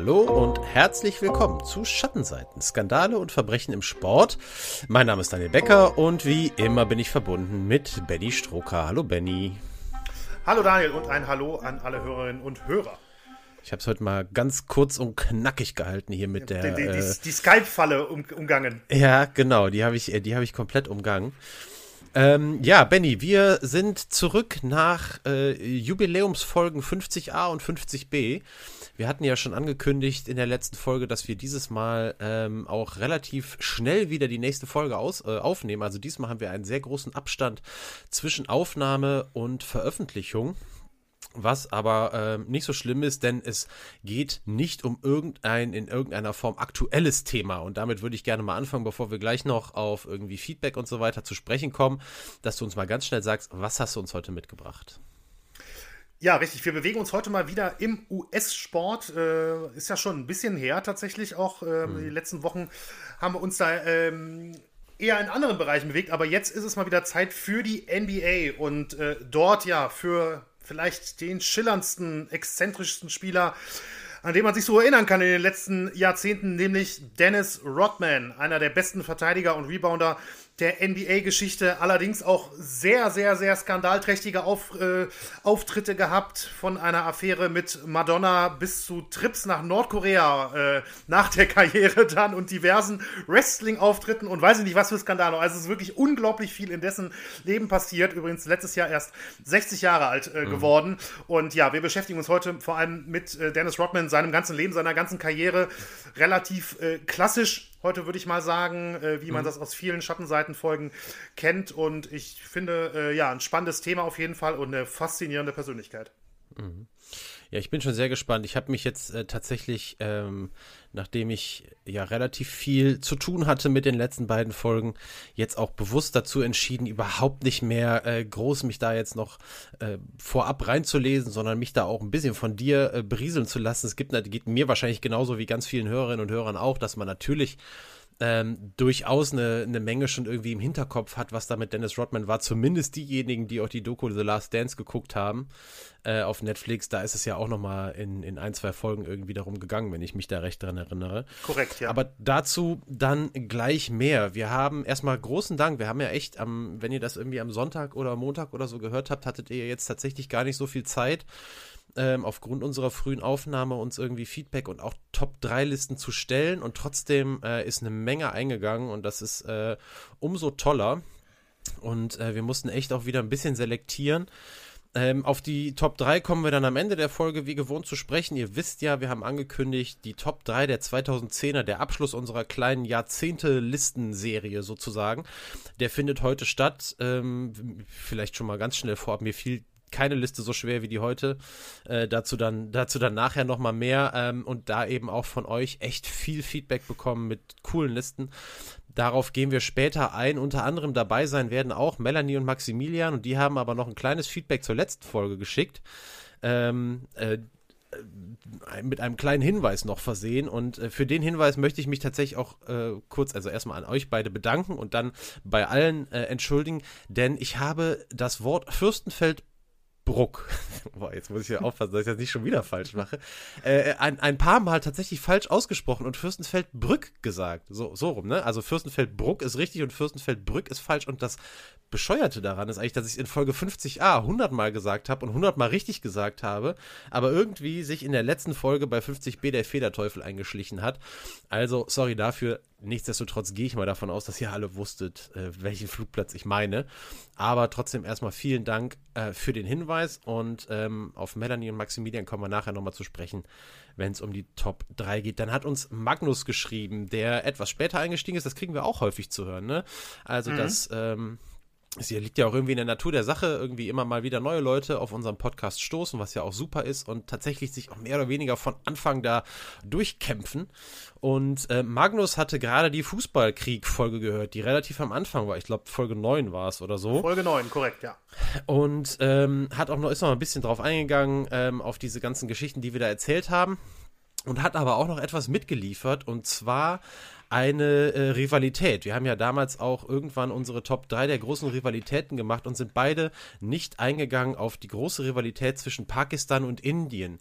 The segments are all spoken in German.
Hallo und herzlich willkommen zu Schattenseiten, Skandale und Verbrechen im Sport. Mein Name ist Daniel Becker und wie immer bin ich verbunden mit Benny Stroker. Hallo Benny. Hallo Daniel und ein Hallo an alle Hörerinnen und Hörer. Ich habe es heute mal ganz kurz und knackig gehalten hier mit der. Die, die, die, die Skype-Falle um, umgangen. Ja, genau, die habe ich, die hab ich komplett umgangen. Ähm, ja, Benny, wir sind zurück nach äh, Jubiläumsfolgen 50a und 50b. Wir hatten ja schon angekündigt in der letzten Folge, dass wir dieses Mal ähm, auch relativ schnell wieder die nächste Folge aus, äh, aufnehmen. Also diesmal haben wir einen sehr großen Abstand zwischen Aufnahme und Veröffentlichung. Was aber äh, nicht so schlimm ist, denn es geht nicht um irgendein in irgendeiner Form aktuelles Thema. Und damit würde ich gerne mal anfangen, bevor wir gleich noch auf irgendwie Feedback und so weiter zu sprechen kommen, dass du uns mal ganz schnell sagst, was hast du uns heute mitgebracht? Ja, richtig. Wir bewegen uns heute mal wieder im US-Sport. Äh, ist ja schon ein bisschen her tatsächlich auch. Äh, mhm. Die letzten Wochen haben wir uns da ähm, eher in anderen Bereichen bewegt. Aber jetzt ist es mal wieder Zeit für die NBA und äh, dort ja für vielleicht den schillerndsten, exzentrischsten Spieler an den man sich so erinnern kann in den letzten Jahrzehnten, nämlich Dennis Rodman, einer der besten Verteidiger und Rebounder der NBA-Geschichte allerdings auch sehr, sehr, sehr skandalträchtige Auf, äh, Auftritte gehabt, von einer Affäre mit Madonna bis zu Trips nach Nordkorea äh, nach der Karriere dann und diversen Wrestling-Auftritten und weiß ich nicht was für Skandale. Also es ist wirklich unglaublich viel in dessen Leben passiert. Übrigens letztes Jahr erst 60 Jahre alt äh, mhm. geworden. Und ja, wir beschäftigen uns heute vor allem mit äh, Dennis Rodman, seinem ganzen Leben, seiner ganzen Karriere. Relativ äh, klassisch heute, würde ich mal sagen, äh, wie man mhm. das aus vielen Schattenseitenfolgen kennt. Und ich finde, äh, ja, ein spannendes Thema auf jeden Fall und eine faszinierende Persönlichkeit. Mhm. Ja, ich bin schon sehr gespannt. Ich habe mich jetzt äh, tatsächlich, ähm, nachdem ich ja relativ viel zu tun hatte mit den letzten beiden Folgen, jetzt auch bewusst dazu entschieden, überhaupt nicht mehr äh, groß mich da jetzt noch äh, vorab reinzulesen, sondern mich da auch ein bisschen von dir äh, berieseln zu lassen. Es gibt, geht mir wahrscheinlich genauso wie ganz vielen Hörerinnen und Hörern auch, dass man natürlich ähm, durchaus eine, eine Menge schon irgendwie im Hinterkopf hat, was da mit Dennis Rodman war. Zumindest diejenigen, die auch die Doku The Last Dance geguckt haben äh, auf Netflix. Da ist es ja auch noch mal in, in ein, zwei Folgen irgendwie darum gegangen, wenn ich mich da recht dran erinnere. Korrekt, ja. Aber dazu dann gleich mehr. Wir haben erstmal großen Dank. Wir haben ja echt, am, wenn ihr das irgendwie am Sonntag oder Montag oder so gehört habt, hattet ihr jetzt tatsächlich gar nicht so viel Zeit ähm, aufgrund unserer frühen Aufnahme uns irgendwie Feedback und auch Top-3-Listen zu stellen. Und trotzdem äh, ist eine Menge eingegangen und das ist äh, umso toller. Und äh, wir mussten echt auch wieder ein bisschen selektieren. Ähm, auf die Top 3 kommen wir dann am Ende der Folge wie gewohnt zu sprechen. Ihr wisst ja, wir haben angekündigt, die Top 3 der 2010er, der Abschluss unserer kleinen Jahrzehnte-Listenserie sozusagen, der findet heute statt. Ähm, vielleicht schon mal ganz schnell vorab, mir fiel keine Liste so schwer wie die heute. Äh, dazu dann, dazu dann nachher nochmal mehr ähm, und da eben auch von euch echt viel Feedback bekommen mit coolen Listen. Darauf gehen wir später ein. Unter anderem dabei sein werden auch Melanie und Maximilian und die haben aber noch ein kleines Feedback zur letzten Folge geschickt. Ähm, äh, mit einem kleinen Hinweis noch versehen. Und äh, für den Hinweis möchte ich mich tatsächlich auch äh, kurz, also erstmal an euch beide bedanken und dann bei allen äh, entschuldigen, denn ich habe das Wort Fürstenfeld Bruck. Boah, jetzt muss ich ja aufpassen, dass ich das nicht schon wieder falsch mache. Äh, ein, ein paar Mal tatsächlich falsch ausgesprochen und Fürstenfeldbrück gesagt. So, so rum, ne? Also Fürstenfeldbruck ist richtig und Fürstenfeldbrück ist falsch. Und das Bescheuerte daran ist eigentlich, dass ich es in Folge 50a 100 Mal gesagt habe und 100 Mal richtig gesagt habe, aber irgendwie sich in der letzten Folge bei 50b der Federteufel eingeschlichen hat. Also, sorry dafür. Nichtsdestotrotz gehe ich mal davon aus, dass ihr alle wusstet, äh, welchen Flugplatz ich meine. Aber trotzdem erstmal vielen Dank äh, für den Hinweis und ähm, auf Melanie und Maximilian kommen wir nachher nochmal zu sprechen, wenn es um die Top 3 geht. Dann hat uns Magnus geschrieben, der etwas später eingestiegen ist. Das kriegen wir auch häufig zu hören, ne? Also, mhm. dass. Ähm, es liegt ja auch irgendwie in der Natur der Sache, irgendwie immer mal wieder neue Leute auf unseren Podcast stoßen, was ja auch super ist und tatsächlich sich auch mehr oder weniger von Anfang da durchkämpfen. Und äh, Magnus hatte gerade die Fußballkrieg-Folge gehört, die relativ am Anfang war. Ich glaube, Folge 9 war es oder so. Folge 9, korrekt, ja. Und ähm, hat auch noch, ist noch ein bisschen drauf eingegangen, ähm, auf diese ganzen Geschichten, die wir da erzählt haben. Und hat aber auch noch etwas mitgeliefert. Und zwar eine äh, Rivalität. Wir haben ja damals auch irgendwann unsere Top 3 der großen Rivalitäten gemacht und sind beide nicht eingegangen auf die große Rivalität zwischen Pakistan und Indien.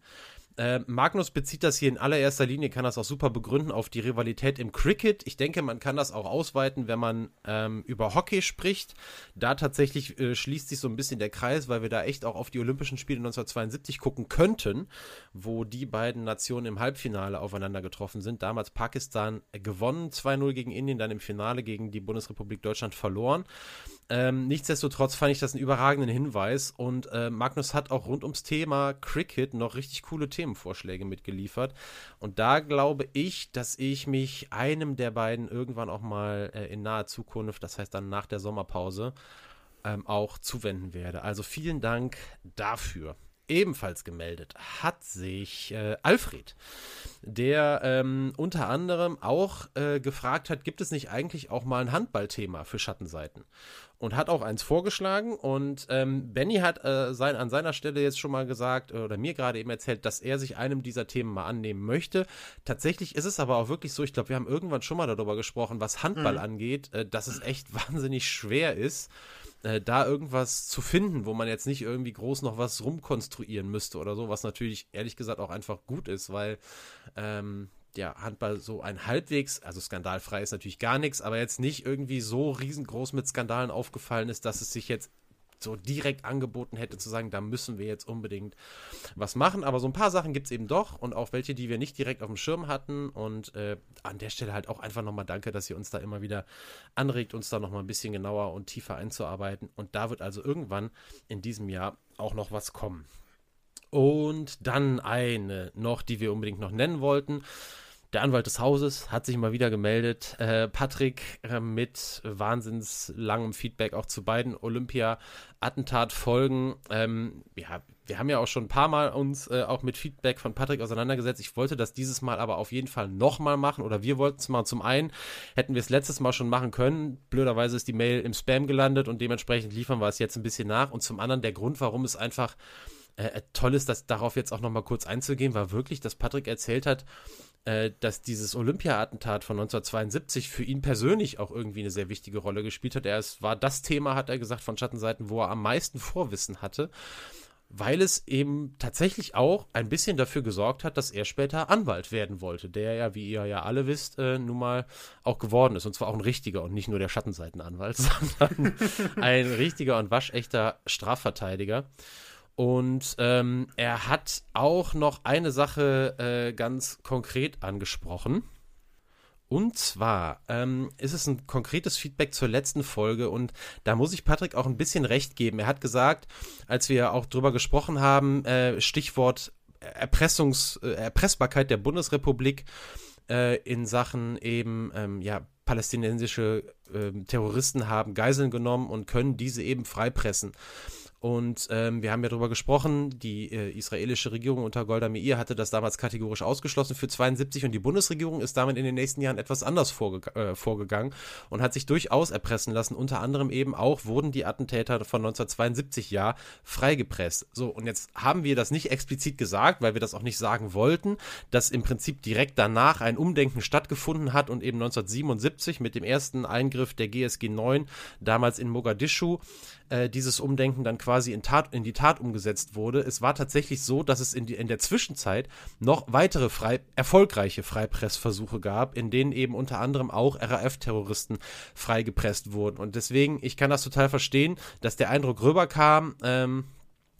Äh, Magnus bezieht das hier in allererster Linie, kann das auch super begründen auf die Rivalität im Cricket. Ich denke, man kann das auch ausweiten, wenn man ähm, über Hockey spricht. Da tatsächlich äh, schließt sich so ein bisschen der Kreis, weil wir da echt auch auf die Olympischen Spiele 1972 gucken könnten, wo die beiden Nationen im Halbfinale aufeinander getroffen sind. Damals Pakistan gewonnen, 2-0 gegen Indien, dann im Finale gegen die Bundesrepublik Deutschland verloren. Ähm, nichtsdestotrotz fand ich das einen überragenden Hinweis und äh, Magnus hat auch rund ums Thema Cricket noch richtig coole Themenvorschläge mitgeliefert. Und da glaube ich, dass ich mich einem der beiden irgendwann auch mal äh, in naher Zukunft, das heißt dann nach der Sommerpause, ähm, auch zuwenden werde. Also vielen Dank dafür ebenfalls gemeldet hat sich äh, Alfred, der ähm, unter anderem auch äh, gefragt hat, gibt es nicht eigentlich auch mal ein Handballthema für Schattenseiten? Und hat auch eins vorgeschlagen und ähm, Benny hat äh, sein, an seiner Stelle jetzt schon mal gesagt oder mir gerade eben erzählt, dass er sich einem dieser Themen mal annehmen möchte. Tatsächlich ist es aber auch wirklich so, ich glaube, wir haben irgendwann schon mal darüber gesprochen, was Handball mhm. angeht, äh, dass es echt wahnsinnig schwer ist äh, da irgendwas zu finden, wo man jetzt nicht irgendwie groß noch was rumkonstruieren müsste oder so, was natürlich ehrlich gesagt auch einfach gut ist, weil ähm, ja, Handball so ein halbwegs, also skandalfrei ist natürlich gar nichts, aber jetzt nicht irgendwie so riesengroß mit Skandalen aufgefallen ist, dass es sich jetzt so direkt angeboten hätte, zu sagen, da müssen wir jetzt unbedingt was machen. Aber so ein paar Sachen gibt es eben doch und auch welche, die wir nicht direkt auf dem Schirm hatten. Und äh, an der Stelle halt auch einfach nochmal danke, dass ihr uns da immer wieder anregt, uns da nochmal ein bisschen genauer und tiefer einzuarbeiten. Und da wird also irgendwann in diesem Jahr auch noch was kommen. Und dann eine noch, die wir unbedingt noch nennen wollten. Der Anwalt des Hauses hat sich mal wieder gemeldet. Äh, Patrick äh, mit wahnsinns langem Feedback auch zu beiden Olympia-Attentat-Folgen. Ähm, ja, wir haben ja auch schon ein paar Mal uns äh, auch mit Feedback von Patrick auseinandergesetzt. Ich wollte das dieses Mal aber auf jeden Fall nochmal machen oder wir wollten es mal. Zum einen hätten wir es letztes Mal schon machen können. Blöderweise ist die Mail im Spam gelandet und dementsprechend liefern wir es jetzt ein bisschen nach. Und zum anderen der Grund, warum es einfach äh toll ist, das darauf jetzt auch nochmal kurz einzugehen, war wirklich, dass Patrick erzählt hat, äh, dass dieses Olympia-Attentat von 1972 für ihn persönlich auch irgendwie eine sehr wichtige Rolle gespielt hat. Er es war das Thema, hat er gesagt, von Schattenseiten, wo er am meisten Vorwissen hatte, weil es eben tatsächlich auch ein bisschen dafür gesorgt hat, dass er später Anwalt werden wollte, der ja, wie ihr ja alle wisst, äh, nun mal auch geworden ist. Und zwar auch ein richtiger und nicht nur der Schattenseitenanwalt, sondern ein richtiger und waschechter Strafverteidiger. Und ähm, er hat auch noch eine Sache äh, ganz konkret angesprochen. Und zwar ähm, ist es ein konkretes Feedback zur letzten Folge und da muss ich Patrick auch ein bisschen recht geben. Er hat gesagt, als wir auch drüber gesprochen haben, äh, Stichwort Erpressungs, äh, Erpressbarkeit der Bundesrepublik äh, in Sachen eben, ähm, ja, palästinensische ähm, Terroristen haben Geiseln genommen und können diese eben freipressen. Und ähm, wir haben ja darüber gesprochen, die äh, israelische Regierung unter Golda Meir hatte das damals kategorisch ausgeschlossen für 72 und die Bundesregierung ist damit in den nächsten Jahren etwas anders vorge äh, vorgegangen und hat sich durchaus erpressen lassen. Unter anderem eben auch wurden die Attentäter von 1972 ja freigepresst. So, und jetzt haben wir das nicht explizit gesagt, weil wir das auch nicht sagen wollten, dass im Prinzip direkt danach ein Umdenken stattgefunden hat und eben 1977 mit dem ersten Eingriff der GSG 9 damals in Mogadischu äh, dieses Umdenken dann quasi in, Tat, in die Tat umgesetzt wurde. Es war tatsächlich so, dass es in, die, in der Zwischenzeit noch weitere frei, erfolgreiche Freipressversuche gab, in denen eben unter anderem auch RAF-Terroristen freigepresst wurden. Und deswegen, ich kann das total verstehen, dass der Eindruck rüberkam, ähm,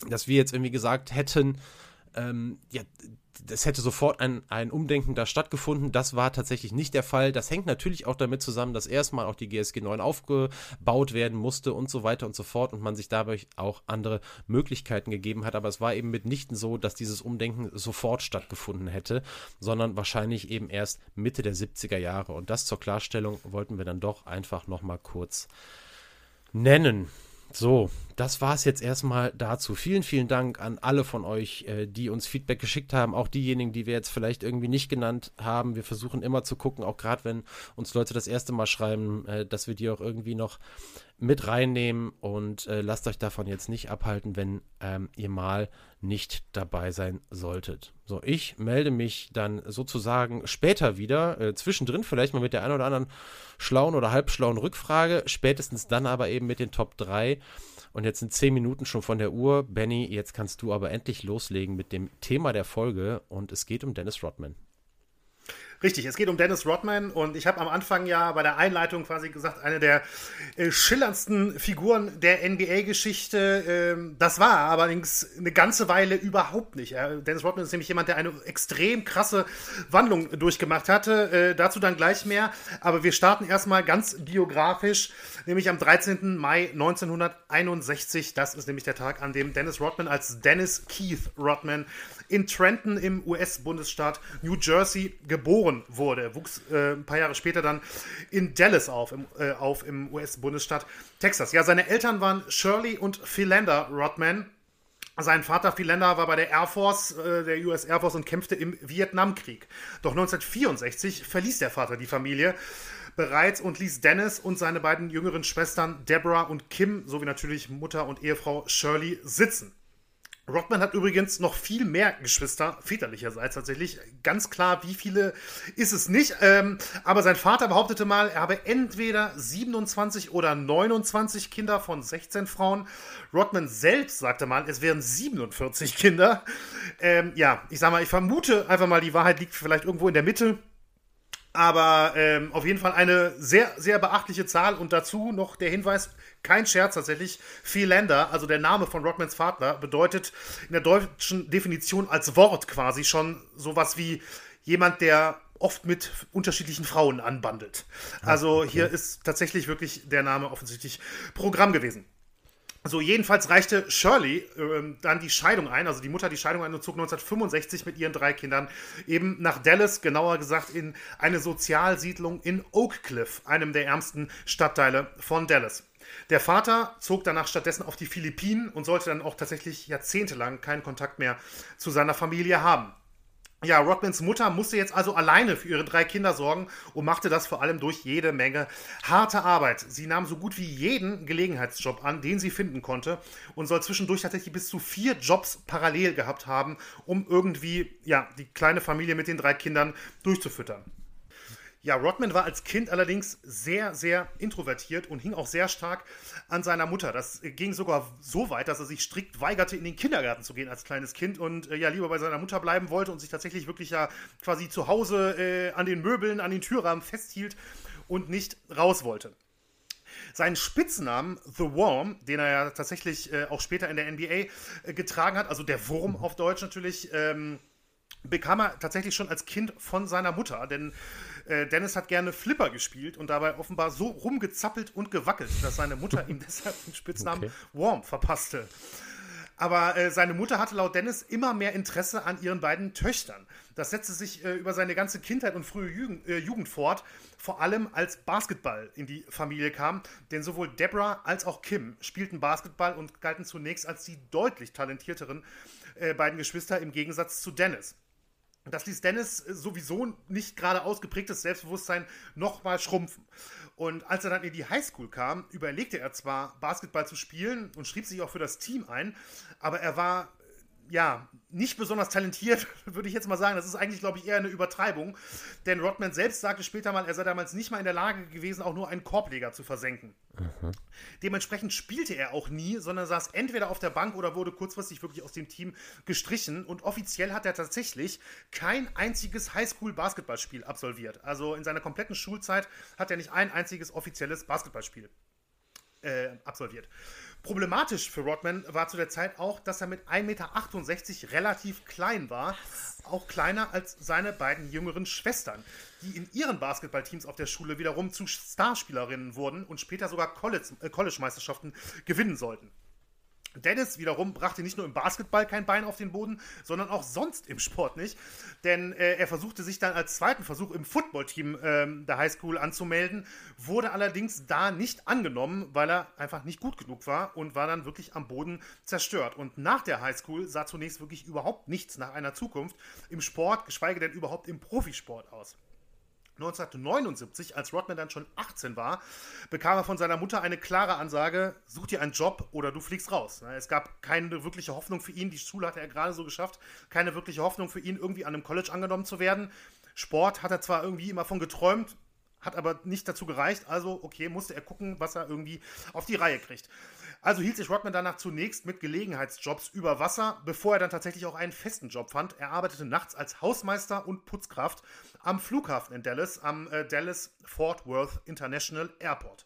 dass wir jetzt irgendwie gesagt hätten, ähm, ja, es hätte sofort ein, ein Umdenken da stattgefunden. Das war tatsächlich nicht der Fall. Das hängt natürlich auch damit zusammen, dass erstmal auch die GSG 9 aufgebaut werden musste und so weiter und so fort und man sich dadurch auch andere Möglichkeiten gegeben hat. Aber es war eben mitnichten so, dass dieses Umdenken sofort stattgefunden hätte, sondern wahrscheinlich eben erst Mitte der 70er Jahre. Und das zur Klarstellung wollten wir dann doch einfach nochmal kurz nennen. So, das war es jetzt erstmal dazu. Vielen, vielen Dank an alle von euch, äh, die uns Feedback geschickt haben. Auch diejenigen, die wir jetzt vielleicht irgendwie nicht genannt haben. Wir versuchen immer zu gucken, auch gerade wenn uns Leute das erste Mal schreiben, äh, dass wir die auch irgendwie noch mit reinnehmen und äh, lasst euch davon jetzt nicht abhalten, wenn ähm, ihr mal nicht dabei sein solltet. So, ich melde mich dann sozusagen später wieder, äh, zwischendrin vielleicht mal mit der einen oder anderen schlauen oder halbschlauen Rückfrage, spätestens dann aber eben mit den Top 3 Und jetzt sind zehn Minuten schon von der Uhr. Benny, jetzt kannst du aber endlich loslegen mit dem Thema der Folge und es geht um Dennis Rodman. Richtig, es geht um Dennis Rodman und ich habe am Anfang ja bei der Einleitung quasi gesagt, eine der äh, schillerndsten Figuren der NBA-Geschichte. Ähm, das war allerdings eine ganze Weile überhaupt nicht. Ja. Dennis Rodman ist nämlich jemand, der eine extrem krasse Wandlung durchgemacht hatte. Äh, dazu dann gleich mehr. Aber wir starten erstmal ganz biografisch, nämlich am 13. Mai 1961. Das ist nämlich der Tag, an dem Dennis Rodman als Dennis Keith Rodman in Trenton im US-Bundesstaat New Jersey geboren wurde. Wuchs äh, ein paar Jahre später dann in Dallas auf, im, äh, im US-Bundesstaat Texas. Ja, seine Eltern waren Shirley und Philander Rodman. Sein Vater Philander war bei der Air Force, äh, der US Air Force und kämpfte im Vietnamkrieg. Doch 1964 verließ der Vater die Familie bereits und ließ Dennis und seine beiden jüngeren Schwestern Deborah und Kim sowie natürlich Mutter und Ehefrau Shirley sitzen. Rodman hat übrigens noch viel mehr Geschwister, väterlicherseits tatsächlich. Ganz klar, wie viele ist es nicht. Ähm, aber sein Vater behauptete mal, er habe entweder 27 oder 29 Kinder von 16 Frauen. Rodman selbst sagte mal, es wären 47 Kinder. Ähm, ja, ich sag mal, ich vermute einfach mal, die Wahrheit liegt vielleicht irgendwo in der Mitte. Aber ähm, auf jeden Fall eine sehr, sehr beachtliche Zahl. Und dazu noch der Hinweis, kein Scherz tatsächlich, Philander, also der Name von Rodmans Vater, bedeutet in der deutschen Definition als Wort quasi schon sowas wie jemand, der oft mit unterschiedlichen Frauen anbandelt. Ah, also okay. hier ist tatsächlich wirklich der Name offensichtlich Programm gewesen. So, jedenfalls reichte Shirley äh, dann die Scheidung ein, also die Mutter die Scheidung ein und zog 1965 mit ihren drei Kindern eben nach Dallas, genauer gesagt in eine Sozialsiedlung in Oak Cliff, einem der ärmsten Stadtteile von Dallas. Der Vater zog danach stattdessen auf die Philippinen und sollte dann auch tatsächlich jahrzehntelang keinen Kontakt mehr zu seiner Familie haben. Ja, Rodmans Mutter musste jetzt also alleine für ihre drei Kinder sorgen und machte das vor allem durch jede Menge harte Arbeit. Sie nahm so gut wie jeden Gelegenheitsjob an, den sie finden konnte und soll zwischendurch tatsächlich bis zu vier Jobs parallel gehabt haben, um irgendwie ja, die kleine Familie mit den drei Kindern durchzufüttern. Ja, Rodman war als Kind allerdings sehr, sehr introvertiert und hing auch sehr stark an seiner Mutter. Das ging sogar so weit, dass er sich strikt weigerte, in den Kindergarten zu gehen als kleines Kind und äh, ja lieber bei seiner Mutter bleiben wollte und sich tatsächlich wirklich ja quasi zu Hause äh, an den Möbeln, an den Türrahmen festhielt und nicht raus wollte. Seinen Spitznamen The Worm, den er ja tatsächlich äh, auch später in der NBA äh, getragen hat, also der Wurm auf Deutsch natürlich, ähm, bekam er tatsächlich schon als Kind von seiner Mutter, denn äh, Dennis hat gerne Flipper gespielt und dabei offenbar so rumgezappelt und gewackelt, dass seine Mutter ihm deshalb den Spitznamen okay. Worm verpasste. Aber äh, seine Mutter hatte laut Dennis immer mehr Interesse an ihren beiden Töchtern. Das setzte sich äh, über seine ganze Kindheit und frühe Jugend, äh, Jugend, fort, vor allem als Basketball in die Familie kam. Denn sowohl Deborah als auch Kim spielten Basketball und galten zunächst als die deutlich talentierteren äh, beiden Geschwister im Gegensatz zu Dennis. Das ließ Dennis äh, sowieso nicht gerade ausgeprägtes Selbstbewusstsein nochmal schrumpfen. Und als er dann in die Highschool kam, überlegte er zwar, Basketball zu spielen und schrieb sich auch für das Team ein, aber er war ja, nicht besonders talentiert, würde ich jetzt mal sagen. Das ist eigentlich, glaube ich, eher eine Übertreibung. Denn Rodman selbst sagte später mal, er sei damals nicht mal in der Lage gewesen, auch nur einen Korbleger zu versenken. Mhm. Dementsprechend spielte er auch nie, sondern saß entweder auf der Bank oder wurde kurzfristig wirklich aus dem Team gestrichen. Und offiziell hat er tatsächlich kein einziges Highschool-Basketballspiel absolviert. Also in seiner kompletten Schulzeit hat er nicht ein einziges offizielles Basketballspiel äh, absolviert. Problematisch für Rodman war zu der Zeit auch, dass er mit 1,68 Meter relativ klein war. Auch kleiner als seine beiden jüngeren Schwestern, die in ihren Basketballteams auf der Schule wiederum zu Starspielerinnen wurden und später sogar äh, College-Meisterschaften gewinnen sollten. Dennis wiederum brachte nicht nur im Basketball kein Bein auf den Boden, sondern auch sonst im Sport nicht. Denn äh, er versuchte sich dann als zweiten Versuch im Footballteam ähm, der Highschool anzumelden, wurde allerdings da nicht angenommen, weil er einfach nicht gut genug war und war dann wirklich am Boden zerstört. Und nach der Highschool sah zunächst wirklich überhaupt nichts nach einer Zukunft im Sport, geschweige denn überhaupt im Profisport aus. 1979, als Rodman dann schon 18 war, bekam er von seiner Mutter eine klare Ansage: Such dir einen Job oder du fliegst raus. Es gab keine wirkliche Hoffnung für ihn. Die Schule hatte er gerade so geschafft. Keine wirkliche Hoffnung für ihn, irgendwie an einem College angenommen zu werden. Sport hat er zwar irgendwie immer von geträumt, hat aber nicht dazu gereicht. Also, okay, musste er gucken, was er irgendwie auf die Reihe kriegt. Also hielt sich Rodman danach zunächst mit Gelegenheitsjobs über Wasser, bevor er dann tatsächlich auch einen festen Job fand. Er arbeitete nachts als Hausmeister und Putzkraft am Flughafen in Dallas, am äh, Dallas Fort Worth International Airport.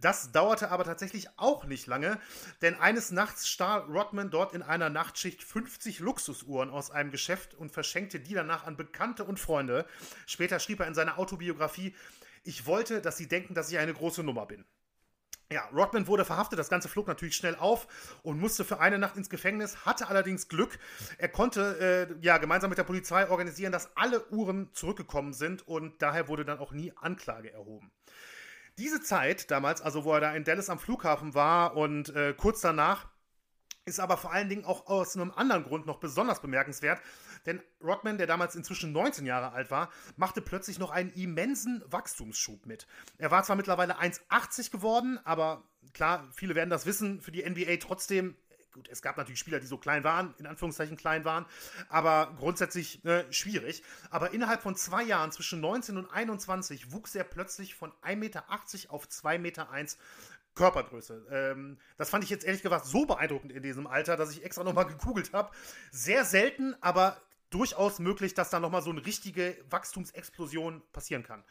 Das dauerte aber tatsächlich auch nicht lange, denn eines Nachts stahl Rodman dort in einer Nachtschicht 50 Luxusuhren aus einem Geschäft und verschenkte die danach an Bekannte und Freunde. Später schrieb er in seiner Autobiografie, ich wollte, dass sie denken, dass ich eine große Nummer bin. Ja, Rodman wurde verhaftet, das Ganze flog natürlich schnell auf und musste für eine Nacht ins Gefängnis, hatte allerdings Glück. Er konnte äh, ja gemeinsam mit der Polizei organisieren, dass alle Uhren zurückgekommen sind und daher wurde dann auch nie Anklage erhoben. Diese Zeit damals, also wo er da in Dallas am Flughafen war und äh, kurz danach, ist aber vor allen Dingen auch aus einem anderen Grund noch besonders bemerkenswert. Denn Rodman, der damals inzwischen 19 Jahre alt war, machte plötzlich noch einen immensen Wachstumsschub mit. Er war zwar mittlerweile 1,80 geworden, aber klar, viele werden das wissen, für die NBA trotzdem gut, es gab natürlich Spieler, die so klein waren, in Anführungszeichen klein waren, aber grundsätzlich äh, schwierig. Aber innerhalb von zwei Jahren, zwischen 19 und 21, wuchs er plötzlich von 1,80 Meter auf 2,1 Meter Körpergröße. Ähm, das fand ich jetzt ehrlich gesagt so beeindruckend in diesem Alter, dass ich extra nochmal gegoogelt habe. Sehr selten, aber durchaus möglich, dass da nochmal so eine richtige Wachstumsexplosion passieren kann.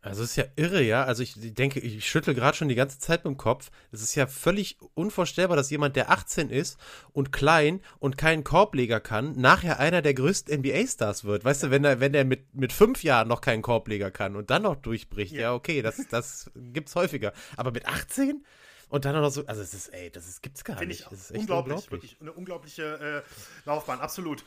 Also es ist ja irre, ja. Also ich denke, ich schüttel gerade schon die ganze Zeit mit dem Kopf. Es ist ja völlig unvorstellbar, dass jemand, der 18 ist und klein und keinen Korbleger kann, nachher einer der größten NBA-Stars wird. Weißt du, wenn er, wenn er mit, mit fünf Jahren noch keinen Korbleger kann und dann noch durchbricht, ja, ja okay, das, das gibt's häufiger. Aber mit 18? Und dann noch so, also es ist, ey, das ist, gibt's gar Find nicht. Ich das ist echt unglaublich, unglaublich. Wirklich eine unglaubliche äh, Laufbahn, absolut.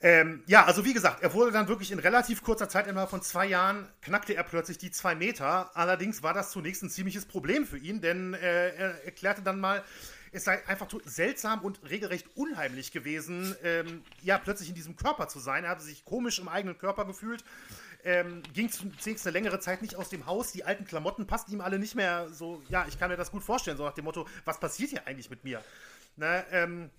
Ähm, ja, also wie gesagt, er wurde dann wirklich in relativ kurzer Zeit, innerhalb von zwei Jahren, knackte er plötzlich die zwei Meter. Allerdings war das zunächst ein ziemliches Problem für ihn, denn äh, er erklärte dann mal, es sei einfach seltsam und regelrecht unheimlich gewesen, ähm, ja, plötzlich in diesem Körper zu sein. Er hatte sich komisch im eigenen Körper gefühlt. Ähm, ging zunächst eine längere Zeit nicht aus dem Haus. Die alten Klamotten passten ihm alle nicht mehr so. Ja, ich kann mir das gut vorstellen, so nach dem Motto: Was passiert hier eigentlich mit mir? Na, ähm,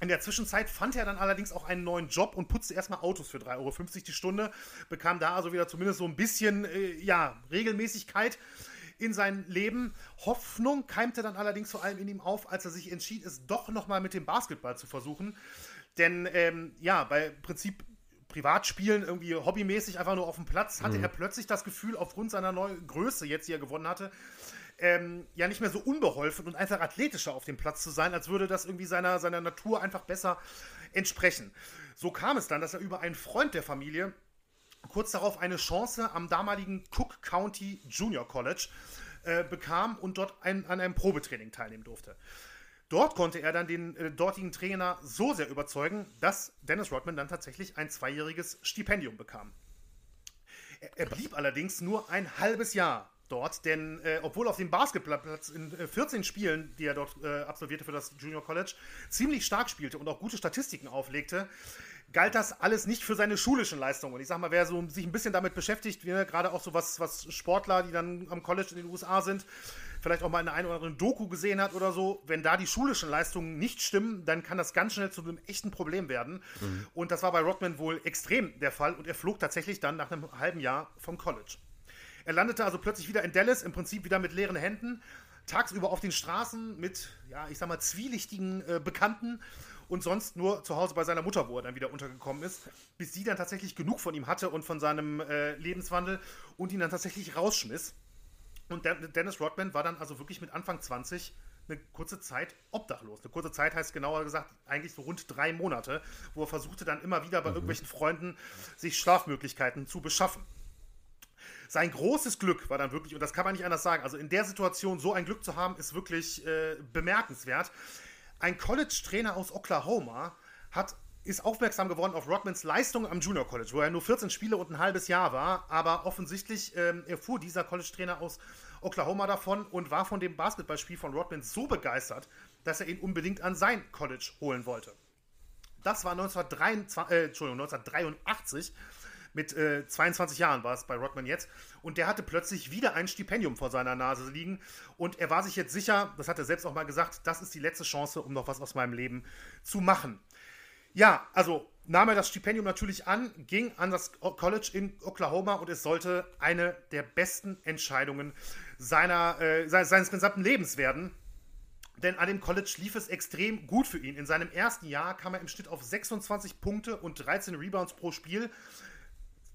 in der Zwischenzeit fand er dann allerdings auch einen neuen Job und putzte erstmal Autos für 3,50 Euro die Stunde, bekam da also wieder zumindest so ein bisschen äh, ja, Regelmäßigkeit in sein Leben. Hoffnung keimte dann allerdings vor allem in ihm auf, als er sich entschied, es doch nochmal mit dem Basketball zu versuchen. Denn ähm, ja, bei Prinzip Privatspielen, irgendwie hobbymäßig einfach nur auf dem Platz, hatte mhm. er plötzlich das Gefühl, aufgrund seiner neuen Größe jetzt, die er gewonnen hatte, ähm, ja nicht mehr so unbeholfen und einfach athletischer auf dem Platz zu sein, als würde das irgendwie seiner, seiner Natur einfach besser entsprechen. So kam es dann, dass er über einen Freund der Familie kurz darauf eine Chance am damaligen Cook County Junior College äh, bekam und dort ein, an einem Probetraining teilnehmen durfte. Dort konnte er dann den äh, dortigen Trainer so sehr überzeugen, dass Dennis Rodman dann tatsächlich ein zweijähriges Stipendium bekam. Er, er blieb allerdings nur ein halbes Jahr dort, denn äh, obwohl auf dem Basketballplatz in äh, 14 Spielen, die er dort äh, absolvierte für das Junior College, ziemlich stark spielte und auch gute Statistiken auflegte, galt das alles nicht für seine schulischen Leistungen. Und ich sag mal, wer so sich ein bisschen damit beschäftigt, ne, gerade auch so was, was Sportler, die dann am College in den USA sind, vielleicht auch mal in einer oder anderen Doku gesehen hat oder so, wenn da die schulischen Leistungen nicht stimmen, dann kann das ganz schnell zu einem echten Problem werden. Mhm. Und das war bei Rodman wohl extrem der Fall und er flog tatsächlich dann nach einem halben Jahr vom College. Er landete also plötzlich wieder in Dallas, im Prinzip wieder mit leeren Händen, tagsüber auf den Straßen mit, ja, ich sag mal, zwielichtigen äh, Bekannten und sonst nur zu Hause bei seiner Mutter, wo er dann wieder untergekommen ist, bis sie dann tatsächlich genug von ihm hatte und von seinem äh, Lebenswandel und ihn dann tatsächlich rausschmiss. Und Dennis Rodman war dann also wirklich mit Anfang 20 eine kurze Zeit obdachlos. Eine kurze Zeit heißt genauer gesagt eigentlich so rund drei Monate, wo er versuchte dann immer wieder bei mhm. irgendwelchen Freunden sich Schlafmöglichkeiten zu beschaffen. Sein großes Glück war dann wirklich, und das kann man nicht anders sagen, also in der Situation so ein Glück zu haben, ist wirklich äh, bemerkenswert. Ein College-Trainer aus Oklahoma hat ist aufmerksam geworden auf Rodmans Leistung am Junior College, wo er nur 14 Spiele und ein halbes Jahr war. Aber offensichtlich ähm, erfuhr dieser College-Trainer aus Oklahoma davon und war von dem Basketballspiel von Rodman so begeistert, dass er ihn unbedingt an sein College holen wollte. Das war 1923, äh, Entschuldigung, 1983 mit äh, 22 Jahren war es bei Rodman jetzt. Und der hatte plötzlich wieder ein Stipendium vor seiner Nase liegen. Und er war sich jetzt sicher, das hat er selbst auch mal gesagt, das ist die letzte Chance, um noch was aus meinem Leben zu machen. Ja, also nahm er das Stipendium natürlich an, ging an das College in Oklahoma und es sollte eine der besten Entscheidungen seiner, äh, seines gesamten Lebens werden. denn an dem College lief es extrem gut für ihn. In seinem ersten Jahr kam er im Schnitt auf 26 Punkte und 13 Rebounds pro Spiel.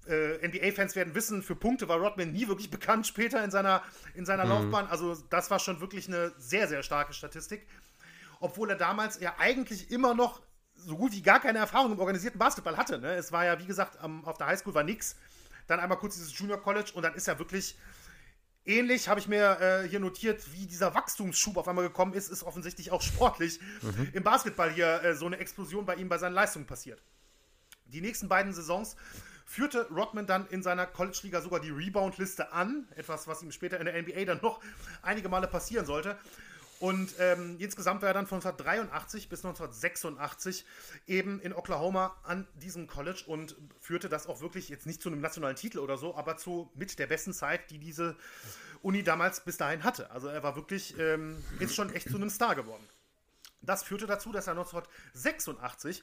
Äh, NBA-Fans werden wissen, für Punkte war Rodman nie wirklich bekannt später in seiner, in seiner mhm. Laufbahn. Also das war schon wirklich eine sehr, sehr starke Statistik. Obwohl er damals ja eigentlich immer noch so gut wie gar keine Erfahrung im organisierten Basketball hatte. Ne? Es war ja, wie gesagt, am, auf der Highschool war nichts. Dann einmal kurz dieses Junior College und dann ist er wirklich ähnlich, habe ich mir äh, hier notiert, wie dieser Wachstumsschub auf einmal gekommen ist, ist offensichtlich auch sportlich mhm. im Basketball hier äh, so eine Explosion bei ihm bei seinen Leistungen passiert. Die nächsten beiden Saisons führte Rodman dann in seiner College-Liga sogar die Rebound-Liste an. Etwas, was ihm später in der NBA dann noch einige Male passieren sollte. Und ähm, insgesamt war er dann von 1983 bis 1986 eben in Oklahoma an diesem College und führte das auch wirklich jetzt nicht zu einem nationalen Titel oder so, aber zu mit der besten Zeit, die diese Uni damals bis dahin hatte. Also er war wirklich ähm, jetzt schon echt zu einem Star geworden. Das führte dazu, dass er 1986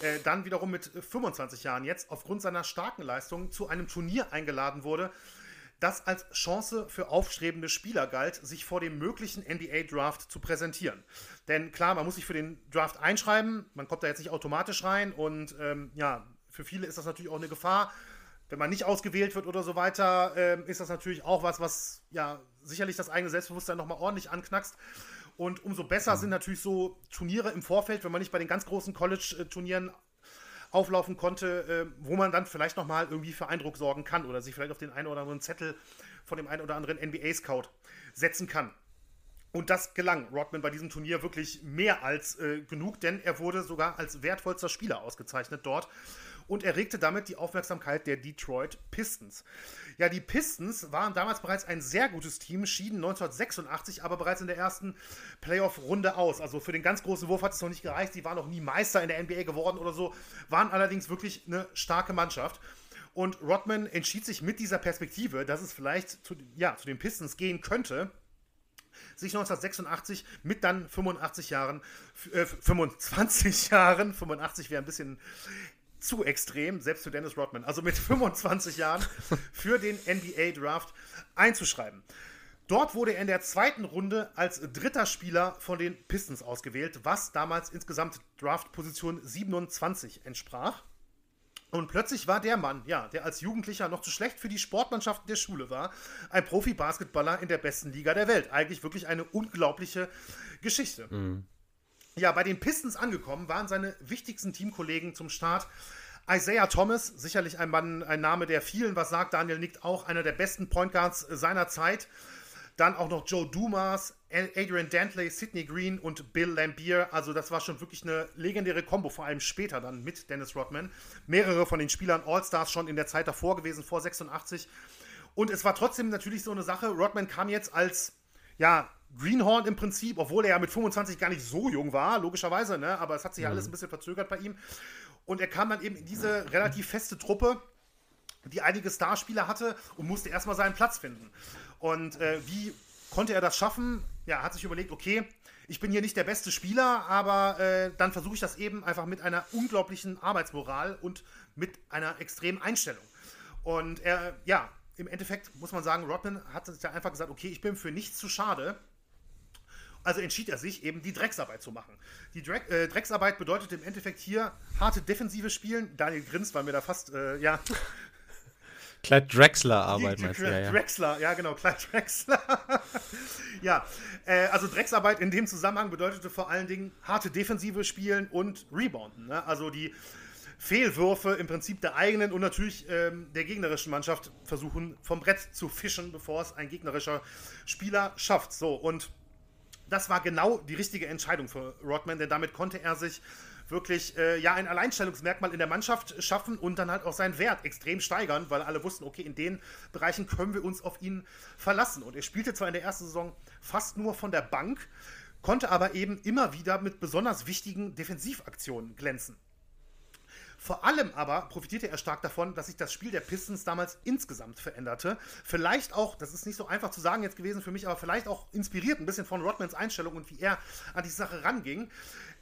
äh, dann wiederum mit 25 Jahren jetzt aufgrund seiner starken Leistung zu einem Turnier eingeladen wurde, das als Chance für aufstrebende Spieler galt, sich vor dem möglichen NBA-Draft zu präsentieren. Denn klar, man muss sich für den Draft einschreiben, man kommt da jetzt nicht automatisch rein und ähm, ja, für viele ist das natürlich auch eine Gefahr. Wenn man nicht ausgewählt wird oder so weiter, äh, ist das natürlich auch was, was ja sicherlich das eigene Selbstbewusstsein nochmal ordentlich anknackst. Und umso besser mhm. sind natürlich so Turniere im Vorfeld, wenn man nicht bei den ganz großen College-Turnieren auflaufen konnte, äh, wo man dann vielleicht nochmal irgendwie für Eindruck sorgen kann oder sich vielleicht auf den einen oder anderen Zettel von dem einen oder anderen NBA-Scout setzen kann. Und das gelang Rodman bei diesem Turnier wirklich mehr als äh, genug, denn er wurde sogar als wertvollster Spieler ausgezeichnet dort und erregte damit die Aufmerksamkeit der Detroit Pistons. Ja, die Pistons waren damals bereits ein sehr gutes Team, schieden 1986 aber bereits in der ersten Playoff-Runde aus. Also für den ganz großen Wurf hat es noch nicht gereicht. Sie waren noch nie Meister in der NBA geworden oder so, waren allerdings wirklich eine starke Mannschaft. Und Rodman entschied sich mit dieser Perspektive, dass es vielleicht zu, ja, zu den Pistons gehen könnte, sich 1986 mit dann 85 Jahren, äh, 25 Jahren, 85 wäre ein bisschen zu extrem, selbst für Dennis Rodman, also mit 25 Jahren für den NBA Draft einzuschreiben. Dort wurde er in der zweiten Runde als dritter Spieler von den Pistons ausgewählt, was damals insgesamt Draft-Position 27 entsprach. Und plötzlich war der Mann, ja, der als Jugendlicher noch zu schlecht für die Sportmannschaften der Schule war, ein Profi-Basketballer in der besten Liga der Welt. Eigentlich wirklich eine unglaubliche Geschichte. Mhm. Ja, bei den Pistons angekommen waren seine wichtigsten Teamkollegen zum Start Isaiah Thomas, sicherlich ein Mann, ein Name, der vielen was sagt. Daniel nickt auch, einer der besten Point Guards seiner Zeit. Dann auch noch Joe Dumas, Adrian Dantley, Sidney Green und Bill Lambier. Also das war schon wirklich eine legendäre Kombo, vor allem später dann mit Dennis Rodman. Mehrere von den Spielern All-Stars schon in der Zeit davor gewesen, vor 86. Und es war trotzdem natürlich so eine Sache, Rodman kam jetzt als, ja, Greenhorn im Prinzip, obwohl er ja mit 25 gar nicht so jung war, logischerweise, ne? aber es hat sich ja mhm. alles ein bisschen verzögert bei ihm. Und er kam dann eben in diese relativ feste Truppe, die einige Starspieler hatte und musste erstmal seinen Platz finden. Und äh, wie konnte er das schaffen? Ja, hat sich überlegt, okay, ich bin hier nicht der beste Spieler, aber äh, dann versuche ich das eben einfach mit einer unglaublichen Arbeitsmoral und mit einer extremen Einstellung. Und er, ja, im Endeffekt muss man sagen, Rodman hat sich ja einfach gesagt, okay, ich bin für nichts zu schade, also entschied er sich, eben die Drecksarbeit zu machen. Die Dreck, äh, Drecksarbeit bedeutet im Endeffekt hier harte defensive Spielen. Daniel grinst, weil mir da fast, äh, ja. Clyde Drexler Arbeit, meinst du? Ja, ja. Drexler, ja genau, Clyde Drexler. ja, äh, also Drecksarbeit in dem Zusammenhang bedeutete vor allen Dingen harte defensive Spielen und Rebounden. Ne? Also die Fehlwürfe im Prinzip der eigenen und natürlich ähm, der gegnerischen Mannschaft versuchen vom Brett zu fischen, bevor es ein gegnerischer Spieler schafft. So, und das war genau die richtige Entscheidung für Rodman, denn damit konnte er sich wirklich äh, ja ein Alleinstellungsmerkmal in der Mannschaft schaffen und dann halt auch seinen Wert extrem steigern, weil alle wussten, okay, in den Bereichen können wir uns auf ihn verlassen. Und er spielte zwar in der ersten Saison fast nur von der Bank, konnte aber eben immer wieder mit besonders wichtigen Defensivaktionen glänzen. Vor allem aber profitierte er stark davon, dass sich das Spiel der Pistons damals insgesamt veränderte. Vielleicht auch, das ist nicht so einfach zu sagen jetzt gewesen für mich, aber vielleicht auch inspiriert ein bisschen von Rodmans Einstellung und wie er an die Sache ranging.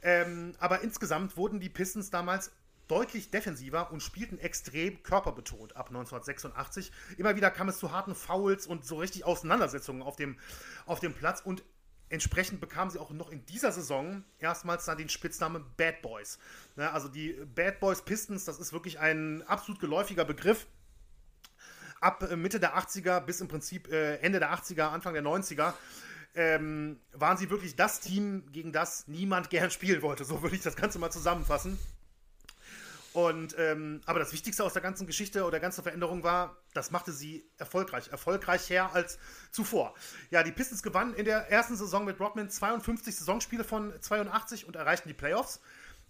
Ähm, aber insgesamt wurden die Pistons damals deutlich defensiver und spielten extrem körperbetont ab 1986. Immer wieder kam es zu harten Fouls und so richtig Auseinandersetzungen auf dem, auf dem Platz und entsprechend bekamen sie auch noch in dieser Saison erstmals dann den Spitznamen Bad Boys. Ne, also die Bad Boys Pistons, das ist wirklich ein absolut geläufiger Begriff. Ab äh, Mitte der 80er bis im Prinzip äh, Ende der 80er, Anfang der 90er ähm, waren sie wirklich das Team, gegen das niemand gern spielen wollte. So würde ich das Ganze mal zusammenfassen. Und, ähm, aber das Wichtigste aus der ganzen Geschichte oder der ganzen Veränderung war, das machte sie erfolgreich. Erfolgreicher als zuvor. Ja, die Pistons gewannen in der ersten Saison mit Rodman 52 Saisonspiele von 82 und erreichten die Playoffs.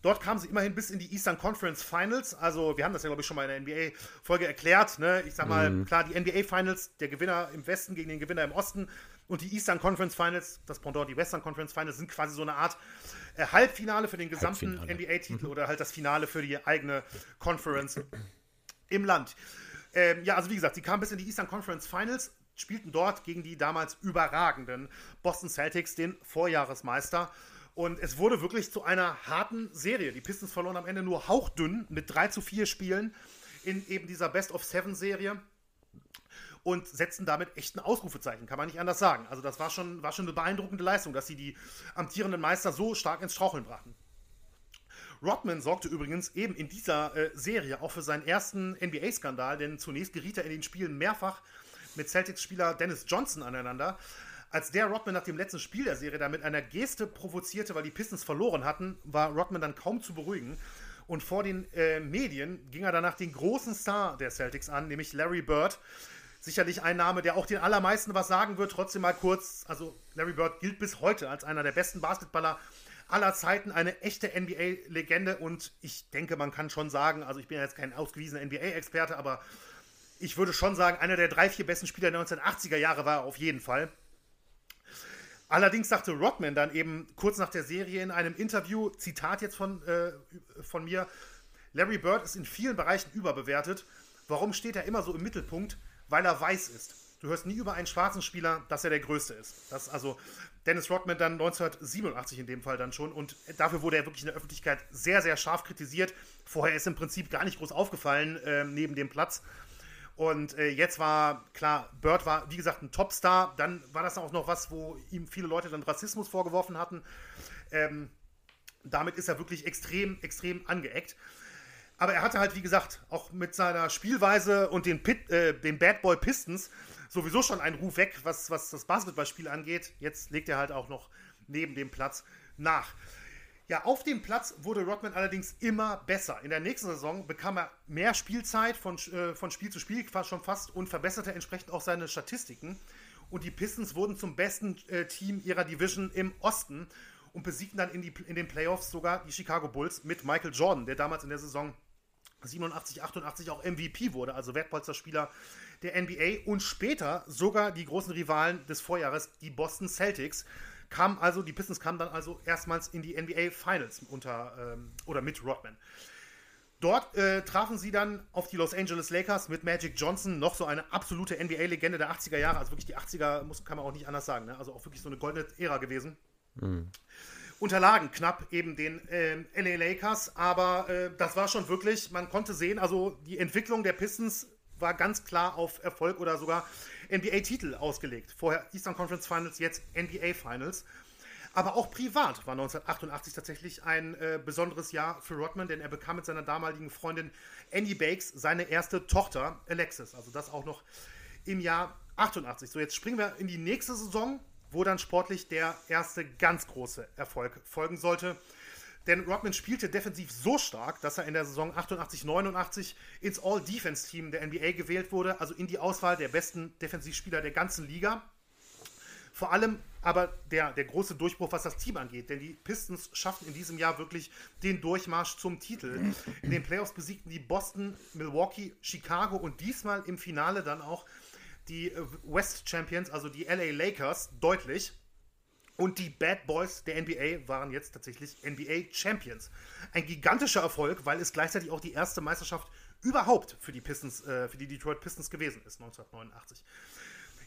Dort kamen sie immerhin bis in die Eastern Conference Finals. Also, wir haben das ja, glaube ich, schon mal in der NBA-Folge erklärt. Ne? Ich sag mal, mhm. klar, die NBA Finals, der Gewinner im Westen gegen den Gewinner im Osten. Und die Eastern Conference Finals, das Pendant, die Western Conference Finals, sind quasi so eine Art äh, Halbfinale für den gesamten NBA-Titel mhm. oder halt das Finale für die eigene Conference im Land. Ähm, ja, also wie gesagt, sie kamen bis in die Eastern Conference Finals, spielten dort gegen die damals überragenden Boston Celtics, den Vorjahresmeister. Und es wurde wirklich zu einer harten Serie. Die Pistons verloren am Ende nur hauchdünn mit 3 zu 4 Spielen in eben dieser Best of Seven Serie und setzten damit echt ein Ausrufezeichen, kann man nicht anders sagen. Also das war schon, war schon eine beeindruckende Leistung, dass sie die amtierenden Meister so stark ins Straucheln brachten. Rodman sorgte übrigens eben in dieser äh, Serie auch für seinen ersten NBA-Skandal, denn zunächst geriet er in den Spielen mehrfach mit Celtics-Spieler Dennis Johnson aneinander. Als der Rodman nach dem letzten Spiel der Serie da mit einer Geste provozierte, weil die Pistons verloren hatten, war Rodman dann kaum zu beruhigen. Und vor den äh, Medien ging er danach den großen Star der Celtics an, nämlich Larry Bird, sicherlich ein Name, der auch den allermeisten was sagen wird. Trotzdem mal kurz, also Larry Bird gilt bis heute als einer der besten Basketballer aller Zeiten, eine echte NBA-Legende und ich denke, man kann schon sagen, also ich bin ja jetzt kein ausgewiesener NBA-Experte, aber ich würde schon sagen, einer der drei, vier besten Spieler der 1980er Jahre war er auf jeden Fall. Allerdings sagte Rodman dann eben kurz nach der Serie in einem Interview, Zitat jetzt von, äh, von mir, Larry Bird ist in vielen Bereichen überbewertet. Warum steht er immer so im Mittelpunkt? Weil er weiß ist. Du hörst nie über einen schwarzen Spieler, dass er der Größte ist. Das also Dennis Rodman dann 1987 in dem Fall dann schon und dafür wurde er wirklich in der Öffentlichkeit sehr, sehr scharf kritisiert. Vorher ist im Prinzip gar nicht groß aufgefallen äh, neben dem Platz. Und äh, jetzt war klar, Bird war wie gesagt ein Topstar. Dann war das auch noch was, wo ihm viele Leute dann Rassismus vorgeworfen hatten. Ähm, damit ist er wirklich extrem, extrem angeeckt. Aber er hatte halt, wie gesagt, auch mit seiner Spielweise und den, Pit, äh, den Bad Boy Pistons sowieso schon einen Ruf weg, was, was das Basketballspiel angeht. Jetzt legt er halt auch noch neben dem Platz nach. Ja, auf dem Platz wurde Rodman allerdings immer besser. In der nächsten Saison bekam er mehr Spielzeit von, äh, von Spiel zu Spiel, schon fast, und verbesserte entsprechend auch seine Statistiken. Und die Pistons wurden zum besten äh, Team ihrer Division im Osten und besiegten dann in, die, in den Playoffs sogar die Chicago Bulls mit Michael Jordan, der damals in der Saison 87, 88 auch MVP wurde, also Wertpolsterspieler der NBA und später sogar die großen Rivalen des Vorjahres, die Boston Celtics, kamen also, die Pistons kamen dann also erstmals in die NBA Finals unter ähm, oder mit Rodman. Dort äh, trafen sie dann auf die Los Angeles Lakers mit Magic Johnson, noch so eine absolute NBA-Legende der 80er Jahre, also wirklich die 80er, muss, kann man auch nicht anders sagen, ne? also auch wirklich so eine goldene Ära gewesen. Mhm unterlagen knapp eben den äh, LA Lakers, aber äh, das war schon wirklich, man konnte sehen, also die Entwicklung der Pistons war ganz klar auf Erfolg oder sogar NBA-Titel ausgelegt. Vorher Eastern Conference Finals, jetzt NBA Finals. Aber auch privat war 1988 tatsächlich ein äh, besonderes Jahr für Rodman, denn er bekam mit seiner damaligen Freundin Andy Bakes seine erste Tochter Alexis. Also das auch noch im Jahr 88. So, jetzt springen wir in die nächste Saison wo dann sportlich der erste ganz große Erfolg folgen sollte. Denn Rodman spielte defensiv so stark, dass er in der Saison 88-89 ins All-Defense-Team der NBA gewählt wurde, also in die Auswahl der besten Defensivspieler der ganzen Liga. Vor allem aber der, der große Durchbruch, was das Team angeht, denn die Pistons schafften in diesem Jahr wirklich den Durchmarsch zum Titel. In den Playoffs besiegten die Boston, Milwaukee, Chicago und diesmal im Finale dann auch die äh, West Champions, also die LA Lakers, deutlich. Und die Bad Boys der NBA waren jetzt tatsächlich NBA Champions. Ein gigantischer Erfolg, weil es gleichzeitig auch die erste Meisterschaft überhaupt für die Pistons, äh, für die Detroit Pistons gewesen ist, 1989.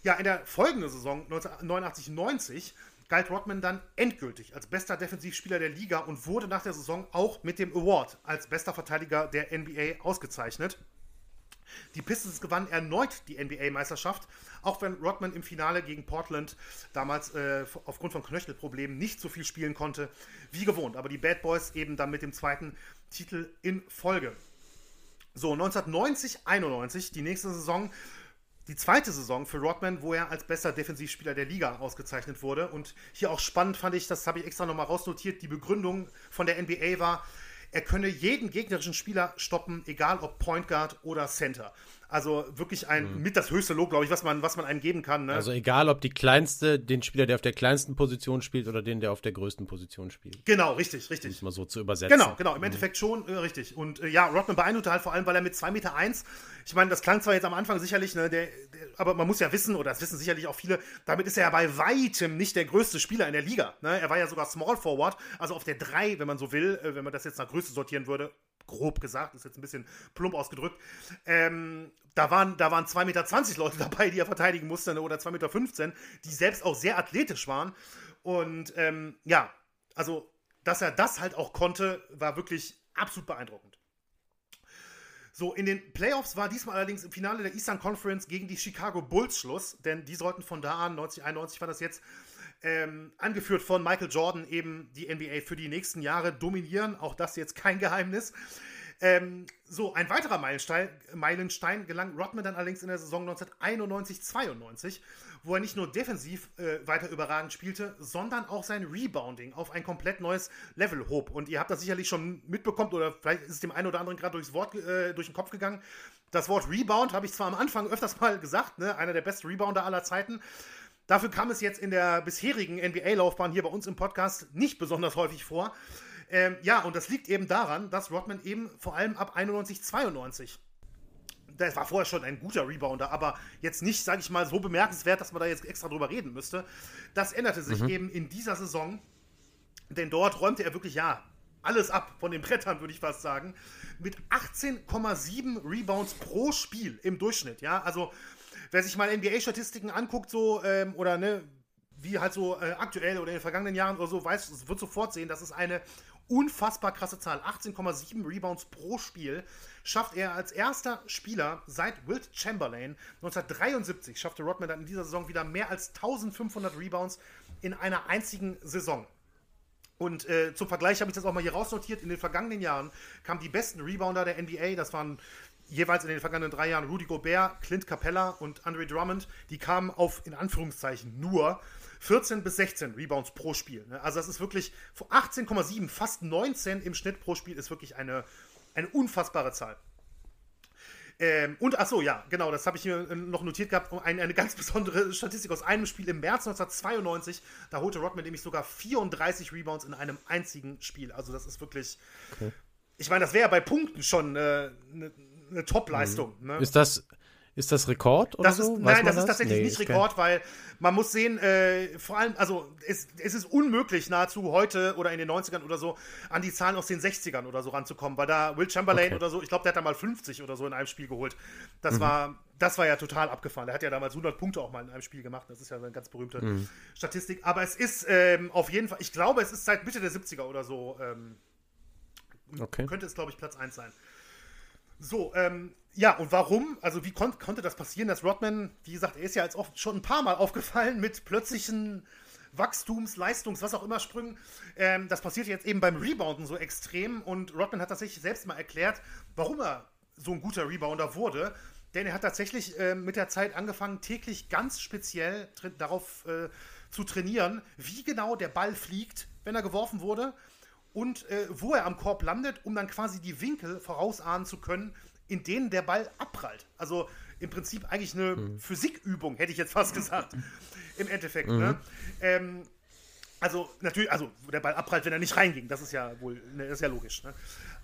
Ja, in der folgenden Saison 1989-90 galt Rodman dann endgültig als bester Defensivspieler der Liga und wurde nach der Saison auch mit dem Award als bester Verteidiger der NBA ausgezeichnet. Die Pistons gewannen erneut die NBA-Meisterschaft, auch wenn Rodman im Finale gegen Portland damals äh, aufgrund von Knöchelproblemen nicht so viel spielen konnte wie gewohnt. Aber die Bad Boys eben dann mit dem zweiten Titel in Folge. So, 1990, 91, die nächste Saison, die zweite Saison für Rodman, wo er als bester Defensivspieler der Liga ausgezeichnet wurde. Und hier auch spannend fand ich, das habe ich extra nochmal rausnotiert, die Begründung von der NBA war, er könne jeden gegnerischen Spieler stoppen, egal ob Point Guard oder Center. Also wirklich ein mhm. mit das höchste Lob, glaube ich, was man, was man einem geben kann. Ne? Also egal, ob die kleinste, den Spieler, der auf der kleinsten Position spielt oder den, der auf der größten Position spielt. Genau, richtig, richtig. Um es mal so zu übersetzen. Genau, genau, im mhm. Endeffekt schon äh, richtig. Und äh, ja, Rodman beeindruckte halt vor allem, weil er mit 2,1 Meter, eins, ich meine, das klang zwar jetzt am Anfang sicherlich, ne, der, der, aber man muss ja wissen, oder das wissen sicherlich auch viele, damit ist er ja bei weitem nicht der größte Spieler in der Liga. Ne? Er war ja sogar Small Forward, also auf der 3, wenn man so will, äh, wenn man das jetzt nach Größe sortieren würde, grob gesagt, ist jetzt ein bisschen plump ausgedrückt. Ähm, da waren, da waren 2,20 Meter Leute dabei, die er verteidigen musste, ne, oder 2,15 Meter, die selbst auch sehr athletisch waren. Und ähm, ja, also, dass er das halt auch konnte, war wirklich absolut beeindruckend. So, in den Playoffs war diesmal allerdings im Finale der Eastern Conference gegen die Chicago Bulls Schluss, denn die sollten von da an, 1991 war das jetzt, ähm, angeführt von Michael Jordan, eben die NBA für die nächsten Jahre dominieren. Auch das jetzt kein Geheimnis. Ähm, so, ein weiterer Meilenstein, Meilenstein, gelang Rodman dann allerdings in der Saison 1991-92, wo er nicht nur defensiv äh, weiter überragend spielte, sondern auch sein Rebounding auf ein komplett neues Level hob. Und ihr habt das sicherlich schon mitbekommen oder vielleicht ist es dem einen oder anderen gerade durchs Wort äh, durch den Kopf gegangen. Das Wort Rebound habe ich zwar am Anfang öfters mal gesagt, ne? einer der besten Rebounder aller Zeiten. Dafür kam es jetzt in der bisherigen NBA-Laufbahn hier bei uns im Podcast nicht besonders häufig vor. Ähm, ja, und das liegt eben daran, dass Rodman eben vor allem ab 91, 92 das war vorher schon ein guter Rebounder, aber jetzt nicht, sage ich mal, so bemerkenswert, dass man da jetzt extra drüber reden müsste. Das änderte sich mhm. eben in dieser Saison, denn dort räumte er wirklich, ja, alles ab von den Brettern, würde ich fast sagen, mit 18,7 Rebounds pro Spiel im Durchschnitt. Ja, also wer sich mal NBA-Statistiken anguckt, so, ähm, oder ne, wie halt so äh, aktuell oder in den vergangenen Jahren oder so, weiß, wird sofort sehen, das ist eine unfassbar krasse Zahl. 18,7 Rebounds pro Spiel schafft er als erster Spieler seit Wilt Chamberlain 1973 schaffte Rodman dann in dieser Saison wieder mehr als 1500 Rebounds in einer einzigen Saison. Und äh, zum Vergleich habe ich das auch mal hier rausnotiert. In den vergangenen Jahren kamen die besten Rebounder der NBA, das waren jeweils in den vergangenen drei Jahren Rudy Gobert, Clint Capella und Andre Drummond, die kamen auf, in Anführungszeichen, nur 14 bis 16 Rebounds pro Spiel. Ne? Also das ist wirklich 18,7, fast 19 im Schnitt pro Spiel ist wirklich eine, eine unfassbare Zahl. Ähm, und achso, ja, genau, das habe ich hier noch notiert gehabt. Eine, eine ganz besondere Statistik aus einem Spiel im März 1992. Da holte Rodman nämlich sogar 34 Rebounds in einem einzigen Spiel. Also, das ist wirklich. Okay. Ich meine, das wäre ja bei Punkten schon äh, eine, eine Top-Leistung. Mhm. Ne? Ist das. Ist das Rekord oder das so? Ist, nein, das, das, ist tatsächlich nee, nicht Rekord, weil man muss sehen, äh, vor allem, also es, es, ist unmöglich nahezu heute oder in den 90ern oder so an die Zahlen aus den 60ern oder so ranzukommen, weil da Will Chamberlain okay. oder so, ich glaube, der hat da mal 50 oder so in einem Spiel geholt. Das mhm. war das war ja total abgefahren. Der hat ja damals 100 Punkte auch mal in einem Spiel gemacht. Das ist ja eine ganz berühmte mhm. Statistik. Aber es ist ähm, auf jeden Fall, ich glaube, es ist seit Mitte der 70er oder so, ähm, okay. könnte es, glaube ich, Platz 1 sein. So, ähm, ja, und warum? Also, wie kon konnte das passieren, dass Rodman, wie gesagt, er ist ja jetzt auch schon ein paar Mal aufgefallen mit plötzlichen Wachstums-, Leistungs-, was auch immer Sprüngen. Ähm, das passiert jetzt eben beim Rebounden so extrem und Rodman hat tatsächlich selbst mal erklärt, warum er so ein guter Rebounder wurde. Denn er hat tatsächlich äh, mit der Zeit angefangen, täglich ganz speziell darauf äh, zu trainieren, wie genau der Ball fliegt, wenn er geworfen wurde und äh, wo er am Korb landet, um dann quasi die Winkel vorausahnen zu können, in denen der Ball abprallt. Also im Prinzip eigentlich eine mhm. Physikübung, hätte ich jetzt fast gesagt. Im Endeffekt. Mhm. Ne? Ähm, also natürlich, also der Ball abprallt, wenn er nicht reinging. Das ist ja wohl, ne, ist ja logisch. Ne?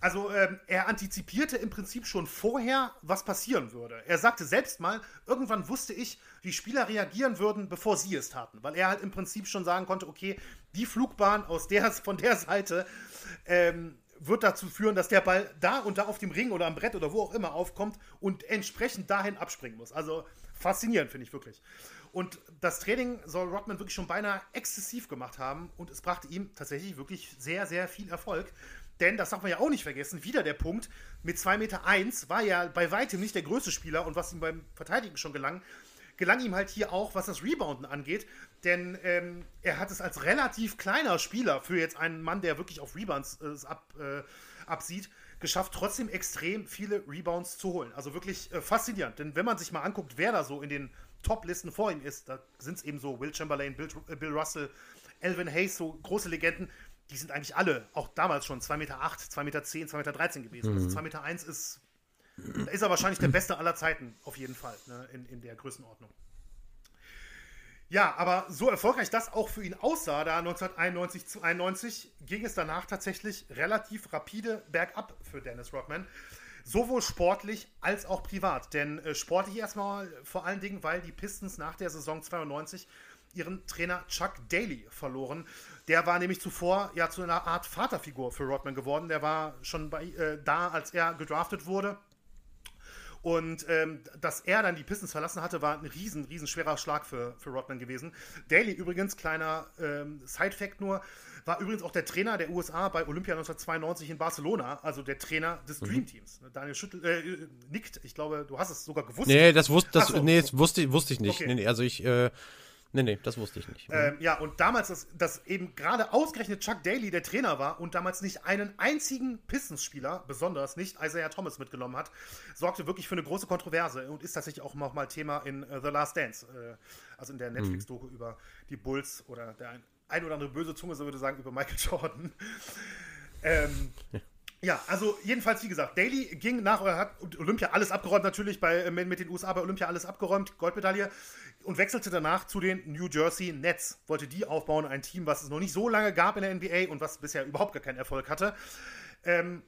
Also ähm, er antizipierte im Prinzip schon vorher, was passieren würde. Er sagte selbst mal, irgendwann wusste ich, wie Spieler reagieren würden, bevor sie es taten. Weil er halt im Prinzip schon sagen konnte, okay, die Flugbahn aus der, von der Seite ähm, wird dazu führen, dass der Ball da und da auf dem Ring oder am Brett oder wo auch immer aufkommt und entsprechend dahin abspringen muss. Also faszinierend, finde ich wirklich. Und das Training soll Rodman wirklich schon beinahe exzessiv gemacht haben und es brachte ihm tatsächlich wirklich sehr, sehr viel Erfolg. Denn, das darf man ja auch nicht vergessen, wieder der Punkt, mit 2,1 Meter eins war er bei weitem nicht der größte Spieler und was ihm beim Verteidigen schon gelang, gelang ihm halt hier auch, was das Rebounden angeht. Denn ähm, er hat es als relativ kleiner Spieler für jetzt einen Mann, der wirklich auf Rebounds äh, ab, äh, absieht, geschafft, trotzdem extrem viele Rebounds zu holen. Also wirklich äh, faszinierend. Denn wenn man sich mal anguckt, wer da so in den Top-Listen vor ihm ist, da sind es eben so Will Chamberlain, Bill, äh, Bill Russell, Elvin Hayes, so große Legenden, die sind eigentlich alle, auch damals schon, 2,8 Meter, 2,10 Meter, 2,13 Meter gewesen. Also mhm. Also 2,1 Meter eins ist, ist er wahrscheinlich der beste aller Zeiten, auf jeden Fall, ne, in, in der Größenordnung. Ja, aber so erfolgreich das auch für ihn aussah, da 1991 zu 91, ging es danach tatsächlich relativ rapide bergab für Dennis Rodman. Sowohl sportlich als auch privat. Denn äh, sportlich erstmal vor allen Dingen, weil die Pistons nach der Saison 92 ihren Trainer Chuck Daly verloren. Der war nämlich zuvor ja zu einer Art Vaterfigur für Rodman geworden. Der war schon bei, äh, da, als er gedraftet wurde. Und ähm, dass er dann die Pistons verlassen hatte, war ein riesen, riesen schwerer Schlag für, für Rodman gewesen. Daly übrigens, kleiner ähm, Side-Fact nur, war übrigens auch der Trainer der USA bei Olympia 1992 in Barcelona, also der Trainer des mhm. Dream Teams. Daniel Schüttel äh, nickt, ich glaube, du hast es sogar gewusst. Nee, das, wusste, das, so. nee, das wusste, wusste ich nicht. Okay. Nee, also ich äh, Nee, nee, das wusste ich nicht. Ähm, ja, und damals, dass, dass eben gerade ausgerechnet Chuck Daly der Trainer war und damals nicht einen einzigen Pistons-Spieler, besonders nicht Isaiah Thomas mitgenommen hat, sorgte wirklich für eine große Kontroverse und ist tatsächlich auch nochmal Thema in uh, The Last Dance, äh, also in der mhm. Netflix-Doku mhm. über die Bulls oder der ein, oder andere böse Zunge, so würde sagen, über Michael Jordan. ähm, ja. Ja, also jedenfalls, wie gesagt, Daly ging nach, hat Olympia alles abgeräumt, natürlich bei, mit den USA bei Olympia alles abgeräumt, Goldmedaille und wechselte danach zu den New Jersey Nets. Wollte die aufbauen, ein Team, was es noch nicht so lange gab in der NBA und was bisher überhaupt gar keinen Erfolg hatte. Ähm,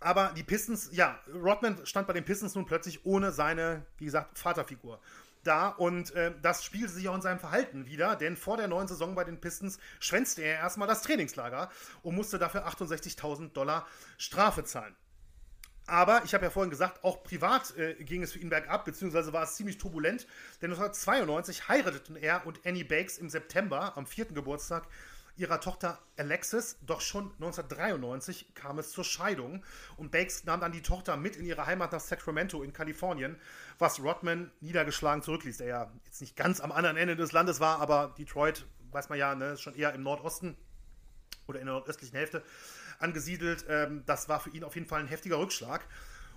aber die Pistons, ja, Rodman stand bei den Pistons nun plötzlich ohne seine, wie gesagt, Vaterfigur da und äh, das spielte sich auch in seinem Verhalten wieder, denn vor der neuen Saison bei den Pistons schwänzte er erstmal das Trainingslager und musste dafür 68.000 Dollar Strafe zahlen. Aber ich habe ja vorhin gesagt, auch privat äh, ging es für ihn bergab, beziehungsweise war es ziemlich turbulent, denn 1992 heirateten er und Annie Bakes im September, am vierten Geburtstag ihrer Tochter Alexis, doch schon 1993 kam es zur Scheidung und Bakes nahm dann die Tochter mit in ihre Heimat nach Sacramento in Kalifornien, was Rodman niedergeschlagen zurückließ, der ja jetzt nicht ganz am anderen Ende des Landes war, aber Detroit, weiß man ja, ne, ist schon eher im Nordosten oder in der nordöstlichen Hälfte angesiedelt. Ähm, das war für ihn auf jeden Fall ein heftiger Rückschlag.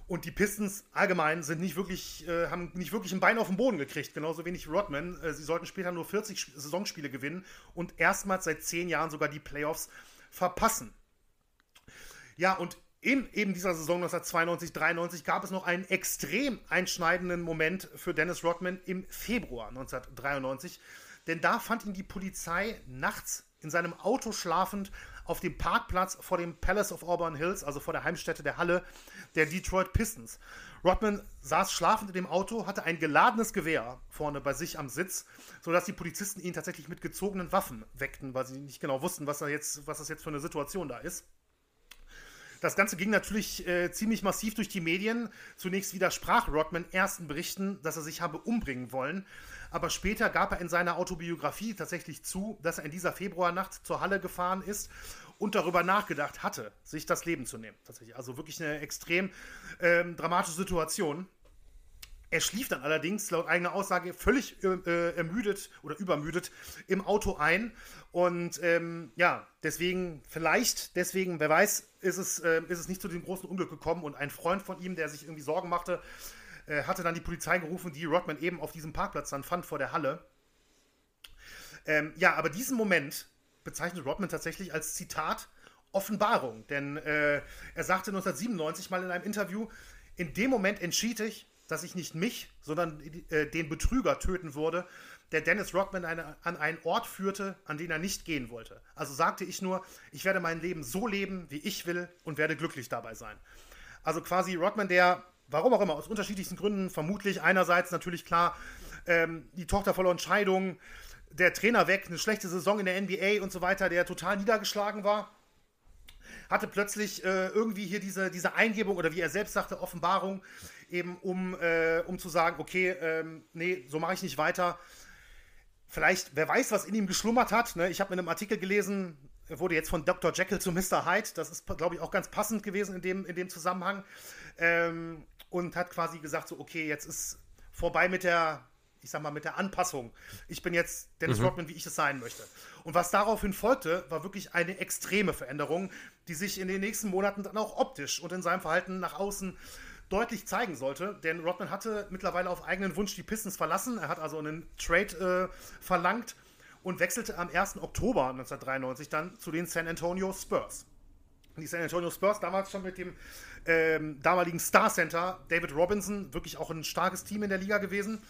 Und die Pistons allgemein sind nicht wirklich, äh, haben nicht wirklich ein Bein auf den Boden gekriegt, genauso wenig Rodman. Äh, sie sollten später nur 40 Saisonspiele gewinnen und erstmals seit zehn Jahren sogar die Playoffs verpassen. Ja, und in eben dieser Saison 1992, 93 gab es noch einen extrem einschneidenden Moment für Dennis Rodman im Februar 1993. Denn da fand ihn die Polizei nachts in seinem Auto schlafend auf dem Parkplatz vor dem Palace of Auburn Hills, also vor der Heimstätte der Halle der Detroit Pistons. Rodman saß schlafend in dem Auto, hatte ein geladenes Gewehr vorne bei sich am Sitz, sodass die Polizisten ihn tatsächlich mit gezogenen Waffen weckten, weil sie nicht genau wussten, was, er jetzt, was das jetzt für eine Situation da ist. Das Ganze ging natürlich äh, ziemlich massiv durch die Medien. Zunächst widersprach Rodman ersten Berichten, dass er sich habe umbringen wollen. Aber später gab er in seiner Autobiografie tatsächlich zu, dass er in dieser Februarnacht zur Halle gefahren ist und darüber nachgedacht hatte, sich das Leben zu nehmen. Tatsächlich. Also wirklich eine extrem ähm, dramatische Situation. Er schlief dann allerdings laut eigener Aussage völlig äh, ermüdet oder übermüdet im Auto ein. Und ähm, ja, deswegen, vielleicht, deswegen, wer weiß, ist es, äh, ist es nicht zu dem großen Unglück gekommen. Und ein Freund von ihm, der sich irgendwie Sorgen machte, äh, hatte dann die Polizei gerufen, die Rodman eben auf diesem Parkplatz dann fand vor der Halle. Ähm, ja, aber diesen Moment bezeichnet Rodman tatsächlich als Zitat Offenbarung. Denn äh, er sagte 1997 mal in einem Interview, in dem Moment entschied ich, dass ich nicht mich, sondern äh, den Betrüger töten würde, der Dennis Rodman eine, an einen Ort führte, an den er nicht gehen wollte. Also sagte ich nur, ich werde mein Leben so leben, wie ich will und werde glücklich dabei sein. Also quasi Rodman, der warum auch immer, aus unterschiedlichsten Gründen, vermutlich einerseits natürlich klar, ähm, die Tochter verloren Scheidung, der Trainer weg, eine schlechte Saison in der NBA und so weiter, der total niedergeschlagen war, hatte plötzlich äh, irgendwie hier diese, diese Eingebung oder wie er selbst sagte, Offenbarung, eben um, äh, um zu sagen, okay, ähm, nee, so mache ich nicht weiter. Vielleicht, wer weiß, was in ihm geschlummert hat. Ne? Ich habe in einem Artikel gelesen, er wurde jetzt von Dr. Jekyll zu Mr. Hyde. Das ist, glaube ich, auch ganz passend gewesen in dem, in dem Zusammenhang. Ähm, und hat quasi gesagt, so, okay, jetzt ist vorbei mit der, ich sag mal, mit der Anpassung. Ich bin jetzt Dennis mhm. Rodman, wie ich es sein möchte. Und was daraufhin folgte, war wirklich eine extreme Veränderung, die sich in den nächsten Monaten dann auch optisch und in seinem Verhalten nach außen deutlich zeigen sollte. Denn Rodman hatte mittlerweile auf eigenen Wunsch die Pistons verlassen. Er hat also einen Trade äh, verlangt und wechselte am 1. Oktober 1993 dann zu den San Antonio Spurs. Die San Antonio Spurs damals schon mit dem ähm, damaligen Star Center David Robinson, wirklich auch ein starkes Team in der Liga gewesen.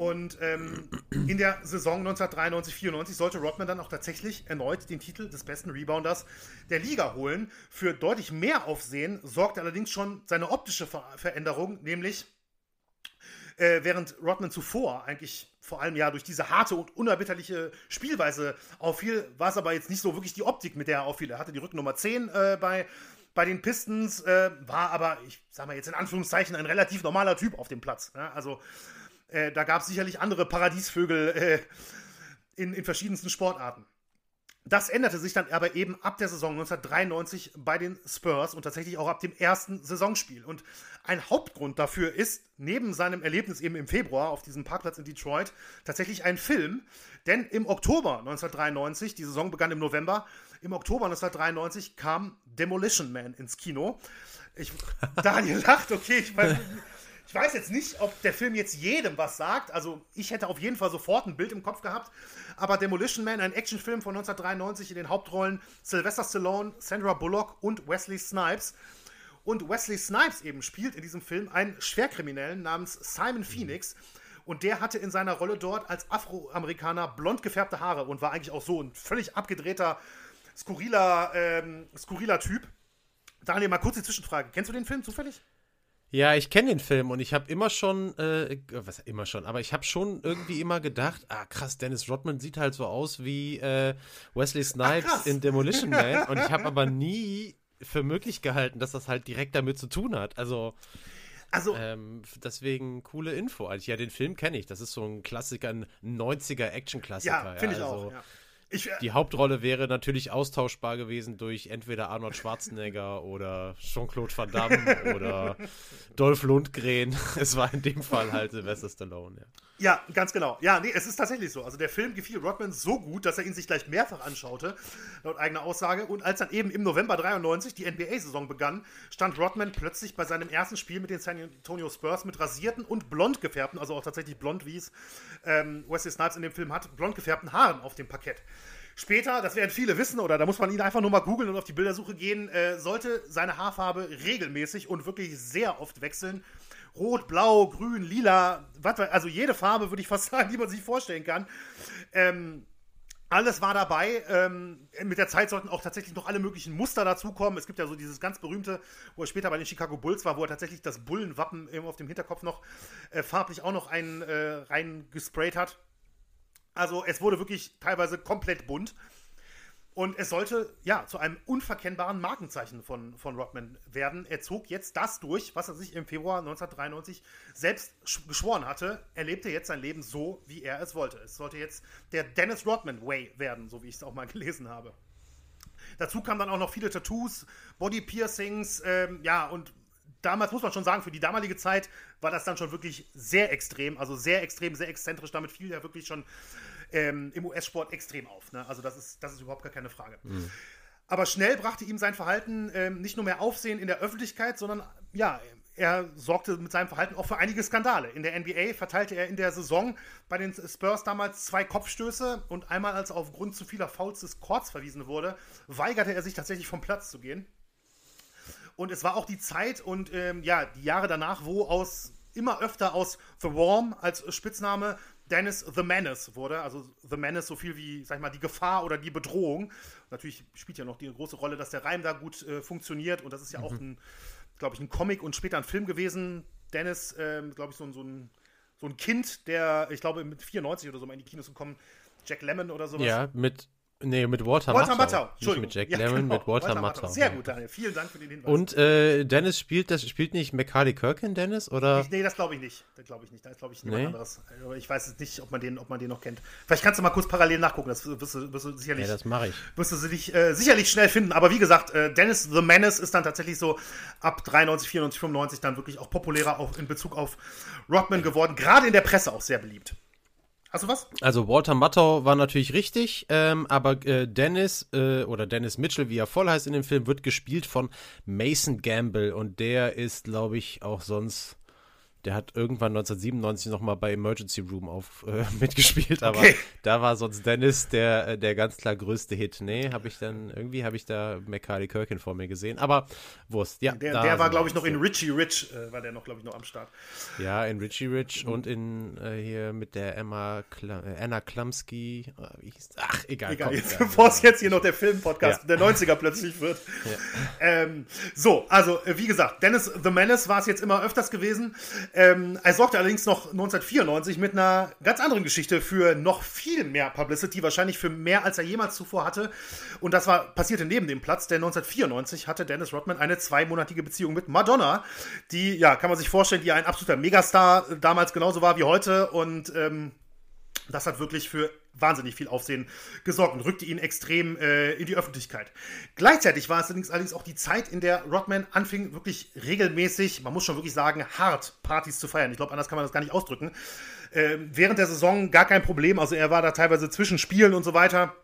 Und ähm, in der Saison 1993-94 sollte Rodman dann auch tatsächlich erneut den Titel des besten Rebounders der Liga holen. Für deutlich mehr Aufsehen sorgte allerdings schon seine optische Ver Veränderung, nämlich äh, während Rodman zuvor eigentlich vor allem ja durch diese harte und unerbitterliche Spielweise auffiel, war es aber jetzt nicht so wirklich die Optik, mit der er auffiel. Er hatte die Rücknummer 10 äh, bei, bei den Pistons, äh, war aber, ich sag mal jetzt in Anführungszeichen, ein relativ normaler Typ auf dem Platz. Ja? Also äh, da gab es sicherlich andere Paradiesvögel äh, in, in verschiedensten Sportarten. Das änderte sich dann aber eben ab der Saison 1993 bei den Spurs und tatsächlich auch ab dem ersten Saisonspiel. Und ein Hauptgrund dafür ist, neben seinem Erlebnis eben im Februar auf diesem Parkplatz in Detroit, tatsächlich ein Film. Denn im Oktober 1993, die Saison begann im November, im Oktober 1993 kam Demolition Man ins Kino. Ich, Daniel lacht, okay, ich weiß, ich weiß jetzt nicht, ob der Film jetzt jedem was sagt. Also ich hätte auf jeden Fall sofort ein Bild im Kopf gehabt. Aber Demolition Man, ein Actionfilm von 1993 in den Hauptrollen Sylvester Stallone, Sandra Bullock und Wesley Snipes. Und Wesley Snipes eben spielt in diesem Film einen Schwerkriminellen namens Simon Phoenix. Und der hatte in seiner Rolle dort als Afroamerikaner blond gefärbte Haare und war eigentlich auch so ein völlig abgedrehter, skurriler, ähm, skurriler Typ. Daniel, mal kurz die Zwischenfrage. Kennst du den Film zufällig? Ja, ich kenne den Film und ich habe immer schon, äh, was immer schon, aber ich habe schon irgendwie immer gedacht, ah krass, Dennis Rodman sieht halt so aus wie äh, Wesley Snipes Ach, in Demolition Man und ich habe aber nie für möglich gehalten, dass das halt direkt damit zu tun hat. Also, also ähm, deswegen coole Info. Also, ja, den Film kenne ich. Das ist so ein Klassiker, ein 90er Action-Klassiker. Ja, finde ja, ich also, auch. Ja. Ich, äh, die Hauptrolle wäre natürlich austauschbar gewesen durch entweder Arnold Schwarzenegger oder Jean-Claude Van Damme oder Dolph Lundgren. Es war in dem Fall halt Sylvester Stallone. Ja. Ja, ganz genau. Ja, nee, es ist tatsächlich so. Also der Film gefiel Rodman so gut, dass er ihn sich gleich mehrfach anschaute, laut eigener Aussage. Und als dann eben im November 93 die NBA-Saison begann, stand Rodman plötzlich bei seinem ersten Spiel mit den San Antonio Spurs mit rasierten und blond gefärbten, also auch tatsächlich blond, wie es ähm, Wesley Snipes in dem Film hat, blond gefärbten Haaren auf dem Parkett. Später, das werden viele wissen, oder da muss man ihn einfach nur mal googeln und auf die Bildersuche gehen, äh, sollte seine Haarfarbe regelmäßig und wirklich sehr oft wechseln. Rot, Blau, Grün, Lila, was, also jede Farbe würde ich fast sagen, die man sich vorstellen kann. Ähm, alles war dabei. Ähm, mit der Zeit sollten auch tatsächlich noch alle möglichen Muster dazukommen. Es gibt ja so dieses ganz berühmte, wo er später bei den Chicago Bulls war, wo er tatsächlich das Bullenwappen auf dem Hinterkopf noch äh, farblich auch noch einen äh, reingesprayt hat. Also es wurde wirklich teilweise komplett bunt. Und es sollte ja zu einem unverkennbaren Markenzeichen von, von Rodman werden. Er zog jetzt das durch, was er sich im Februar 1993 selbst geschworen hatte. Er lebte jetzt sein Leben so, wie er es wollte. Es sollte jetzt der Dennis Rodman Way werden, so wie ich es auch mal gelesen habe. Dazu kamen dann auch noch viele Tattoos, Body Piercings, ähm, ja, und damals muss man schon sagen, für die damalige Zeit war das dann schon wirklich sehr extrem, also sehr extrem, sehr exzentrisch. Damit fiel er wirklich schon ähm, im US-Sport extrem auf. Ne? Also das ist, das ist überhaupt gar keine Frage. Mhm. Aber schnell brachte ihm sein Verhalten ähm, nicht nur mehr Aufsehen in der Öffentlichkeit, sondern ja, er sorgte mit seinem Verhalten auch für einige Skandale. In der NBA verteilte er in der Saison bei den Spurs damals zwei Kopfstöße und einmal, als er aufgrund zu vieler Fouls des Courts verwiesen wurde, weigerte er sich tatsächlich vom Platz zu gehen. Und es war auch die Zeit und ähm, ja, die Jahre danach, wo aus immer öfter aus The Worm als Spitzname Dennis The Menace wurde. Also The Menace so viel wie, sag ich mal, die Gefahr oder die Bedrohung. Natürlich spielt ja noch die große Rolle, dass der Reim da gut äh, funktioniert. Und das ist ja mhm. auch ein, glaube ich, ein Comic und später ein Film gewesen. Dennis, ähm, glaube ich, so, so, ein, so ein Kind, der, ich glaube, mit 94 oder so mal in die Kinos gekommen, Jack Lemmon oder sowas. Ja, mit Nee, mit Walter, Walter Matthau. Matthau. Nicht mit Jack Lemmon, genau. mit Walter, Matthau. Sehr gut, Daniel. Vielen Dank für den Hinweis. Und äh, Dennis spielt das spielt nicht Macaulay Kirkin Dennis oder? Ich, nee, das glaube ich nicht. Das glaube ich nicht. Da ist glaube ich niemand Nee. anderes. Also Ich weiß jetzt nicht, ob man den, ob man den noch kennt. Vielleicht kannst du mal kurz parallel nachgucken. Das wirst du, wirst du sicherlich, ja, das mache ich. wirst du sicherlich, äh, sicherlich schnell finden. Aber wie gesagt, äh, Dennis the Menace ist dann tatsächlich so ab 93, 94, 95 dann wirklich auch populärer auf, in Bezug auf Rodman geworden. Gerade in der Presse auch sehr beliebt. Hast du was? Also Walter Matthau war natürlich richtig, ähm, aber äh, Dennis äh, oder Dennis Mitchell, wie er voll heißt in dem Film, wird gespielt von Mason Gamble und der ist, glaube ich, auch sonst. Der hat irgendwann 1997 nochmal bei Emergency Room auf, äh, mitgespielt, aber Okay. da war sonst Dennis der, äh, der ganz klar größte Hit. Nee, habe ich dann, irgendwie habe ich da Macaulay Kirkin vor mir gesehen, aber Wurst, ja. Der, der war, glaube ich, noch in Richie Rich, äh, war der noch, glaube ich, noch am Start. Ja, in Richie Rich und in äh, hier mit der Emma Kla äh, Anna Klumsky. äh, Ach, egal. Egal, jetzt, ja. bevor es jetzt hier noch der Filmpodcast Ja. der 90er plötzlich wird. Ähm, so, also wie gesagt, Dennis the Menace war es jetzt immer öfters gewesen. Ähm, er sorgte allerdings noch 1994 mit einer ganz anderen Geschichte für noch viel mehr Publicity, wahrscheinlich für mehr, als er jemals zuvor hatte. Und das war passierte neben dem Platz, denn 1994 hatte Dennis Rodman eine zweimonatige Beziehung mit Madonna, die, ja, kann man sich vorstellen, die ein absoluter Megastar äh, damals genauso war wie heute und ähm, das hat wirklich für wahnsinnig viel Aufsehen gesorgt und rückte ihn extrem äh, in die Öffentlichkeit. Gleichzeitig war es allerdings, auch die Zeit, in der Rodman anfing, wirklich regelmäßig, man muss schon wirklich sagen, hart Partys zu feiern. Ich glaube, anders kann man das gar nicht ausdrücken. Ähm, während der Saison gar kein Problem. Also er war da teilweise zwischen Spielen und so weiter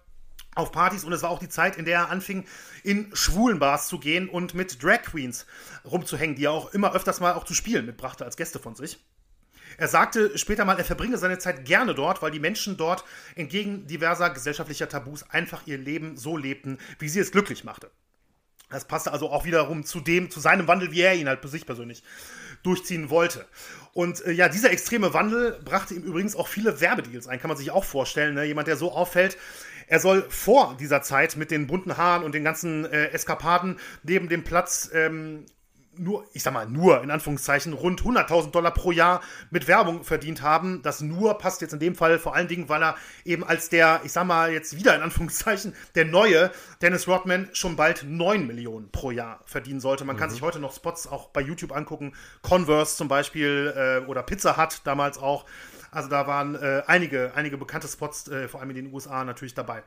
auf Partys und es war auch die Zeit, in der er anfing, in schwulen Bars zu gehen und mit Drag Queens rumzuhängen, die er auch immer öfters mal auch zu spielen mitbrachte als Gäste von sich. Er sagte später mal, er verbringe seine Zeit gerne dort, weil die Menschen dort entgegen diverser gesellschaftlicher Tabus einfach ihr Leben so lebten, wie sie es glücklich machte. Das passte also auch wiederum zu dem, zu seinem Wandel, wie er ihn halt für sich persönlich durchziehen wollte. Und äh, ja, dieser extreme Wandel brachte ihm übrigens auch viele Werbedeals ein, kann man sich auch vorstellen. Ne? Jemand, der so auffällt, er soll vor dieser Zeit mit den bunten Haaren und den ganzen äh, Eskapaden neben dem Platz ähm, nur, ich sag mal, nur in Anführungszeichen rund 100.000 Dollar pro Jahr mit Werbung verdient haben. Das nur passt jetzt in dem Fall vor allen Dingen, weil er eben als der, ich sag mal jetzt wieder in Anführungszeichen, der neue Dennis Rodman schon bald 9 Millionen pro Jahr verdienen sollte. Man kann sich heute noch Spots auch bei YouTube angucken. Converse zum Beispiel äh, oder Pizza Hut damals auch. Also da waren äh, einige, einige bekannte Spots, äh, vor allem in den USA, natürlich dabei.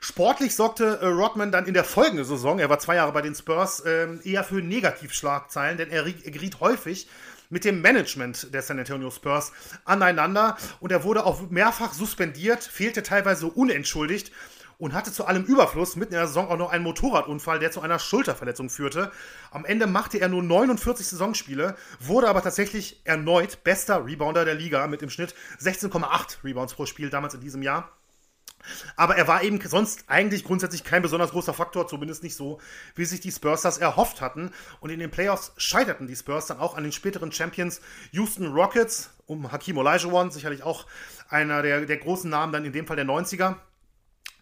Sportlich sorgte äh, Rodman dann in der folgenden Saison, er war zwei Jahre bei den Spurs, ähm, eher für Negativschlagzeilen, denn er, rie- er geriet häufig mit dem Management der San Antonio Spurs aneinander und er wurde auch mehrfach suspendiert, fehlte teilweise unentschuldigt und hatte zu allem Überfluss mitten in der Saison auch noch einen Motorradunfall, der zu einer Schulterverletzung führte. Am Ende machte er nur 49 Saisonspiele, wurde aber tatsächlich erneut bester Rebounder der Liga mit im Schnitt 16,8 Rebounds pro Spiel damals in diesem Jahr. Aber er war eben sonst eigentlich grundsätzlich kein besonders großer Faktor, zumindest nicht so, wie sich die Spurs das erhofft hatten. Und in den Playoffs scheiterten die Spurs dann auch an den späteren Champions Houston Rockets um Hakim Olajuwon, sicherlich auch einer der, der großen Namen dann in dem Fall der 90er.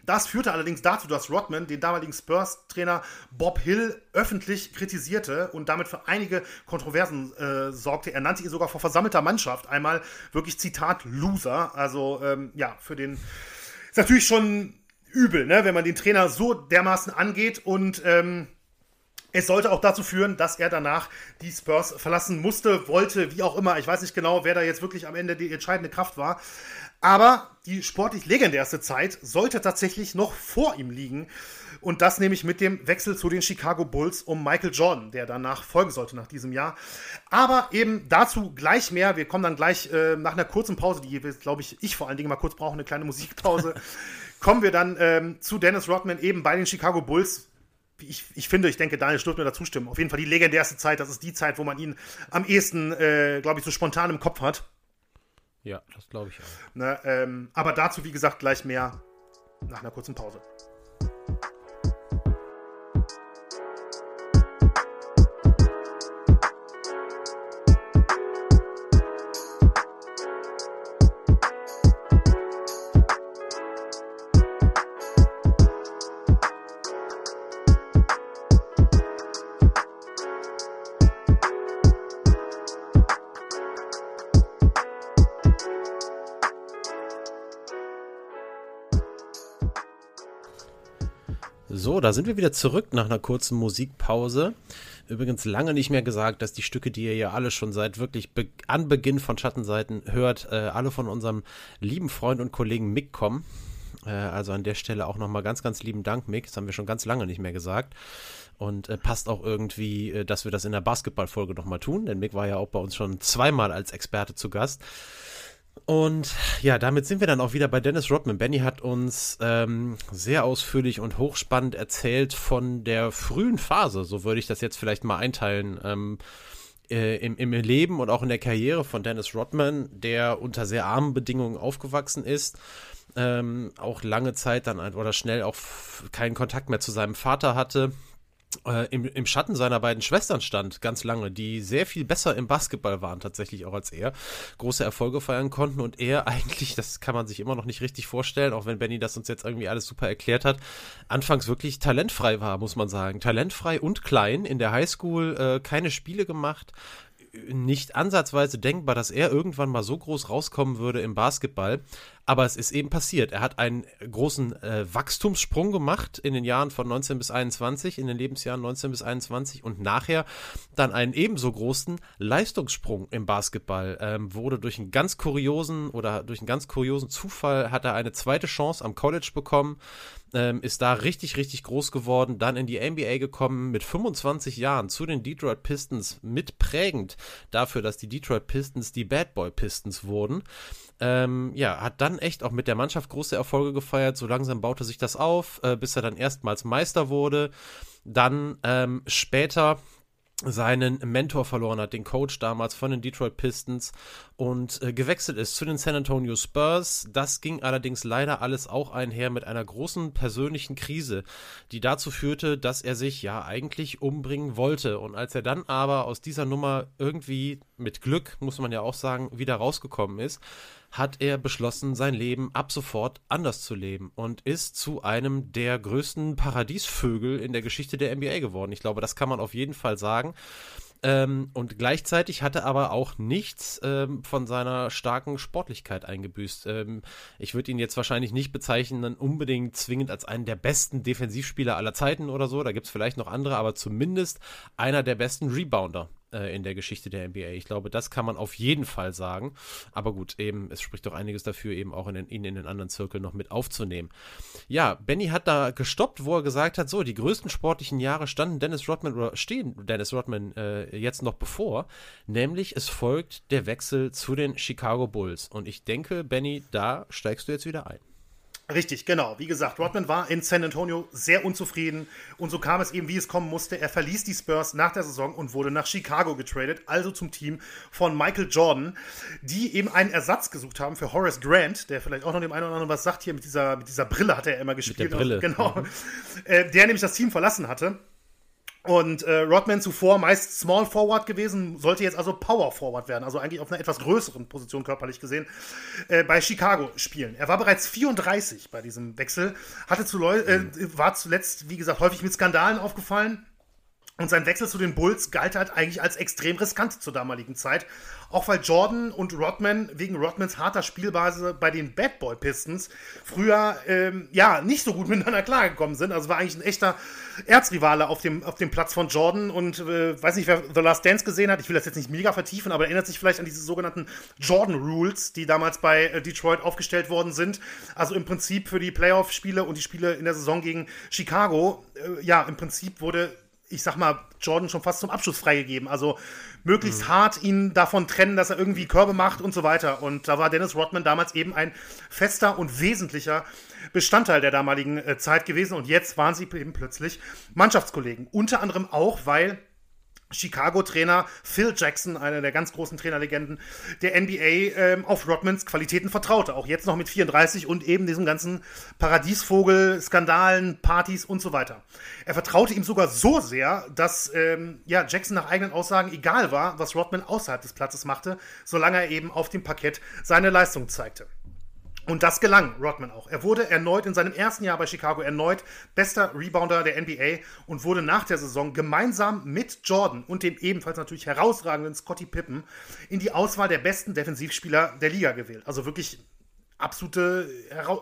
Das führte allerdings dazu, dass Rodman den damaligen Spurs-Trainer Bob Hill öffentlich kritisierte und damit für einige Kontroversen äh, sorgte. Er nannte ihn sogar vor versammelter Mannschaft einmal wirklich Zitat Loser. Also ähm, ja, für den ist natürlich schon übel, ne, wenn man den Trainer so dermaßen angeht und ähm, es sollte auch dazu führen, dass er danach die Spurs verlassen musste, wollte, wie auch immer. Ich weiß nicht genau, wer da jetzt wirklich am Ende die entscheidende Kraft war. Aber die sportlich legendärste Zeit sollte tatsächlich noch vor ihm liegen. Und das nämlich mit dem Wechsel zu den Chicago Bulls um Michael Jordan, der danach folgen sollte nach diesem Jahr. Aber eben dazu gleich mehr. Wir kommen dann gleich äh, nach einer kurzen Pause, die, glaube ich, ich vor allen Dingen mal kurz brauche, eine kleine Musikpause. kommen wir dann ähm, zu Dennis Rodman eben bei den Chicago Bulls ich, ich finde, ich denke, Daniel Sturt mir da zustimmen. Auf jeden Fall die legendärste Zeit, das ist die Zeit, wo man ihn am ehesten, äh, glaube ich, so spontan im Kopf hat. Ja, das glaube ich auch. Ne, ähm, aber dazu, wie gesagt, gleich mehr nach einer kurzen Pause. So, da sind wir wieder zurück nach einer kurzen Musikpause. Übrigens lange nicht mehr gesagt, dass die Stücke, die ihr ja alle schon seit wirklich Be Anbeginn von Schattenseiten hört, äh, alle von unserem lieben Freund und Kollegen Mick kommen. Äh, also an der Stelle auch nochmal ganz, ganz lieben Dank, Mick. Das haben wir schon ganz lange nicht mehr gesagt. Und äh, passt auch irgendwie, äh, dass wir das in der Basketballfolge nochmal tun, denn Mick war ja auch bei uns schon zweimal als Experte zu Gast. Und ja, damit sind wir dann auch wieder bei Dennis Rodman. Benny hat uns ähm, sehr ausführlich und hochspannend erzählt von der frühen Phase, so würde ich das jetzt vielleicht mal einteilen, ähm, äh, im, im Leben und auch in der Karriere von Dennis Rodman, der unter sehr armen Bedingungen aufgewachsen ist. Ähm, auch lange Zeit dann oder schnell auch keinen Kontakt mehr zu seinem Vater hatte, äh, im, im Schatten seiner beiden Schwestern stand, ganz lange, die sehr viel besser im Basketball waren tatsächlich auch als er, große Erfolge feiern konnten und er eigentlich, das kann man sich immer noch nicht richtig vorstellen, auch wenn Benny das uns jetzt irgendwie alles super erklärt hat, anfangs wirklich talentfrei war, muss man sagen. Talentfrei und klein, in der Highschool äh, keine Spiele gemacht, nicht ansatzweise denkbar, dass er irgendwann mal so groß rauskommen würde im Basketball. Aber es ist eben passiert. Er hat einen großen äh, Wachstumssprung gemacht in den Jahren von 19 bis 21, in den Lebensjahren 19 bis 21 und nachher dann einen ebenso großen Leistungssprung im Basketball. Ähm, wurde durch einen ganz kuriosen oder durch einen ganz kuriosen Zufall hat er eine zweite Chance am College bekommen ähm, ist da richtig, richtig groß geworden, dann in die NBA gekommen, mit 25 Jahren zu den Detroit Pistons, mitprägend dafür, dass die Detroit Pistons die Bad Boy Pistons wurden. Ähm, ja, hat dann echt auch mit der Mannschaft große Erfolge gefeiert. So langsam baute sich das auf, äh, bis er dann erstmals Meister wurde. Dann ähm, später seinen Mentor verloren hat, den Coach damals von den Detroit Pistons und äh, gewechselt ist zu den San Antonio Spurs. Das ging allerdings leider alles auch einher mit einer großen persönlichen Krise, die dazu führte, dass er sich ja eigentlich umbringen wollte. Und als er dann aber aus dieser Nummer irgendwie mit Glück, muss man ja auch sagen, wieder rausgekommen ist, hat er beschlossen, sein Leben ab sofort anders zu leben und ist zu einem der größten Paradiesvögel in der Geschichte der NBA geworden. Ich glaube, das kann man auf jeden Fall sagen. Ähm, und gleichzeitig hatte aber auch nichts ähm, von seiner starken Sportlichkeit eingebüßt. Ähm, ich würde ihn jetzt wahrscheinlich nicht bezeichnen, unbedingt zwingend als einen der besten Defensivspieler aller Zeiten oder so. Da gibt es vielleicht noch andere, aber zumindest einer der besten Rebounder äh, in der Geschichte der NBA. Ich glaube, das kann man auf jeden Fall sagen. Aber gut, eben, es spricht doch einiges dafür, eben auch in den, ihn in den anderen Zirkel noch mit aufzunehmen. Ja, Benny hat da gestoppt, wo er gesagt hat, so, die größten sportlichen Jahre standen Dennis Rodman oder stehen Dennis Rodman äh, jetzt noch bevor, nämlich es folgt der Wechsel zu den Chicago Bulls. Und ich denke, Benny, da steigst du jetzt wieder ein. Richtig, genau. Wie gesagt, Rodman war in San Antonio sehr unzufrieden und so kam es eben, wie es kommen musste. Er verließ die Spurs nach der Saison und wurde nach Chicago getradet, also zum Team von Michael Jordan, die eben einen Ersatz gesucht haben für Horace Grant, der vielleicht auch noch dem einen oder anderen was sagt hier mit dieser, mit dieser Brille hat er immer gespielt. Mit der Brille. Genau. Mhm. Äh, der nämlich das Team verlassen hatte. Und äh, Rodman zuvor meist Small Forward gewesen, sollte jetzt also Power Forward werden, also eigentlich auf einer etwas größeren Position körperlich gesehen, äh, bei Chicago spielen. Er war bereits 34 bei diesem Wechsel, hatte zu äh, mhm. war zuletzt, wie gesagt, häufig mit Skandalen aufgefallen. Und sein Wechsel zu den Bulls galt halt eigentlich als extrem riskant zur damaligen Zeit. Auch weil Jordan und Rodman wegen Rodmans harter Spielbase bei den Bad Boy Pistons früher ähm, ja nicht so gut miteinander klargekommen sind. Also war eigentlich ein echter Erzrivale auf dem, auf dem Platz von Jordan. Und äh, weiß nicht, wer The Last Dance gesehen hat, ich will das jetzt nicht mega vertiefen, aber erinnert sich vielleicht an diese sogenannten Jordan Rules, die damals bei äh, Detroit aufgestellt worden sind. Also im Prinzip für die Playoff-Spiele und die Spiele in der Saison gegen Chicago, äh, ja, im Prinzip wurde ich sag mal, Jordan schon fast zum Abschluss freigegeben. Also möglichst mhm. hart ihn davon trennen, dass er irgendwie Körbe macht und so weiter. Und da war Dennis Rodman damals eben ein fester und wesentlicher Bestandteil der damaligen äh, Zeit gewesen. Und jetzt waren sie eben plötzlich Mannschaftskollegen. Unter anderem auch, weil Chicago-Trainer Phil Jackson, einer der ganz großen Trainerlegenden der NBA, ähm, auf Rodmans Qualitäten vertraute. Auch jetzt noch mit 34 und eben diesem ganzen Paradiesvogel, Skandalen, Partys und so weiter. Er vertraute ihm sogar so sehr, dass ähm, ja, Jackson nach eigenen Aussagen egal war, was Rodman außerhalb des Platzes machte, solange er eben auf dem Parkett seine Leistung zeigte. Und das gelang Rodman auch. Er wurde erneut in seinem ersten Jahr bei Chicago erneut bester Rebounder der NBA und wurde nach der Saison gemeinsam mit Jordan und dem ebenfalls natürlich herausragenden Scottie Pippen in die Auswahl der besten Defensivspieler der Liga gewählt. Also wirklich absolute,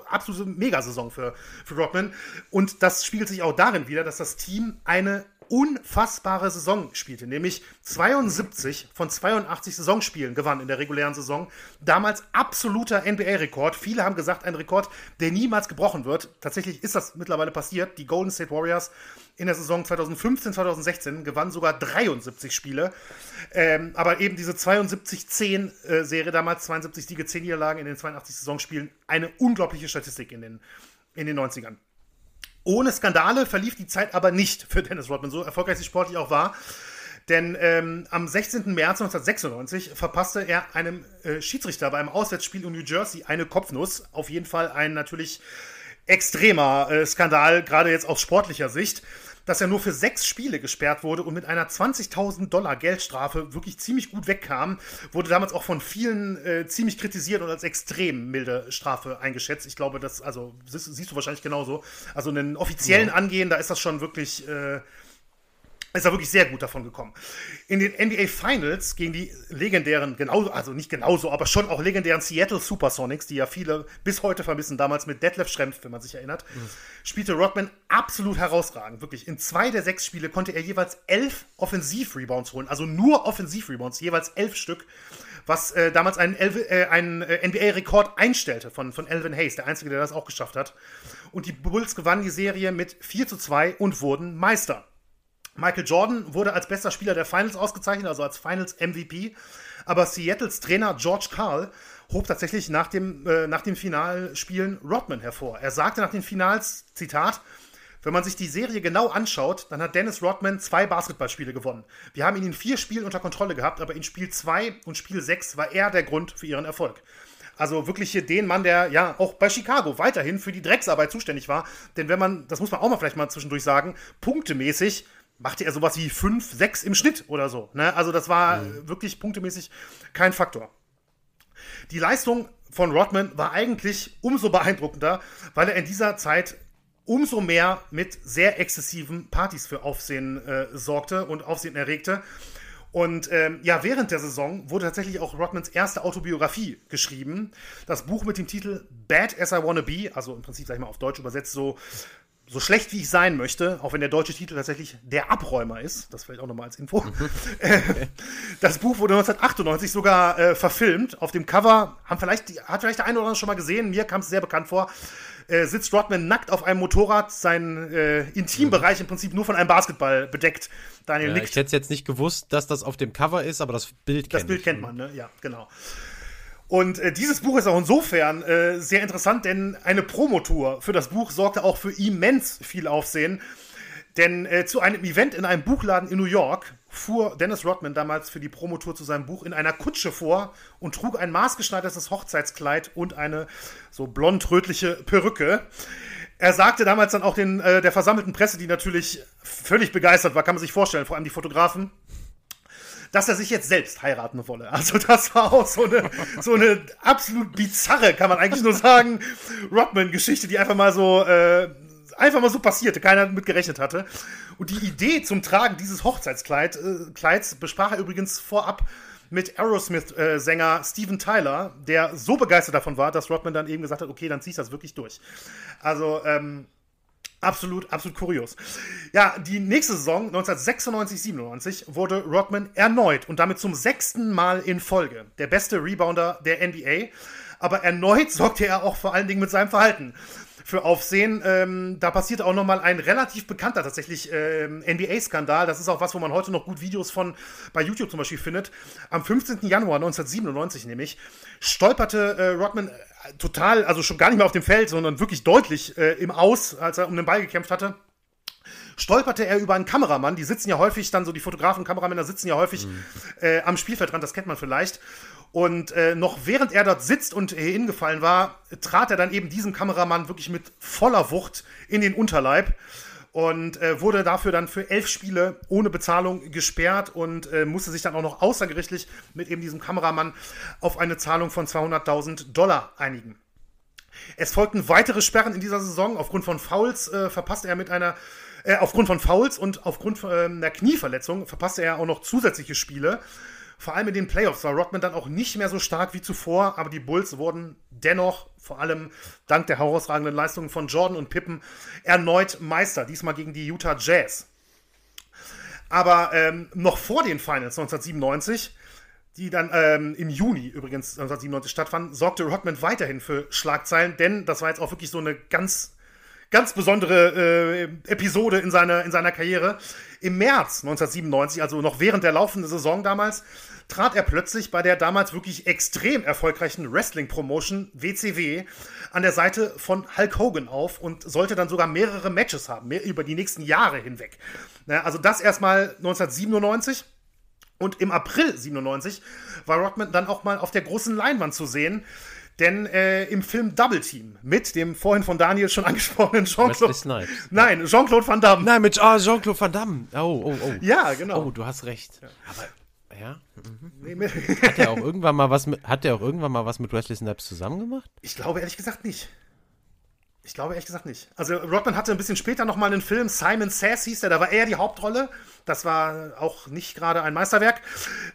absolute Megasaison für, für Rodman. Und das spiegelt sich auch darin wieder, dass das Team eine unfassbare Saison spielte, nämlich 72 von 82 Saisonspielen gewann in der regulären Saison. Damals absoluter NBA-Rekord. Viele haben gesagt, ein Rekord, der niemals gebrochen wird. Tatsächlich ist das mittlerweile passiert. Die Golden State Warriors in der Saison 2015, 2016 gewannen sogar 73 Spiele. Ähm, aber eben diese 72-10-Serie äh, damals, 72 Siege, 10 Niederlagen in den 82 Saisonspielen, eine unglaubliche Statistik in den, in den 90ern. Ohne Skandale verlief die Zeit aber nicht für Dennis Rodman, so erfolgreich sie sportlich auch war. Denn ähm, am 16. März 1996 verpasste er einem äh, Schiedsrichter bei einem Auswärtsspiel in New Jersey eine Kopfnuss. Auf jeden Fall ein natürlich extremer äh, Skandal, gerade jetzt aus sportlicher Sicht dass er nur für sechs Spiele gesperrt wurde und mit einer 20.000 Dollar Geldstrafe wirklich ziemlich gut wegkam, wurde damals auch von vielen äh, ziemlich kritisiert und als extrem milde Strafe eingeschätzt. Ich glaube, das, also, siehst, siehst du wahrscheinlich genauso. Also einen offiziellen ja. Angehen, da ist das schon wirklich äh, ist er wirklich sehr gut davon gekommen. In den NBA Finals gegen die legendären, genauso, also nicht genauso, aber schon auch legendären Seattle Supersonics, die ja viele bis heute vermissen, damals mit Detlef Schrempf, wenn man sich erinnert, mhm. spielte Rodman absolut herausragend. Wirklich. In zwei der sechs Spiele konnte er jeweils elf Offensiv-Rebounds holen, also nur Offensiv-Rebounds, jeweils elf Stück, was äh, damals einen, äh, einen äh, NBA-Rekord einstellte von, von Elvin Hayes, der Einzige, der das auch geschafft hat. Und die Bulls gewannen die Serie mit 4 zu 2 und wurden Meister. Michael Jordan wurde als bester Spieler der Finals ausgezeichnet, also als Finals MVP. Aber Seattles Trainer George Carl hob tatsächlich nach dem, äh, nach dem Finalspielen Rodman hervor. Er sagte nach den Finals, Zitat, wenn man sich die Serie genau anschaut, dann hat Dennis Rodman zwei Basketballspiele gewonnen. Wir haben ihn in vier Spielen unter Kontrolle gehabt, aber in Spiel 2 und Spiel 6 war er der Grund für ihren Erfolg. Also wirklich hier den Mann, der ja auch bei Chicago weiterhin für die Drecksarbeit zuständig war. Denn wenn man, das muss man auch mal vielleicht mal zwischendurch sagen, punktemäßig machte er sowas wie 5, 6 im Schnitt oder so. Ne? Also das war mhm. wirklich punktemäßig kein Faktor. Die Leistung von Rodman war eigentlich umso beeindruckender, weil er in dieser Zeit umso mehr mit sehr exzessiven Partys für Aufsehen äh, sorgte und Aufsehen erregte. Und ähm, ja, während der Saison wurde tatsächlich auch Rodmans erste Autobiografie geschrieben. Das Buch mit dem Titel Bad as I Wanna Be, also im Prinzip, sag ich mal, auf Deutsch übersetzt so so schlecht wie ich sein möchte, auch wenn der deutsche Titel tatsächlich Der Abräumer ist, das vielleicht auch nochmal als Info. das Buch wurde 1998 sogar äh, verfilmt. Auf dem Cover haben vielleicht, hat vielleicht der eine oder andere schon mal gesehen, mir kam es sehr bekannt vor. Äh, sitzt Rodman nackt auf einem Motorrad, sein äh, Intimbereich mhm. im Prinzip nur von einem Basketball bedeckt. Daniel ja, nickt. Ich hätte jetzt nicht gewusst, dass das auf dem Cover ist, aber das Bild kennt Das Bild kennt man, ne? Ja, genau. Und äh, dieses Buch ist auch insofern äh, sehr interessant, denn eine Promotour für das Buch sorgte auch für immens viel Aufsehen. Denn äh, zu einem Event in einem Buchladen in New York fuhr Dennis Rodman damals für die Promotour zu seinem Buch in einer Kutsche vor und trug ein maßgeschneidertes Hochzeitskleid und eine so blond-rötliche Perücke. Er sagte damals dann auch den, äh, der versammelten Presse, die natürlich völlig begeistert war, kann man sich vorstellen, vor allem die Fotografen, dass er sich jetzt selbst heiraten wolle. Also das war auch so eine, so eine absolut bizarre, kann man eigentlich nur sagen, Rodman-Geschichte, die einfach mal so, äh, einfach mal so passierte, keiner mit gerechnet hatte. Und die Idee zum Tragen dieses Hochzeitskleids äh, besprach er übrigens vorab mit Aerosmith-Sänger Steven Tyler, der so begeistert davon war, dass Rodman dann eben gesagt hat, okay, dann zieh ich das wirklich durch. Also, ähm, Absolut, absolut kurios. Ja, die nächste Saison, 1996-97, wurde Rodman erneut und damit zum sechsten Mal in Folge der beste Rebounder der NBA. Aber erneut sorgte er auch vor allen Dingen mit seinem Verhalten für Aufsehen. Ähm, da passierte auch nochmal ein relativ bekannter tatsächlich ähm, NBA-Skandal. Das ist auch was, wo man heute noch gut Videos von bei YouTube zum Beispiel findet. Am 15. Januar 1997 nämlich stolperte äh, Rodman total, also schon gar nicht mehr auf dem Feld, sondern wirklich deutlich äh, im Aus, als er um den Ball gekämpft hatte stolperte er über einen Kameramann. Die sitzen ja häufig dann so, die Fotografen, Kameramänner sitzen ja häufig mhm. äh, am Spielfeldrand, das kennt man vielleicht. Und äh, noch während er dort sitzt und äh, hingefallen war, trat er dann eben diesem Kameramann wirklich mit voller Wucht in den Unterleib und äh, wurde dafür dann für elf Spiele ohne Bezahlung gesperrt und äh, musste sich dann auch noch außergerichtlich mit eben diesem Kameramann auf eine Zahlung von 200.000 Dollar einigen. Es folgten weitere Sperren in dieser Saison. Aufgrund von Fouls äh, verpasste er mit einer, äh, aufgrund von Fouls und aufgrund äh, einer Knieverletzung verpasste er auch noch zusätzliche Spiele. Vor allem in den Playoffs war Rodman dann auch nicht mehr so stark wie zuvor, aber die Bulls wurden dennoch, vor allem dank der herausragenden Leistungen von Jordan und Pippen, erneut Meister, diesmal gegen die Utah Jazz. Aber ähm, noch vor den Finals 1997 die dann ähm, im Juni übrigens 1997 stattfanden, sorgte Rodman weiterhin für Schlagzeilen, denn das war jetzt auch wirklich so eine ganz ganz besondere äh, Episode in seiner, in seiner Karriere. Im März 1997, also noch während der laufenden Saison damals, trat er plötzlich bei der damals wirklich extrem erfolgreichen Wrestling-Promotion WCW an der Seite von Hulk Hogan auf und sollte dann sogar mehrere Matches haben, mehr über die nächsten Jahre hinweg. Na, also das erstmal 1997. Und im April 97 war Rodman dann auch mal auf der großen Leinwand zu sehen. Denn äh, im Film Double Team mit dem vorhin von Daniel schon angesprochenen Jean-Claude. Nein, Jean-Claude Van Damme. Nein, mit ah, Jean-Claude Van Damme. Oh, oh, oh. Ja, genau. Oh, du hast recht. Ja. Aber ja. Mhm. Hat er auch irgendwann mal was mit, hat er auch irgendwann mal was mit Wesley Snipes zusammen gemacht? Ich glaube ehrlich gesagt nicht. Ich glaube ehrlich gesagt nicht. Also Rodman hatte ein bisschen später noch mal einen Film, Simon Says hieß der, da war er die Hauptrolle. Das war auch nicht gerade ein Meisterwerk,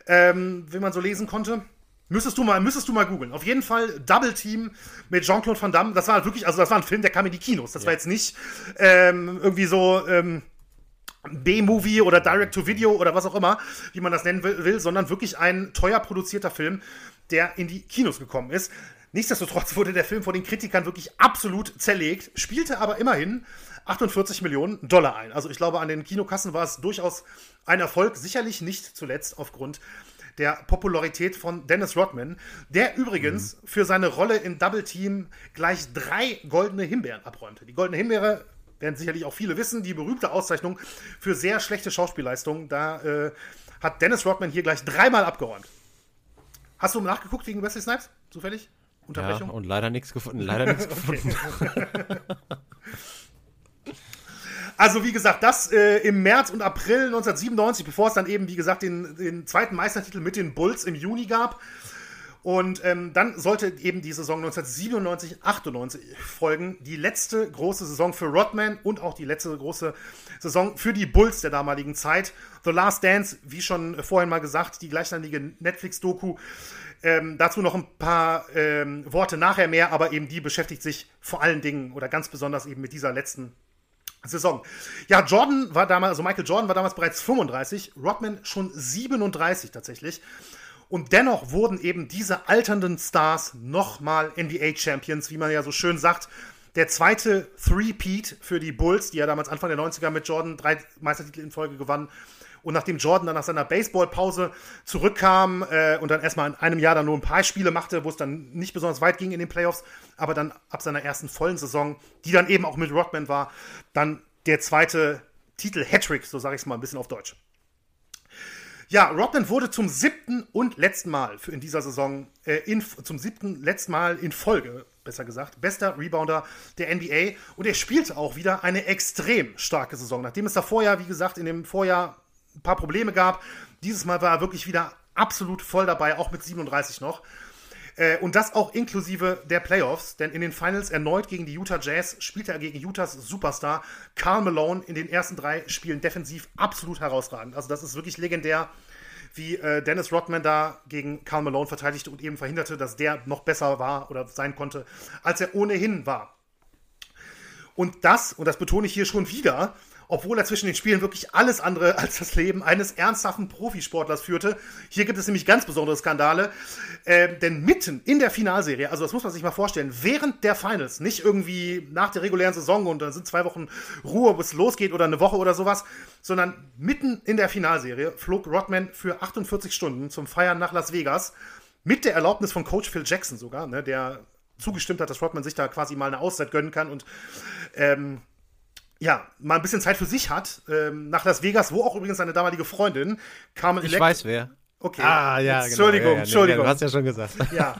ähm, wie man so lesen konnte. Müsstest du mal, müsstest du mal googeln. Auf jeden Fall Double Team mit Jean-Claude Van Damme. Das war halt wirklich, also das war ein Film, der kam in die Kinos. Das ja. war jetzt nicht ähm, irgendwie so ähm, B-Movie oder Direct-to-Video oder was auch immer, wie man das nennen will, sondern wirklich ein teuer produzierter Film, der in die Kinos gekommen ist. Nichtsdestotrotz wurde der Film von den Kritikern wirklich absolut zerlegt, spielte aber immerhin 48 Millionen Dollar ein. Also ich glaube, an den Kinokassen war es durchaus ein Erfolg, sicherlich nicht zuletzt aufgrund der Popularität von Dennis Rodman, der übrigens mhm. für seine Rolle in Double Team gleich drei goldene Himbeeren abräumte. Die goldene Himbeere werden sicherlich auch viele wissen, die berühmte Auszeichnung für sehr schlechte Schauspielleistungen. Da äh, hat Dennis Rodman hier gleich dreimal abgeräumt. Hast du nachgeguckt wegen Wesley Snipes? Zufällig? Unterbrechung? Ja, und leider nichts gefunden. Leider nichts gefunden. Also wie gesagt, das äh, im März und April 1997, bevor es dann eben, wie gesagt, den, den zweiten Meistertitel mit den Bulls im Juni gab. Und ähm, dann sollte eben die Saison 1997, 98 folgen. Die letzte große Saison für Rodman und auch die letzte große Saison für die Bulls der damaligen Zeit. The Last Dance, wie schon vorhin mal gesagt, die gleichnamige Netflix-Doku. Ähm, dazu noch ein paar ähm, Worte nachher mehr, aber eben die beschäftigt sich vor allen Dingen oder ganz besonders eben mit dieser letzten Saison. Ja, Jordan war damals, also Michael Jordan war damals bereits 35, Rodman schon 37 tatsächlich. Und dennoch wurden eben diese alternden Stars nochmal NBA-Champions, wie man ja so schön sagt. Der zweite Three-Peat für die Bulls, die ja damals Anfang der 90er mit Jordan drei Meistertitel in Folge gewannen. Und nachdem Jordan dann nach seiner Baseballpause zurückkam äh, und dann erstmal in einem Jahr dann nur ein paar Spiele machte, wo es dann nicht besonders weit ging in den Playoffs, aber dann ab seiner ersten vollen Saison, die dann eben auch mit Rodman war, dann der zweite Titel Hattrick, so sage ich es mal ein bisschen auf Deutsch. Ja, Rodman wurde zum siebten und letzten Mal in dieser Saison, äh, in, zum siebten letzten Mal in Folge, besser gesagt, bester Rebounder der NBA. Und er spielte auch wieder eine extrem starke Saison. Nachdem es davor ja, wie gesagt, in dem Vorjahr ein paar Probleme gab. Dieses Mal war er wirklich wieder absolut voll dabei, auch mit 37 noch. Äh, und das auch inklusive der Playoffs, denn in den Finals erneut gegen die Utah Jazz spielte er gegen Utahs Superstar Karl Malone in den ersten drei Spielen defensiv absolut herausragend. Also das ist wirklich legendär, wie äh, Dennis Rodman da gegen Karl Malone verteidigte und eben verhinderte, dass der noch besser war oder sein konnte, als er ohnehin war. Und das, und das betone ich hier schon wieder, obwohl er zwischen den Spielen wirklich alles andere als das Leben eines ernsthaften Profisportlers führte. Hier gibt es nämlich ganz besondere Skandale, äh, denn mitten in der Finalserie, also das muss man sich mal vorstellen, während der Finals, nicht irgendwie nach der regulären Saison und dann sind zwei Wochen Ruhe, bis es losgeht oder eine Woche oder sowas, sondern mitten in der Finalserie flog Rodman für 48 Stunden zum Feiern nach Las Vegas mit der Erlaubnis von Coach Phil Jackson sogar, ne, der zugestimmt hat, dass Rodman sich da quasi mal eine Auszeit gönnen kann und ähm, ja, mal ein bisschen Zeit für sich hat, ähm, nach Las Vegas, wo auch übrigens seine damalige Freundin Carmen Ich Elect weiß wer. Okay. Ah, ja, Jetzt, Entschuldigung, genau. ja, ja, Entschuldigung. du hast ja schon gesagt. Ja.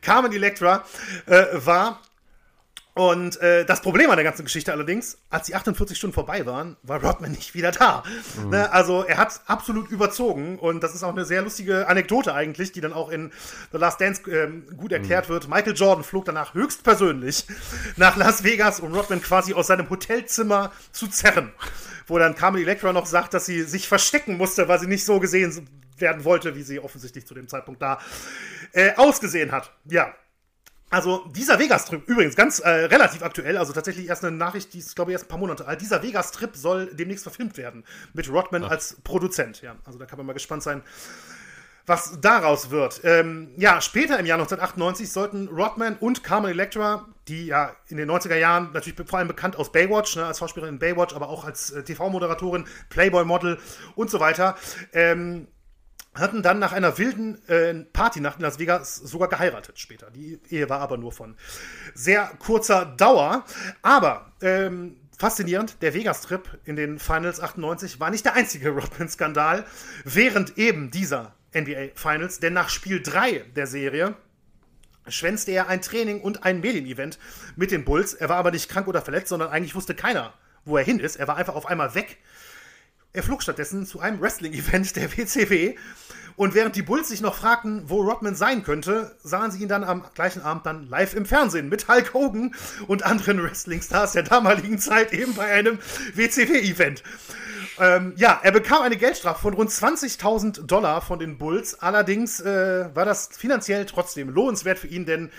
Carmen Electra äh, war und äh, das Problem an der ganzen Geschichte allerdings, als die 48 Stunden vorbei waren, war Rodman nicht wieder da. Mhm. Ne? Also er hat absolut überzogen und das ist auch eine sehr lustige Anekdote eigentlich, die dann auch in The Last Dance äh, gut erklärt mhm. wird. Michael Jordan flog danach höchstpersönlich nach Las Vegas, um Rodman quasi aus seinem Hotelzimmer zu zerren. Wo dann Carmen Electra noch sagt, dass sie sich verstecken musste, weil sie nicht so gesehen werden wollte, wie sie offensichtlich zu dem Zeitpunkt da äh, ausgesehen hat. Ja. Also dieser Vegas-Trip, übrigens ganz äh, relativ aktuell, also tatsächlich erst eine Nachricht, die ist, glaube ich, erst ein paar Monate alt. Dieser Vegas-Trip soll demnächst verfilmt werden, mit Rodman Ach. als Produzent. Ja, also da kann man mal gespannt sein, was daraus wird. Ähm, ja, später im Jahr 1998 sollten Rodman und Carmen Electra, die ja in den 90er Jahren natürlich vor allem bekannt aus Baywatch, ne, als Schauspielerin in Baywatch, aber auch als äh, TV-Moderatorin, Playboy-Model und so weiter, ähm, hatten dann nach einer wilden äh, Partynacht in Las Vegas sogar geheiratet später. Die Ehe war aber nur von sehr kurzer Dauer. Aber ähm, faszinierend, der Vegas-Trip in den Finals 98 war nicht der einzige Rodman-Skandal während eben dieser NBA Finals, denn nach Spiel 3 der Serie schwänzte er ein Training und ein Medienevent mit den Bulls. Er war aber nicht krank oder verletzt, sondern eigentlich wusste keiner, wo er hin ist. Er war einfach auf einmal weg. Er flog stattdessen zu einem Wrestling-Event der WCW und während die Bulls sich noch fragten, wo Rodman sein könnte, sahen sie ihn dann am gleichen Abend dann live im Fernsehen mit Hulk Hogan und anderen Wrestling-Stars der damaligen Zeit eben bei einem WCW-Event. Ähm, ja, er bekam eine Geldstrafe von rund 20.000 Dollar von den Bulls. Allerdings äh, war das finanziell trotzdem lohnenswert für ihn, denn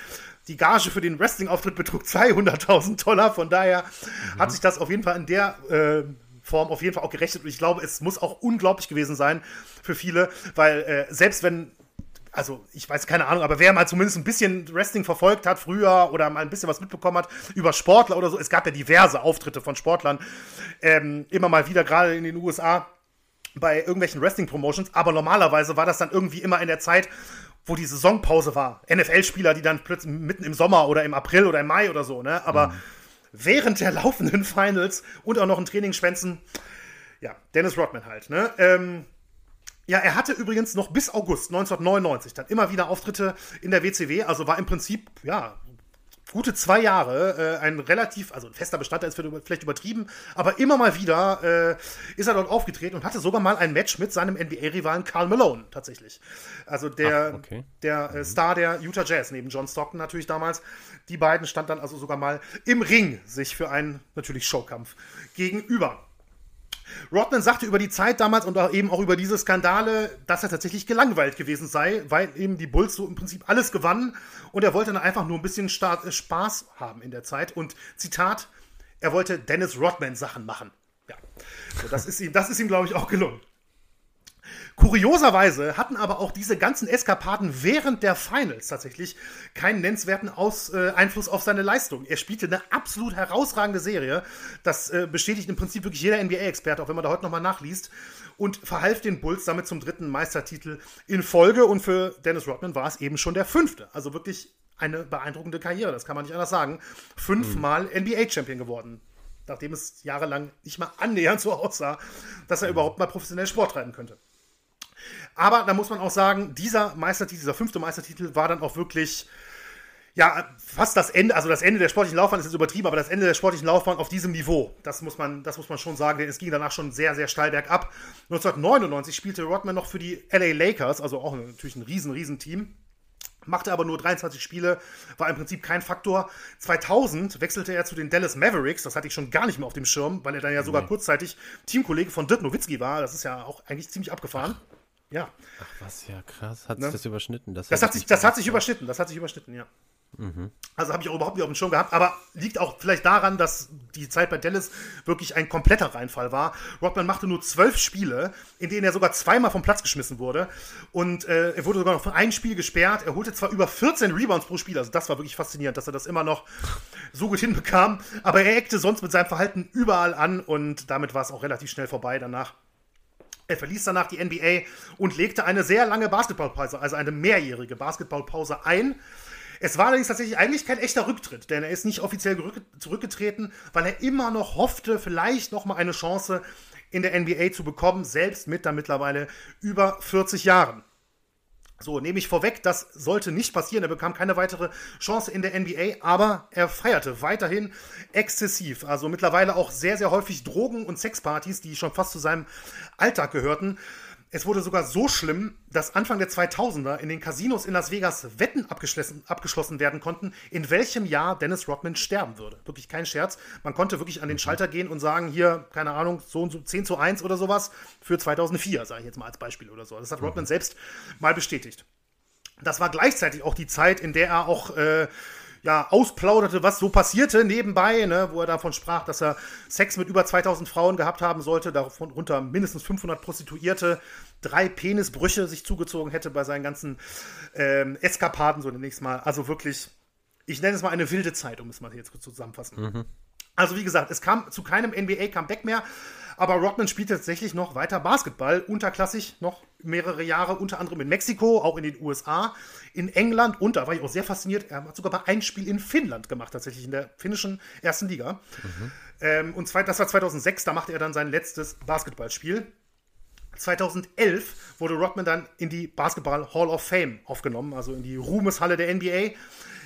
die Gage für den Wrestling-Auftritt betrug 200.000 Dollar. Von daher mhm. hat sich das auf jeden Fall in der äh, Form auf jeden Fall auch gerechnet. Und ich glaube, es muss auch unglaublich gewesen sein für viele, weil äh, selbst wenn also ich weiß keine Ahnung, aber wer mal zumindest ein bisschen Wrestling verfolgt hat früher oder mal ein bisschen was mitbekommen hat über Sportler oder so, es gab ja diverse Auftritte von Sportlern, ähm, immer mal wieder, gerade in den USA, bei irgendwelchen Wrestling-Promotions, aber normalerweise war das dann irgendwie immer in der Zeit, wo die Saisonpause war. NFL-Spieler, die dann plötzlich mitten im Sommer oder im April oder im Mai oder so, ne? Aber mhm während der laufenden Finals und auch noch ein Training schwänzen. Ja, Dennis Rodman halt, ne? Ähm, ja, er hatte übrigens noch bis August 1999 dann immer wieder Auftritte in der WCW, also war im Prinzip, ja, gute zwei Jahre äh, ein relativ, also ein fester Bestandteil ist vielleicht übertrieben, aber immer mal wieder äh, ist er dort aufgetreten und hatte sogar mal ein Match mit seinem NBA-Rivalen Carl Malone tatsächlich. Also der, Ach, okay. der äh, mhm. Star der Utah Jazz, neben John Stockton natürlich damals. Die beiden standen dann also sogar mal im Ring sich für einen natürlich Showkampf gegenüber. Rodman sagte über die Zeit damals und auch eben auch über diese Skandale, dass er tatsächlich gelangweilt gewesen sei, weil eben die Bulls so im Prinzip alles gewannen und er wollte dann einfach nur ein bisschen äh, Spaß haben in der Zeit. Und Zitat, er wollte Dennis Rodman Sachen machen. Ja, so, das ist ihm, das ist ihm, glaube ich, auch gelungen. Kurioserweise hatten aber auch diese ganzen Eskapaden während der Finals tatsächlich keinen nennenswerten Aus, äh, Einfluss auf seine Leistung. Er spielte eine absolut herausragende Serie. Das äh, bestätigt im Prinzip wirklich jeder NBA-Experte, auch wenn man da heute nochmal nachliest. Und verhalf den Bulls damit zum dritten Meistertitel in Folge. Und für Dennis Rodman war es eben schon der fünfte. Also wirklich eine beeindruckende Karriere, das kann man nicht anders sagen. Fünfmal mhm. NBA-Champion geworden nachdem es jahrelang nicht mal annähernd so aussah, dass er überhaupt mal professionell Sport treiben könnte. Aber da muss man auch sagen, dieser Meistertitel, dieser fünfte Meistertitel war dann auch wirklich ja, fast das Ende, also das Ende der sportlichen Laufbahn ist jetzt übertrieben, aber das Ende der sportlichen Laufbahn auf diesem Niveau, das muss man, das muss man schon sagen, denn es ging danach schon sehr, sehr steil bergab. 1999 spielte Rodman noch für die LA Lakers, also auch natürlich ein riesen, riesen Team. Machte aber nur 23 Spiele, war im Prinzip kein Faktor. 2000 wechselte er zu den Dallas Mavericks, das hatte ich schon gar nicht mehr auf dem Schirm, weil er dann ja sogar nee. kurzzeitig Teamkollege von Dirk Nowitzki war. Das ist ja auch eigentlich ziemlich abgefahren. Ach. Ja. Ach was, ja krass. Hat ne? sich das überschnitten? Das, das hat, sich, das hat sich überschnitten, das hat sich überschnitten, ja. Mhm. Also habe ich auch überhaupt nicht auf dem Schirm gehabt, aber liegt auch vielleicht daran, dass die Zeit bei Dallas wirklich ein kompletter Reinfall war. Rodman machte nur zwölf Spiele, in denen er sogar zweimal vom Platz geschmissen wurde. Und äh, er wurde sogar noch für ein Spiel gesperrt. Er holte zwar über 14 Rebounds pro Spiel, also das war wirklich faszinierend, dass er das immer noch so gut hinbekam, aber er eckte sonst mit seinem Verhalten überall an und damit war es auch relativ schnell vorbei danach. Er verließ danach die NBA und legte eine sehr lange Basketballpause, also eine mehrjährige Basketballpause ein. Es war allerdings tatsächlich eigentlich kein echter Rücktritt, denn er ist nicht offiziell zurückgetreten, weil er immer noch hoffte, vielleicht noch mal eine Chance in der NBA zu bekommen, selbst mit da mittlerweile über 40 Jahren. So, nehme ich vorweg, das sollte nicht passieren. Er bekam keine weitere Chance in der NBA, aber er feierte weiterhin exzessiv. Also mittlerweile auch sehr, sehr häufig Drogen- und Sexpartys, die schon fast zu seinem Alltag gehörten. Es wurde sogar so schlimm, dass Anfang der 2000er in den Casinos in Las Vegas Wetten abgeschlossen, abgeschlossen werden konnten, in welchem Jahr Dennis Rodman sterben würde. Wirklich kein Scherz. Man konnte wirklich an den Schalter gehen und sagen, hier, keine Ahnung, so und so 10 zu 1 oder sowas für 2004, sage ich jetzt mal als Beispiel oder so. Das hat Rodman selbst mal bestätigt. Das war gleichzeitig auch die Zeit, in der er auch äh, ja, ausplauderte, was so passierte nebenbei, ne, wo er davon sprach, dass er Sex mit über 2000 Frauen gehabt haben sollte, davon unter mindestens 500 Prostituierte, drei Penisbrüche sich zugezogen hätte bei seinen ganzen ähm, Eskapaden, so demnächst mal. Also wirklich, ich nenne es mal eine wilde Zeit, um es mal jetzt kurz zusammenfassen. Mhm. Also wie gesagt, es kam zu keinem NBA-Comeback mehr. Aber Rodman spielte tatsächlich noch weiter Basketball, unterklassig noch mehrere Jahre, unter anderem in Mexiko, auch in den USA, in England und da war ich auch sehr fasziniert, er hat sogar mal ein Spiel in Finnland gemacht, tatsächlich in der finnischen ersten Liga. Mhm. Ähm, und zwei, das war 2006, da machte er dann sein letztes Basketballspiel. 2011 wurde Rodman dann in die Basketball Hall of Fame aufgenommen, also in die Ruhmeshalle der NBA.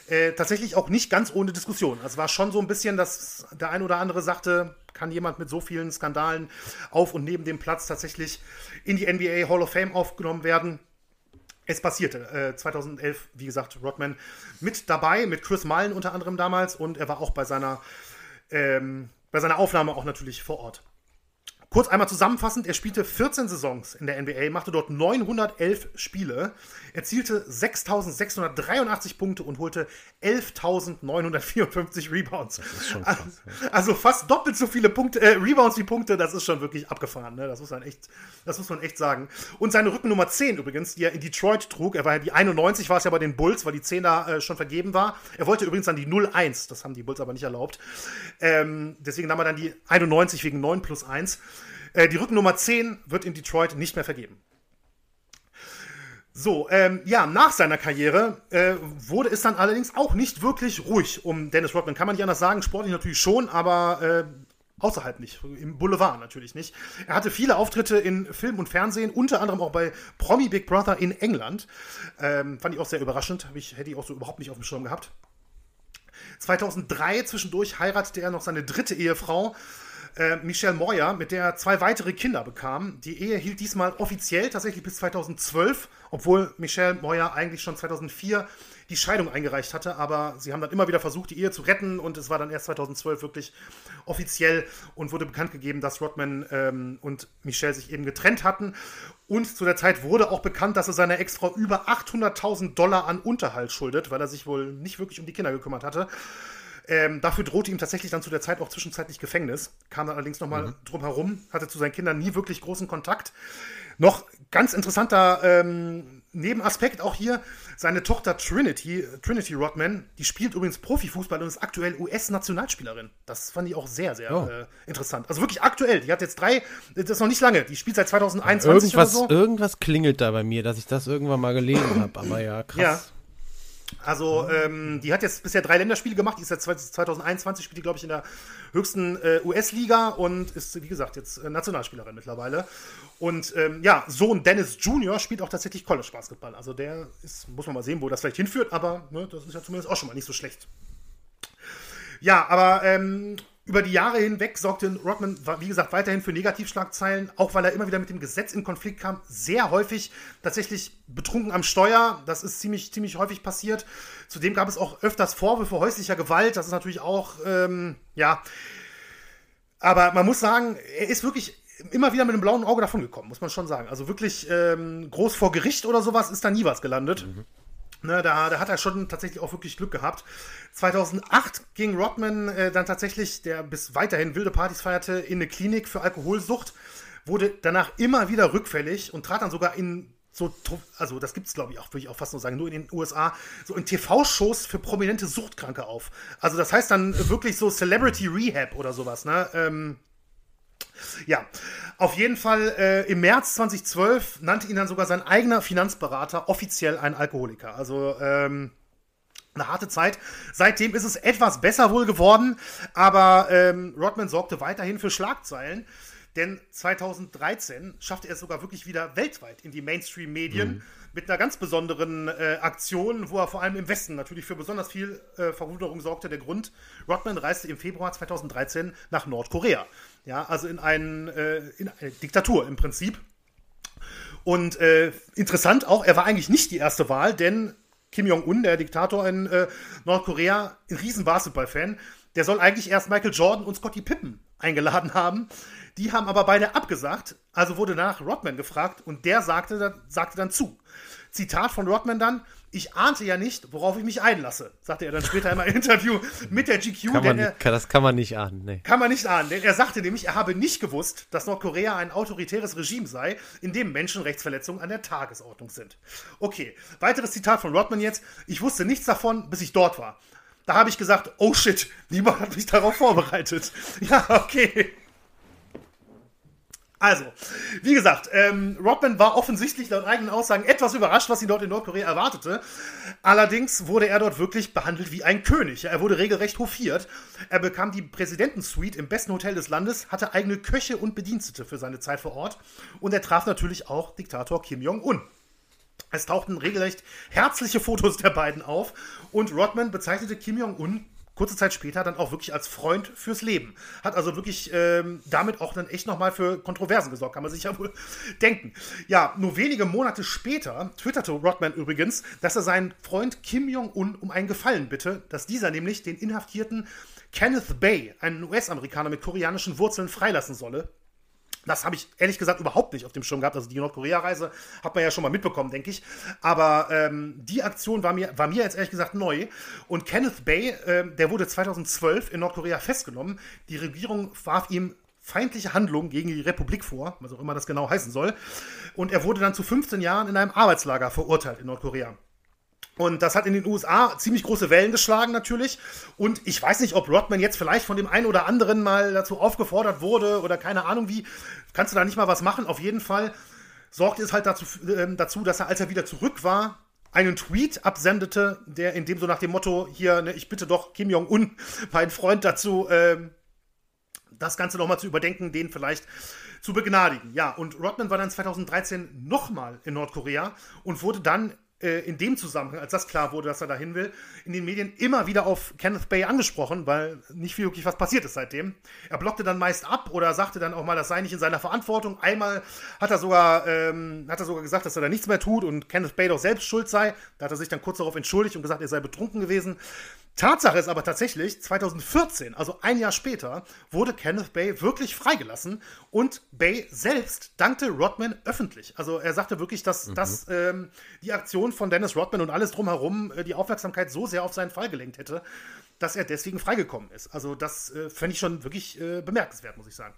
Äh, tatsächlich auch nicht ganz ohne Diskussion. Also war schon so ein bisschen, dass der ein oder andere sagte, kann jemand mit so vielen Skandalen auf und neben dem Platz tatsächlich in die NBA Hall of Fame aufgenommen werden? Es passierte. Äh, 2011, wie gesagt, Rodman mit dabei, mit Chris Mullen unter anderem damals und er war auch bei seiner, ähm, bei seiner Aufnahme auch natürlich vor Ort. Kurz einmal zusammenfassend, er spielte 14 Saisons in der NBA, machte dort 911 Spiele, erzielte 6.683 Punkte und holte 11.954 Rebounds. Das ist schon krass. Also, also fast doppelt so viele Punkte, äh, Rebounds wie Punkte, das ist schon wirklich abgefahren. Ne? Das, muss man echt, das muss man echt sagen. Und seine Rückennummer 10 übrigens, die er in Detroit trug, er war ja die 91, war es ja bei den Bulls, weil die 10 da äh, schon vergeben war. Er wollte übrigens dann die 01, das haben die Bulls aber nicht erlaubt. Ähm, deswegen nahm er dann die 91 wegen 9 plus 1. Äh, die Rückennummer 10 wird in Detroit nicht mehr vergeben. So, ähm, ja, nach seiner Karriere äh, wurde es dann allerdings auch nicht wirklich ruhig um Dennis Rodman. Kann man nicht anders sagen, sportlich natürlich schon, aber äh, außerhalb nicht, im Boulevard natürlich nicht. Er hatte viele Auftritte in Film und Fernsehen, unter anderem auch bei Promi Big Brother in England. Ähm, fand ich auch sehr überraschend, ich, hätte ich auch so überhaupt nicht auf dem Schirm gehabt. 2003 zwischendurch heiratete er noch seine dritte Ehefrau äh, Michelle Moyer, mit der er zwei weitere Kinder bekam. Die Ehe hielt diesmal offiziell tatsächlich bis 2012, obwohl Michelle Moyer eigentlich schon 2004 die Scheidung eingereicht hatte, aber sie haben dann immer wieder versucht, die Ehe zu retten und es war dann erst 2012 wirklich offiziell und wurde bekannt gegeben, dass Rodman ähm, und Michelle sich eben getrennt hatten. Und zu der Zeit wurde auch bekannt, dass er seiner Ex-Frau über 800.000 Dollar an Unterhalt schuldet, weil er sich wohl nicht wirklich um die Kinder gekümmert hatte. Ähm, dafür drohte ihm tatsächlich dann zu der Zeit auch zwischenzeitlich Gefängnis. Kam dann allerdings nochmal mhm. drum herum, hatte zu seinen Kindern nie wirklich großen Kontakt. Noch ganz interessanter ähm, Nebenaspekt auch hier, seine Tochter Trinity, Trinity Rodman, die spielt übrigens Profifußball und ist aktuell US-Nationalspielerin. Das fand ich auch sehr, sehr oh. äh, interessant. Also wirklich aktuell. Die hat jetzt drei, das ist noch nicht lange, die spielt seit 2021 irgendwas, oder so. Irgendwas klingelt da bei mir, dass ich das irgendwann mal gelesen habe, aber ja, krass. Ja. Also, ähm, die hat jetzt bisher drei Länderspiele gemacht. Die ist seit 2021, spielt die, glaube ich, in der höchsten äh, US-Liga und ist, wie gesagt, jetzt äh, Nationalspielerin mittlerweile. Und ähm, ja, Sohn Dennis Jr. spielt auch tatsächlich College-Basketball. Also, der ist, muss man mal sehen, wo das vielleicht hinführt, aber ne, das ist ja zumindest auch schon mal nicht so schlecht. Ja, aber ähm, über die Jahre hinweg sorgte Rodman, wie gesagt, weiterhin für Negativschlagzeilen, auch weil er immer wieder mit dem Gesetz in Konflikt kam. Sehr häufig tatsächlich betrunken am Steuer. Das ist ziemlich, ziemlich häufig passiert. Zudem gab es auch öfters Vorwürfe häuslicher Gewalt. Das ist natürlich auch, ähm, ja. Aber man muss sagen, er ist wirklich immer wieder mit einem blauen Auge davon gekommen, muss man schon sagen. Also wirklich ähm, groß vor Gericht oder sowas ist da nie was gelandet. Mhm. Ne, da, da hat er schon tatsächlich auch wirklich Glück gehabt. 2008 ging Rodman äh, dann tatsächlich, der bis weiterhin wilde Partys feierte, in eine Klinik für Alkoholsucht, wurde danach immer wieder rückfällig und trat dann sogar in so, also das gibt es glaube ich auch, würde ich auch fast nur sagen, nur in den USA, so in TV-Shows für prominente Suchtkranke auf. Also das heißt dann wirklich so Celebrity Rehab oder sowas, ne? Ähm, ja, auf jeden Fall äh, im März 2012 nannte ihn dann sogar sein eigener Finanzberater offiziell ein Alkoholiker. Also ähm, eine harte Zeit. Seitdem ist es etwas besser wohl geworden, aber ähm, Rodman sorgte weiterhin für Schlagzeilen. Denn 2013 schaffte er es sogar wirklich wieder weltweit in die Mainstream-Medien mhm. mit einer ganz besonderen äh, Aktion, wo er vor allem im Westen natürlich für besonders viel äh, Verwunderung sorgte. Der Grund, Rodman reiste im Februar 2013 nach Nordkorea. Ja, also in, ein, äh, in eine Diktatur im Prinzip. Und äh, interessant auch, er war eigentlich nicht die erste Wahl, denn Kim Jong-un, der Diktator in äh, Nordkorea, ein riesen Basketball-Fan, der soll eigentlich erst Michael Jordan und Scottie Pippen eingeladen haben. Die haben aber beide abgesagt. Also wurde danach Rodman gefragt und der sagte, sagte dann zu. Zitat von Rodman dann, ich ahnte ja nicht, worauf ich mich einlasse, sagte er dann später in einem Interview mit der GQ. Kann man, er, das kann man nicht ahnen, nee. Kann man nicht ahnen, denn er sagte nämlich, er habe nicht gewusst, dass Nordkorea ein autoritäres Regime sei, in dem Menschenrechtsverletzungen an der Tagesordnung sind. Okay, weiteres Zitat von Rodman jetzt. Ich wusste nichts davon, bis ich dort war. Da habe ich gesagt, oh shit, niemand hat mich darauf vorbereitet. Ja, okay. Also, wie gesagt, ähm, Rodman war offensichtlich laut eigenen Aussagen etwas überrascht, was ihn dort in Nordkorea erwartete. Allerdings wurde er dort wirklich behandelt wie ein König. Er wurde regelrecht hofiert. Er bekam die Präsidentensuite im besten Hotel des Landes, hatte eigene Köche und Bedienstete für seine Zeit vor Ort und er traf natürlich auch Diktator Kim Jong-un. Es tauchten regelrecht herzliche Fotos der beiden auf und Rodman bezeichnete Kim Jong-un kurze Zeit später dann auch wirklich als Freund fürs Leben. Hat also wirklich ähm, damit auch dann echt nochmal für Kontroversen gesorgt, kann man sich ja wohl denken. Ja, nur wenige Monate später twitterte Rodman übrigens, dass er seinen Freund Kim Jong-un um einen Gefallen bitte, dass dieser nämlich den inhaftierten Kenneth Bay, einen US-Amerikaner mit koreanischen Wurzeln, freilassen solle. Das habe ich ehrlich gesagt überhaupt nicht auf dem Schirm gehabt. Also die Nordkorea-Reise hat man ja schon mal mitbekommen, denke ich. Aber ähm, die Aktion war mir, war mir jetzt ehrlich gesagt neu. Und Kenneth Bay, äh, der wurde 2012 in Nordkorea festgenommen. Die Regierung warf ihm feindliche Handlungen gegen die Republik vor, was auch immer das genau heißen soll. Und er wurde dann zu 15 Jahren in einem Arbeitslager verurteilt in Nordkorea. Und das hat in den USA ziemlich große Wellen geschlagen natürlich. Und ich weiß nicht, ob Rodman jetzt vielleicht von dem einen oder anderen mal dazu aufgefordert wurde oder keine Ahnung wie. Kannst du da nicht mal was machen? Auf jeden Fall sorgte es halt dazu, äh, dazu dass er, als er wieder zurück war, einen Tweet absendete, der in dem so nach dem Motto hier, ne, ich bitte doch Kim Jong-un, mein Freund, dazu, äh, das Ganze nochmal zu überdenken, den vielleicht zu begnadigen. Ja, und Rodman war dann 2013 nochmal in Nordkorea und wurde dann in dem Zusammenhang, als das klar wurde, dass er dahin will, in den Medien immer wieder auf Kenneth Bay angesprochen, weil nicht viel wirklich was passiert ist seitdem. Er blockte dann meist ab oder sagte dann auch mal, das sei nicht in seiner Verantwortung. Einmal hat er sogar, ähm, hat er sogar gesagt, dass er da nichts mehr tut und Kenneth Bay doch selbst schuld sei. Da hat er sich dann kurz darauf entschuldigt und gesagt, er sei betrunken gewesen. Tatsache ist aber tatsächlich, 2014, also ein Jahr später, wurde Kenneth Bay wirklich freigelassen und Bay selbst dankte Rodman öffentlich. Also er sagte wirklich, dass, mhm. dass ähm, die Aktion von Dennis Rodman und alles drumherum äh, die Aufmerksamkeit so sehr auf seinen Fall gelenkt hätte, dass er deswegen freigekommen ist. Also das äh, fände ich schon wirklich äh, bemerkenswert, muss ich sagen.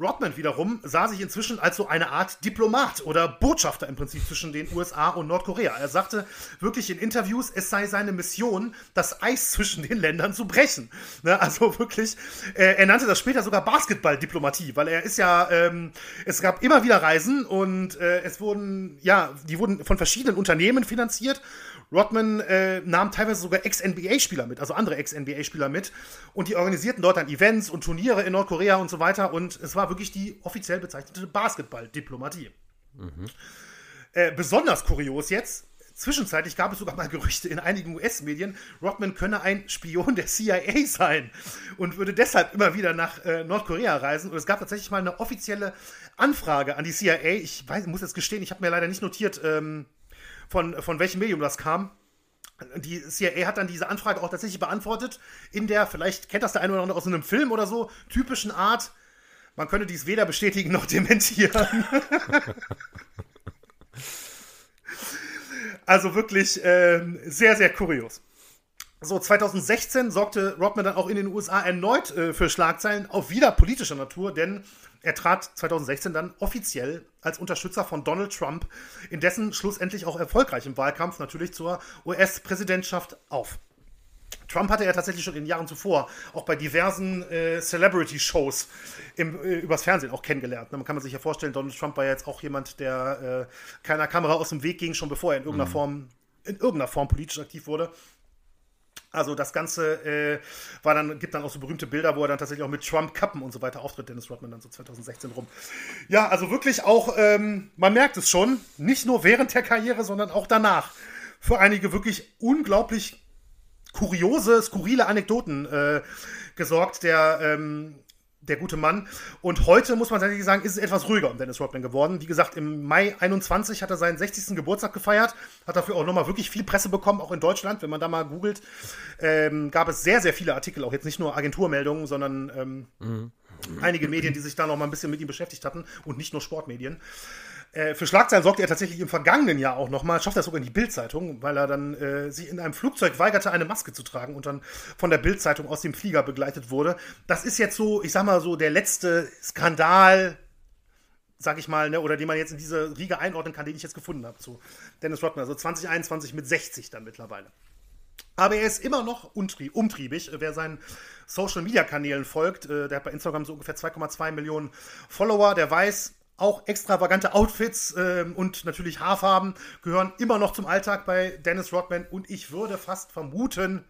Rodman wiederum sah sich inzwischen als so eine Art Diplomat oder Botschafter im Prinzip zwischen den USA und Nordkorea. Er sagte wirklich in Interviews, es sei seine Mission, das Eis zwischen den Ländern zu brechen. Ne? Also wirklich, äh, er nannte das später sogar Basketballdiplomatie, weil er ist ja, ähm, es gab immer wieder Reisen und äh, es wurden, ja, die wurden von verschiedenen Unternehmen finanziert Rodman äh, nahm teilweise sogar Ex-NBA-Spieler mit, also andere Ex-NBA-Spieler mit. Und die organisierten dort dann Events und Turniere in Nordkorea und so weiter. Und es war wirklich die offiziell bezeichnete Basketball-Diplomatie. Mhm. Äh, besonders kurios jetzt, Zwischenzeitlich gab es sogar mal Gerüchte in einigen US-Medien, Rodman könne ein Spion der CIA sein und würde deshalb immer wieder nach äh, Nordkorea reisen. Und es gab tatsächlich mal eine offizielle Anfrage an die CIA. Ich weiß, muss jetzt gestehen, ich habe mir leider nicht notiert, ähm, von, von welchem Medium das kam. Die CIA hat dann diese Anfrage auch tatsächlich beantwortet, in der, vielleicht kennt das der eine oder andere aus einem Film oder so, typischen Art, man könne dies weder bestätigen noch dementieren. also wirklich äh, sehr, sehr kurios. So, 2016 sorgte Rodman dann auch in den USA erneut äh, für Schlagzeilen auf wieder politischer Natur, denn er trat 2016 dann offiziell als Unterstützer von Donald Trump in dessen schlussendlich auch erfolgreichem Wahlkampf natürlich zur US-Präsidentschaft auf. Trump hatte er tatsächlich schon in den Jahren zuvor auch bei diversen äh, Celebrity-Shows äh, übers Fernsehen auch kennengelernt. Man kann man sich ja vorstellen, Donald Trump war ja jetzt auch jemand, der äh, keiner Kamera aus dem Weg ging, schon bevor er in irgendeiner mhm. Form in irgendeiner Form politisch aktiv wurde. Also das Ganze äh, war dann, gibt dann auch so berühmte Bilder, wo er dann tatsächlich auch mit Trump-Kappen und so weiter auftritt, Dennis Rodman dann so 2016 rum. Ja, also wirklich auch, ähm, man merkt es schon, nicht nur während der Karriere, sondern auch danach. Für einige wirklich unglaublich kuriose, skurrile Anekdoten äh, gesorgt. Der ähm, der gute Mann. Und heute, muss man tatsächlich sagen, ist es etwas ruhiger um Dennis Rodman geworden. Wie gesagt, im Mai 21 hat er seinen 60. Geburtstag gefeiert, hat dafür auch nochmal wirklich viel Presse bekommen, auch in Deutschland. Wenn man da mal googelt, ähm, gab es sehr, sehr viele Artikel, auch jetzt nicht nur Agenturmeldungen, sondern ähm, mhm. einige Medien, die sich da nochmal ein bisschen mit ihm beschäftigt hatten und nicht nur Sportmedien. Äh, für Schlagzeilen sorgte er tatsächlich im vergangenen Jahr auch nochmal, schafft er sogar in die Bildzeitung, weil er dann äh, sich in einem Flugzeug weigerte, eine Maske zu tragen und dann von der Bildzeitung aus dem Flieger begleitet wurde. Das ist jetzt so, ich sag mal so, der letzte Skandal, sag ich mal, ne, oder den man jetzt in diese Riege einordnen kann, den ich jetzt gefunden habe zu Dennis Rodman. Also 2021 mit 60 dann mittlerweile. Aber er ist immer noch umtriebig. Wer seinen Social Media Kanälen folgt, äh, der hat bei Instagram so ungefähr 2,2 Millionen Follower, der weiß, auch extravagante Outfits äh, und natürlich Haarfarben gehören immer noch zum Alltag bei Dennis Rodman. Und ich würde fast vermuten,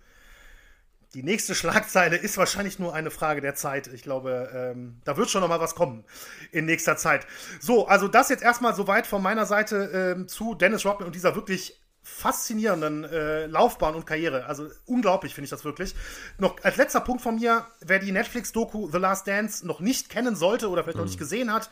die nächste Schlagzeile ist wahrscheinlich nur eine Frage der Zeit. Ich glaube, ähm, da wird schon noch mal was kommen in nächster Zeit. So, also das jetzt erstmal soweit von meiner Seite ähm, zu Dennis Rodman und dieser wirklich faszinierenden äh, Laufbahn und Karriere. Also unglaublich finde ich das wirklich. Noch als letzter Punkt von mir, wer die Netflix-Doku The Last Dance noch nicht kennen sollte oder vielleicht mhm. noch nicht gesehen hat,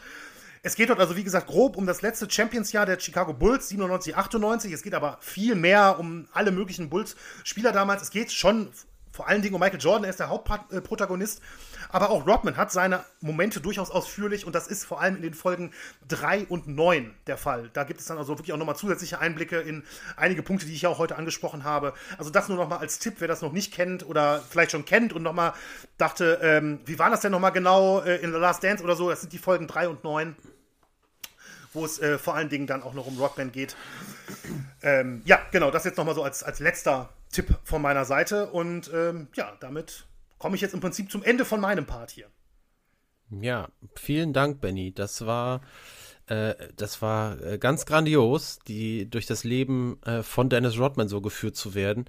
es geht dort also, wie gesagt, grob um das letzte Champions-Jahr der Chicago Bulls, 97, 98. Es geht aber viel mehr um alle möglichen Bulls-Spieler damals. Es geht schon vor allen Dingen um Michael Jordan, er ist der Hauptprotagonist. Aber auch Rodman hat seine Momente durchaus ausführlich und das ist vor allem in den Folgen 3 und 9 der Fall. Da gibt es dann also wirklich auch nochmal zusätzliche Einblicke in einige Punkte, die ich ja auch heute angesprochen habe. Also das nur nochmal als Tipp, wer das noch nicht kennt oder vielleicht schon kennt und nochmal dachte, ähm, wie war das denn nochmal genau äh, in The Last Dance oder so? Das sind die Folgen 3 und 9 wo es äh, vor allen Dingen dann auch noch um Rockband geht. Ähm, ja, genau, das jetzt nochmal so als, als letzter Tipp von meiner Seite. Und ähm, ja, damit komme ich jetzt im Prinzip zum Ende von meinem Part hier. Ja, vielen Dank, Benny. Das war, äh, das war äh, ganz grandios, die durch das Leben äh, von Dennis Rodman so geführt zu werden.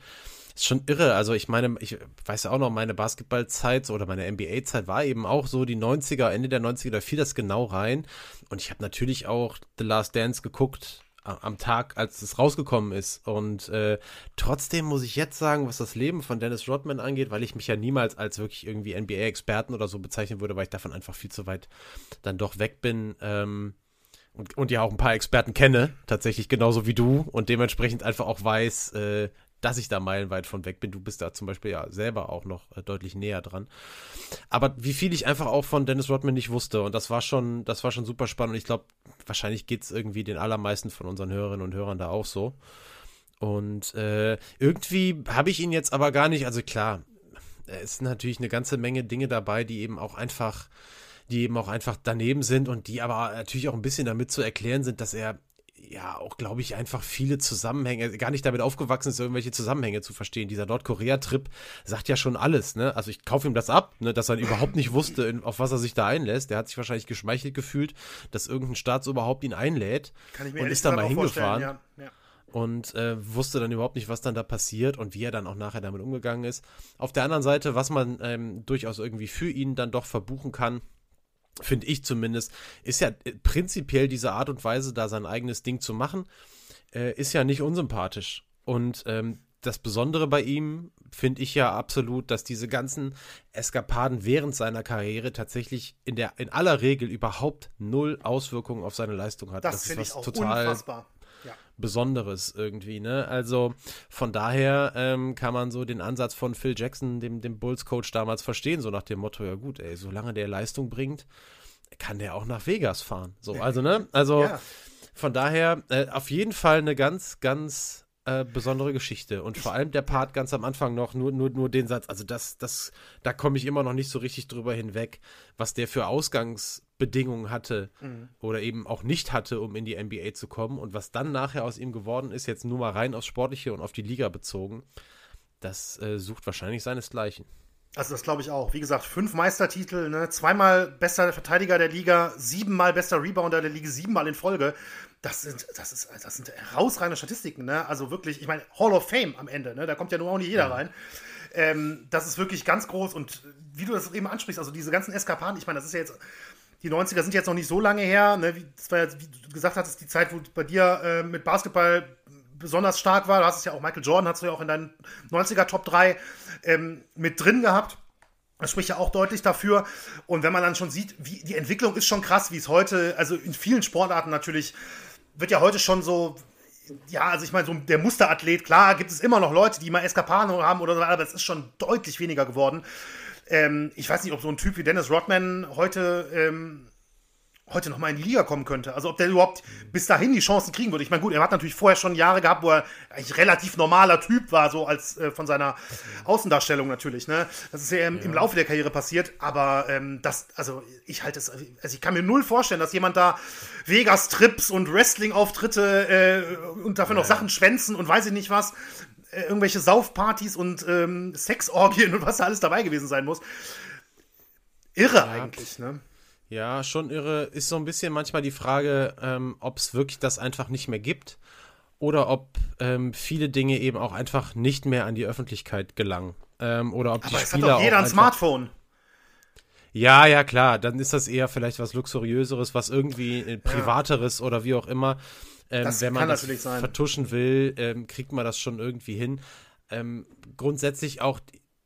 Ist schon irre. Also ich meine, ich weiß ja auch noch, meine Basketballzeit oder meine NBA-Zeit war eben auch so die 90er, Ende der 90er, da fiel das genau rein. Und ich habe natürlich auch The Last Dance geguckt am Tag, als es rausgekommen ist. Und äh, trotzdem muss ich jetzt sagen, was das Leben von Dennis Rodman angeht, weil ich mich ja niemals als wirklich irgendwie NBA-Experten oder so bezeichnen würde, weil ich davon einfach viel zu weit dann doch weg bin. Ähm, und, und ja auch ein paar Experten kenne, tatsächlich genauso wie du und dementsprechend einfach auch weiß, äh, dass ich da meilenweit von weg bin. Du bist da zum Beispiel ja selber auch noch äh, deutlich näher dran. Aber wie viel ich einfach auch von Dennis Rodman nicht wusste und das war schon, das war schon super spannend. Und ich glaube, wahrscheinlich geht es irgendwie den allermeisten von unseren Hörerinnen und Hörern da auch so. Und äh, irgendwie habe ich ihn jetzt aber gar nicht, also klar, es sind natürlich eine ganze Menge Dinge dabei, die eben auch einfach, die eben auch einfach daneben sind und die aber natürlich auch ein bisschen damit zu erklären sind, dass er ja auch, glaube ich, einfach viele Zusammenhänge, gar nicht damit aufgewachsen ist, irgendwelche Zusammenhänge zu verstehen. Dieser Nordkorea-Trip sagt ja schon alles, ne? Also ich kaufe ihm das ab, ne, dass er überhaupt nicht wusste, auf was er sich da einlässt. Der hat sich wahrscheinlich geschmeichelt gefühlt, dass irgendein Staatsoberhaupt ihn einlädt und ist da mal hingefahren. Ja. Ja. Und äh, wusste dann überhaupt nicht, was dann da passiert und wie er dann auch nachher damit umgegangen ist. Auf der anderen Seite, was man ähm, durchaus irgendwie für ihn dann doch verbuchen kann, finde ich zumindest, ist ja äh, prinzipiell diese Art und Weise, da sein eigenes Ding zu machen, äh, ist ja nicht unsympathisch. Und ähm, das Besondere bei ihm finde ich ja absolut, dass diese ganzen Eskapaden während seiner Karriere tatsächlich in der in aller Regel überhaupt null Auswirkungen auf seine Leistung hat. Das, das finde ich auch total unfassbar. Besonderes irgendwie, ne? Also von daher ähm, kann man so den Ansatz von Phil Jackson, dem, dem Bulls-Coach damals verstehen, so nach dem Motto, ja gut, ey, solange der Leistung bringt, kann der auch nach Vegas fahren. So, also, ne? Also ja. von daher äh, auf jeden Fall eine ganz, ganz äh, besondere Geschichte. Und vor allem der Part ganz am Anfang noch, nur, nur, nur den Satz, also das, das, da komme ich immer noch nicht so richtig drüber hinweg, was der für Ausgangsbedingungen hatte mhm. oder eben auch nicht hatte, um in die NBA zu kommen. Und was dann nachher aus ihm geworden ist, jetzt nur mal rein aufs Sportliche und auf die Liga bezogen, das äh, sucht wahrscheinlich seinesgleichen. Also das glaube ich auch. Wie gesagt, fünf Meistertitel, ne? zweimal bester Verteidiger der Liga, siebenmal bester Rebounder der Liga, siebenmal in Folge. Das sind, das ist, das sind herausragende Statistiken, ne? Also wirklich, ich meine, Hall of Fame am Ende, ne? Da kommt ja nur auch nicht jeder rein. Ähm, das ist wirklich ganz groß und wie du das eben ansprichst, also diese ganzen Eskapaden, ich meine, das ist ja jetzt, die 90er sind jetzt noch nicht so lange her, ne? Wie, das war ja, wie du gesagt hattest, die Zeit, wo bei dir äh, mit Basketball besonders stark war. Du hast es ja auch, Michael Jordan hast du ja auch in deinen 90er Top 3 ähm, mit drin gehabt. Das spricht ja auch deutlich dafür. Und wenn man dann schon sieht, wie die Entwicklung ist schon krass, wie es heute, also in vielen Sportarten natürlich, wird ja heute schon so, ja, also ich meine, so der Musterathlet, klar, gibt es immer noch Leute, die mal Eskapaden haben oder so, aber es ist schon deutlich weniger geworden. Ähm, ich weiß nicht, ob so ein Typ wie Dennis Rodman heute ähm, heute noch mal in die Liga kommen könnte. Also ob der überhaupt bis dahin die Chancen kriegen würde. Ich meine, gut, er hat natürlich vorher schon Jahre gehabt, wo er eigentlich relativ normaler Typ war, so als äh, von seiner Außendarstellung natürlich. Ne? Das ist ja, im, ja. im Laufe der Karriere passiert, aber ähm, das, also ich halte es, also ich kann mir null vorstellen, dass jemand da Vegas-Trips und Wrestling-Auftritte äh, und dafür noch ja. Sachen schwänzen und weiß ich nicht was, irgendwelche Saufpartys und ähm, Sexorgien und was da alles dabei gewesen sein muss. Irre ja. eigentlich, ne? Ja, schon irre. Ist so ein bisschen manchmal die Frage, ähm, ob es wirklich das einfach nicht mehr gibt oder ob ähm, viele Dinge eben auch einfach nicht mehr an die Öffentlichkeit gelangen. Ähm, oder ob Aber die es Spieler hat doch jeder ein Smartphone. Ja, ja, klar. Dann ist das eher vielleicht was Luxuriöseres, was irgendwie äh, Privateres ja. oder wie auch immer. Ähm, wenn man das vertuschen will, ähm, kriegt man das schon irgendwie hin. Ähm, grundsätzlich auch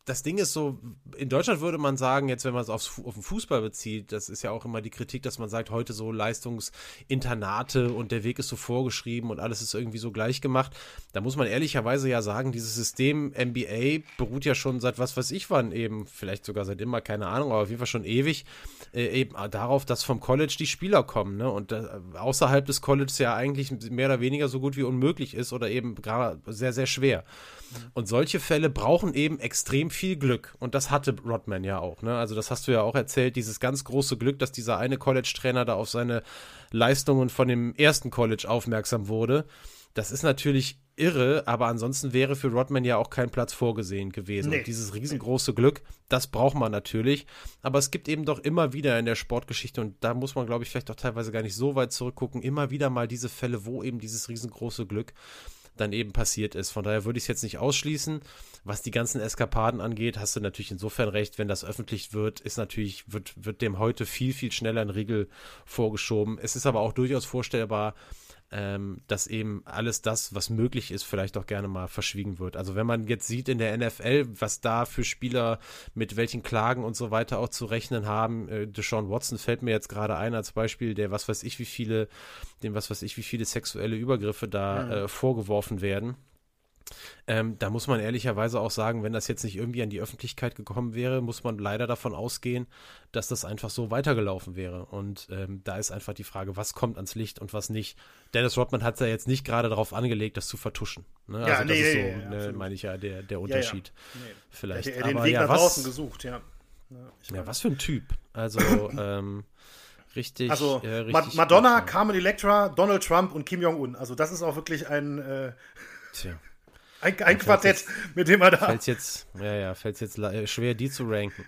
das Ding ist so, in Deutschland würde man sagen, jetzt wenn man es aufs, auf den Fußball bezieht, das ist ja auch immer die Kritik, dass man sagt, heute so Leistungsinternate und der Weg ist so vorgeschrieben und alles ist irgendwie so gleich gemacht. Da muss man ehrlicherweise ja sagen, dieses System NBA beruht ja schon seit was weiß ich wann eben, vielleicht sogar seit immer, keine Ahnung, aber auf jeden Fall schon ewig, äh, eben darauf, dass vom College die Spieler kommen, ne? Und äh, außerhalb des Colleges ja eigentlich mehr oder weniger so gut wie unmöglich ist oder eben gerade sehr, sehr schwer. Und solche Fälle brauchen eben extrem viel Glück. Und das hatte Rodman ja auch. Ne? Also das hast du ja auch erzählt, dieses ganz große Glück, dass dieser eine College-Trainer da auf seine Leistungen von dem ersten College aufmerksam wurde. Das ist natürlich irre, aber ansonsten wäre für Rodman ja auch kein Platz vorgesehen gewesen. Nee. Und dieses riesengroße Glück, das braucht man natürlich. Aber es gibt eben doch immer wieder in der Sportgeschichte, und da muss man, glaube ich, vielleicht auch teilweise gar nicht so weit zurückgucken, immer wieder mal diese Fälle, wo eben dieses riesengroße Glück dann eben passiert ist. Von daher würde ich es jetzt nicht ausschließen. Was die ganzen Eskapaden angeht, hast du natürlich insofern recht, wenn das öffentlich wird, ist natürlich, wird, wird dem heute viel, viel schneller ein Riegel vorgeschoben. Es ist aber auch durchaus vorstellbar, ähm, dass eben alles das, was möglich ist, vielleicht auch gerne mal verschwiegen wird. Also wenn man jetzt sieht in der NFL, was da für Spieler mit welchen Klagen und so weiter auch zu rechnen haben, äh, Deshaun Watson fällt mir jetzt gerade ein als Beispiel, der was weiß ich wie viele, dem was weiß ich wie viele sexuelle Übergriffe da mhm. äh, vorgeworfen werden. Ähm, da muss man ehrlicherweise auch sagen, wenn das jetzt nicht irgendwie an die Öffentlichkeit gekommen wäre, muss man leider davon ausgehen, dass das einfach so weitergelaufen wäre. Und ähm, da ist einfach die Frage, was kommt ans Licht und was nicht. Dennis Rodman hat es ja jetzt nicht gerade darauf angelegt, das zu vertuschen. Ne? Ja, also das nee, ist so, nee, ne, meine ich ja, der, der Unterschied. Ja, ja. Nee. Vielleicht. Er hat den Weg ja, nach was, draußen gesucht, ja. Ja, was für ein Typ. Also, ähm, richtig. Also, äh, richtig Madonna, Carmen Electra, Donald Trump und Kim Jong-un. Also, das ist auch wirklich ein. Äh, Tja. Ein, ein Quartett, jetzt, mit dem er da. Fällt jetzt, ja, ja, fällt jetzt schwer, die zu ranken.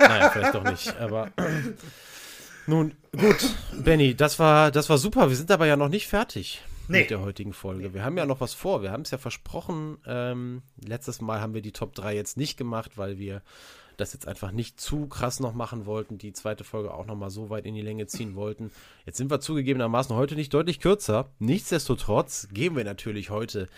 naja, vielleicht doch nicht, aber. Nun, gut, Benny, das war, das war super. Wir sind aber ja noch nicht fertig nee. mit der heutigen Folge. Wir haben ja noch was vor. Wir haben es ja versprochen. Ähm, letztes Mal haben wir die Top 3 jetzt nicht gemacht, weil wir das jetzt einfach nicht zu krass noch machen wollten, die zweite Folge auch noch mal so weit in die Länge ziehen wollten. Jetzt sind wir zugegebenermaßen heute nicht deutlich kürzer. Nichtsdestotrotz gehen wir natürlich heute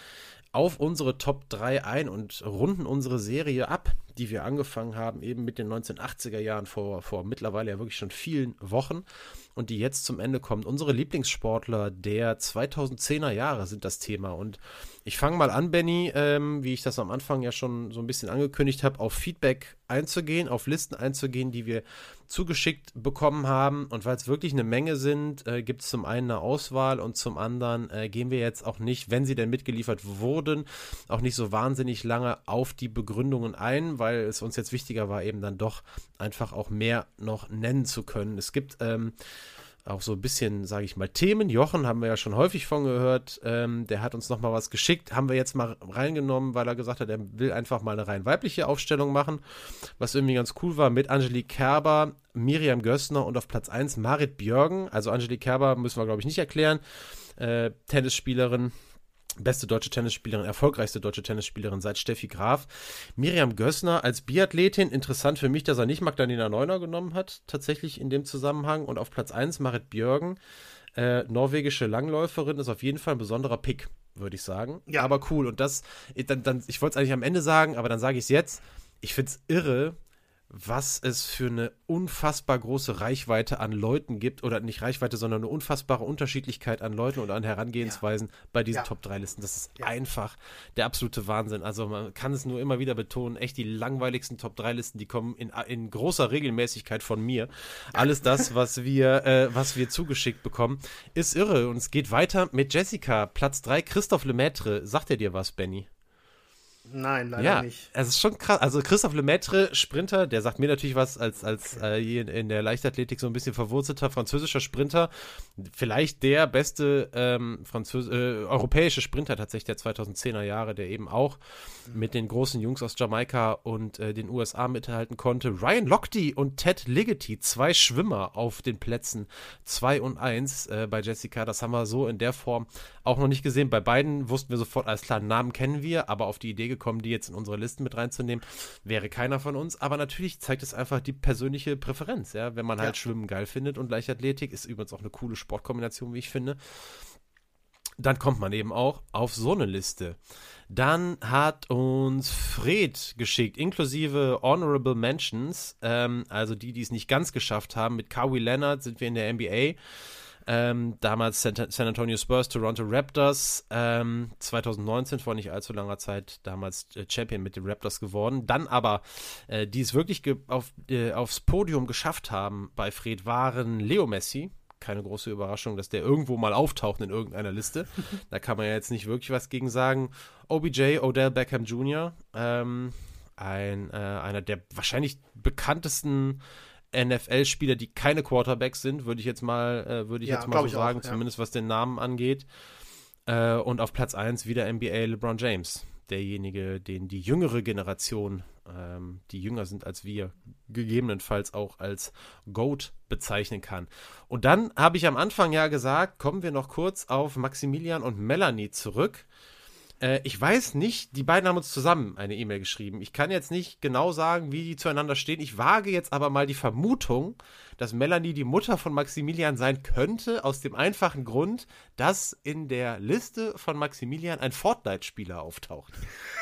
auf unsere Top 3 ein und runden unsere Serie ab, die wir angefangen haben, eben mit den 1980er Jahren vor, vor mittlerweile ja wirklich schon vielen Wochen und die jetzt zum Ende kommt. Unsere Lieblingssportler der 2010er Jahre sind das Thema und ich fange mal an, Benny, ähm, wie ich das am Anfang ja schon so ein bisschen angekündigt habe, auf Feedback einzugehen, auf Listen einzugehen, die wir zugeschickt bekommen haben. Und weil es wirklich eine Menge sind, äh, gibt es zum einen eine Auswahl und zum anderen äh, gehen wir jetzt auch nicht, wenn sie denn mitgeliefert wurden, auch nicht so wahnsinnig lange auf die Begründungen ein, weil es uns jetzt wichtiger war, eben dann doch einfach auch mehr noch nennen zu können. Es gibt ähm, auch so ein bisschen, sage ich mal, Themen. Jochen haben wir ja schon häufig von gehört. Ähm, der hat uns noch mal was geschickt. Haben wir jetzt mal reingenommen, weil er gesagt hat, er will einfach mal eine rein weibliche Aufstellung machen. Was irgendwie ganz cool war mit Angelique Kerber, Miriam Gössner und auf Platz 1 Marit Björgen. Also Angelique Kerber müssen wir, glaube ich, nicht erklären. Äh, Tennisspielerin, beste deutsche Tennisspielerin, erfolgreichste deutsche Tennisspielerin seit Steffi Graf. Miriam Gössner als Biathletin, interessant für mich, dass er nicht Magdalena Neuner genommen hat, tatsächlich in dem Zusammenhang. Und auf Platz 1 Marit Björgen, äh, norwegische Langläuferin, ist auf jeden Fall ein besonderer Pick, würde ich sagen. Ja. Aber cool. Und das, dann, dann ich wollte es eigentlich am Ende sagen, aber dann sage ich es jetzt. Ich finde es irre, was es für eine unfassbar große Reichweite an Leuten gibt, oder nicht Reichweite, sondern eine unfassbare Unterschiedlichkeit an Leuten und an Herangehensweisen ja. bei diesen ja. Top-3-Listen. Das ist ja. einfach der absolute Wahnsinn. Also man kann es nur immer wieder betonen, echt die langweiligsten Top-3-Listen, die kommen in, in großer Regelmäßigkeit von mir. Alles das, was wir, äh, was wir zugeschickt bekommen, ist irre. Und es geht weiter mit Jessica, Platz 3, Christoph Lemaitre. Sagt er dir was, Benny? Nein, leider ja, nicht. Es ist schon krass. Also Christoph Lemaitre, Sprinter, der sagt mir natürlich was als, als äh, in, der Leichtathletik so ein bisschen verwurzelter französischer Sprinter. Vielleicht der beste ähm, Französ äh, europäische Sprinter tatsächlich der 2010er Jahre, der eben auch mhm. mit den großen Jungs aus Jamaika und äh, den USA mithalten konnte. Ryan Lochte und Ted Ligety, zwei Schwimmer auf den Plätzen 2 und 1 äh, bei Jessica. Das haben wir so in der Form auch noch nicht gesehen. Bei beiden wussten wir sofort, alles klar, Namen kennen wir, aber auf die Idee gekommen, die jetzt in unsere Listen mit reinzunehmen, wäre keiner von uns. Aber natürlich zeigt es einfach die persönliche Präferenz, ja. Wenn man halt ja. Schwimmen geil findet und Leichtathletik, ist übrigens auch eine coole Sportkombination, wie ich finde. Dann kommt man eben auch auf so eine Liste. Dann hat uns Fred geschickt, inklusive Honorable Mentions, ähm, also die, die es nicht ganz geschafft haben. Mit Kawhi Leonard sind wir in der NBA. Ähm, damals San Antonio Spurs, Toronto Raptors, ähm, 2019 vor nicht allzu langer Zeit damals äh, Champion mit den Raptors geworden. Dann aber, äh, die es wirklich auf, äh, aufs Podium geschafft haben bei Fred, waren Leo Messi. Keine große Überraschung, dass der irgendwo mal auftaucht in irgendeiner Liste. da kann man ja jetzt nicht wirklich was gegen sagen. OBJ, Odell Beckham Jr., ähm, ein, äh, einer der wahrscheinlich bekanntesten NFL-Spieler, die keine Quarterbacks sind, würde ich jetzt mal, äh, würde ich ja, jetzt mal so sagen, auch, ja. zumindest was den Namen angeht. Äh, und auf Platz 1 wieder NBA LeBron James, derjenige, den die jüngere Generation, ähm, die jünger sind als wir, gegebenenfalls auch als GOAT bezeichnen kann. Und dann habe ich am Anfang ja gesagt, kommen wir noch kurz auf Maximilian und Melanie zurück. Äh, ich weiß nicht, die beiden haben uns zusammen eine E-Mail geschrieben. Ich kann jetzt nicht genau sagen, wie die zueinander stehen. Ich wage jetzt aber mal die Vermutung, dass Melanie die Mutter von Maximilian sein könnte, aus dem einfachen Grund, dass in der Liste von Maximilian ein Fortnite-Spieler auftaucht.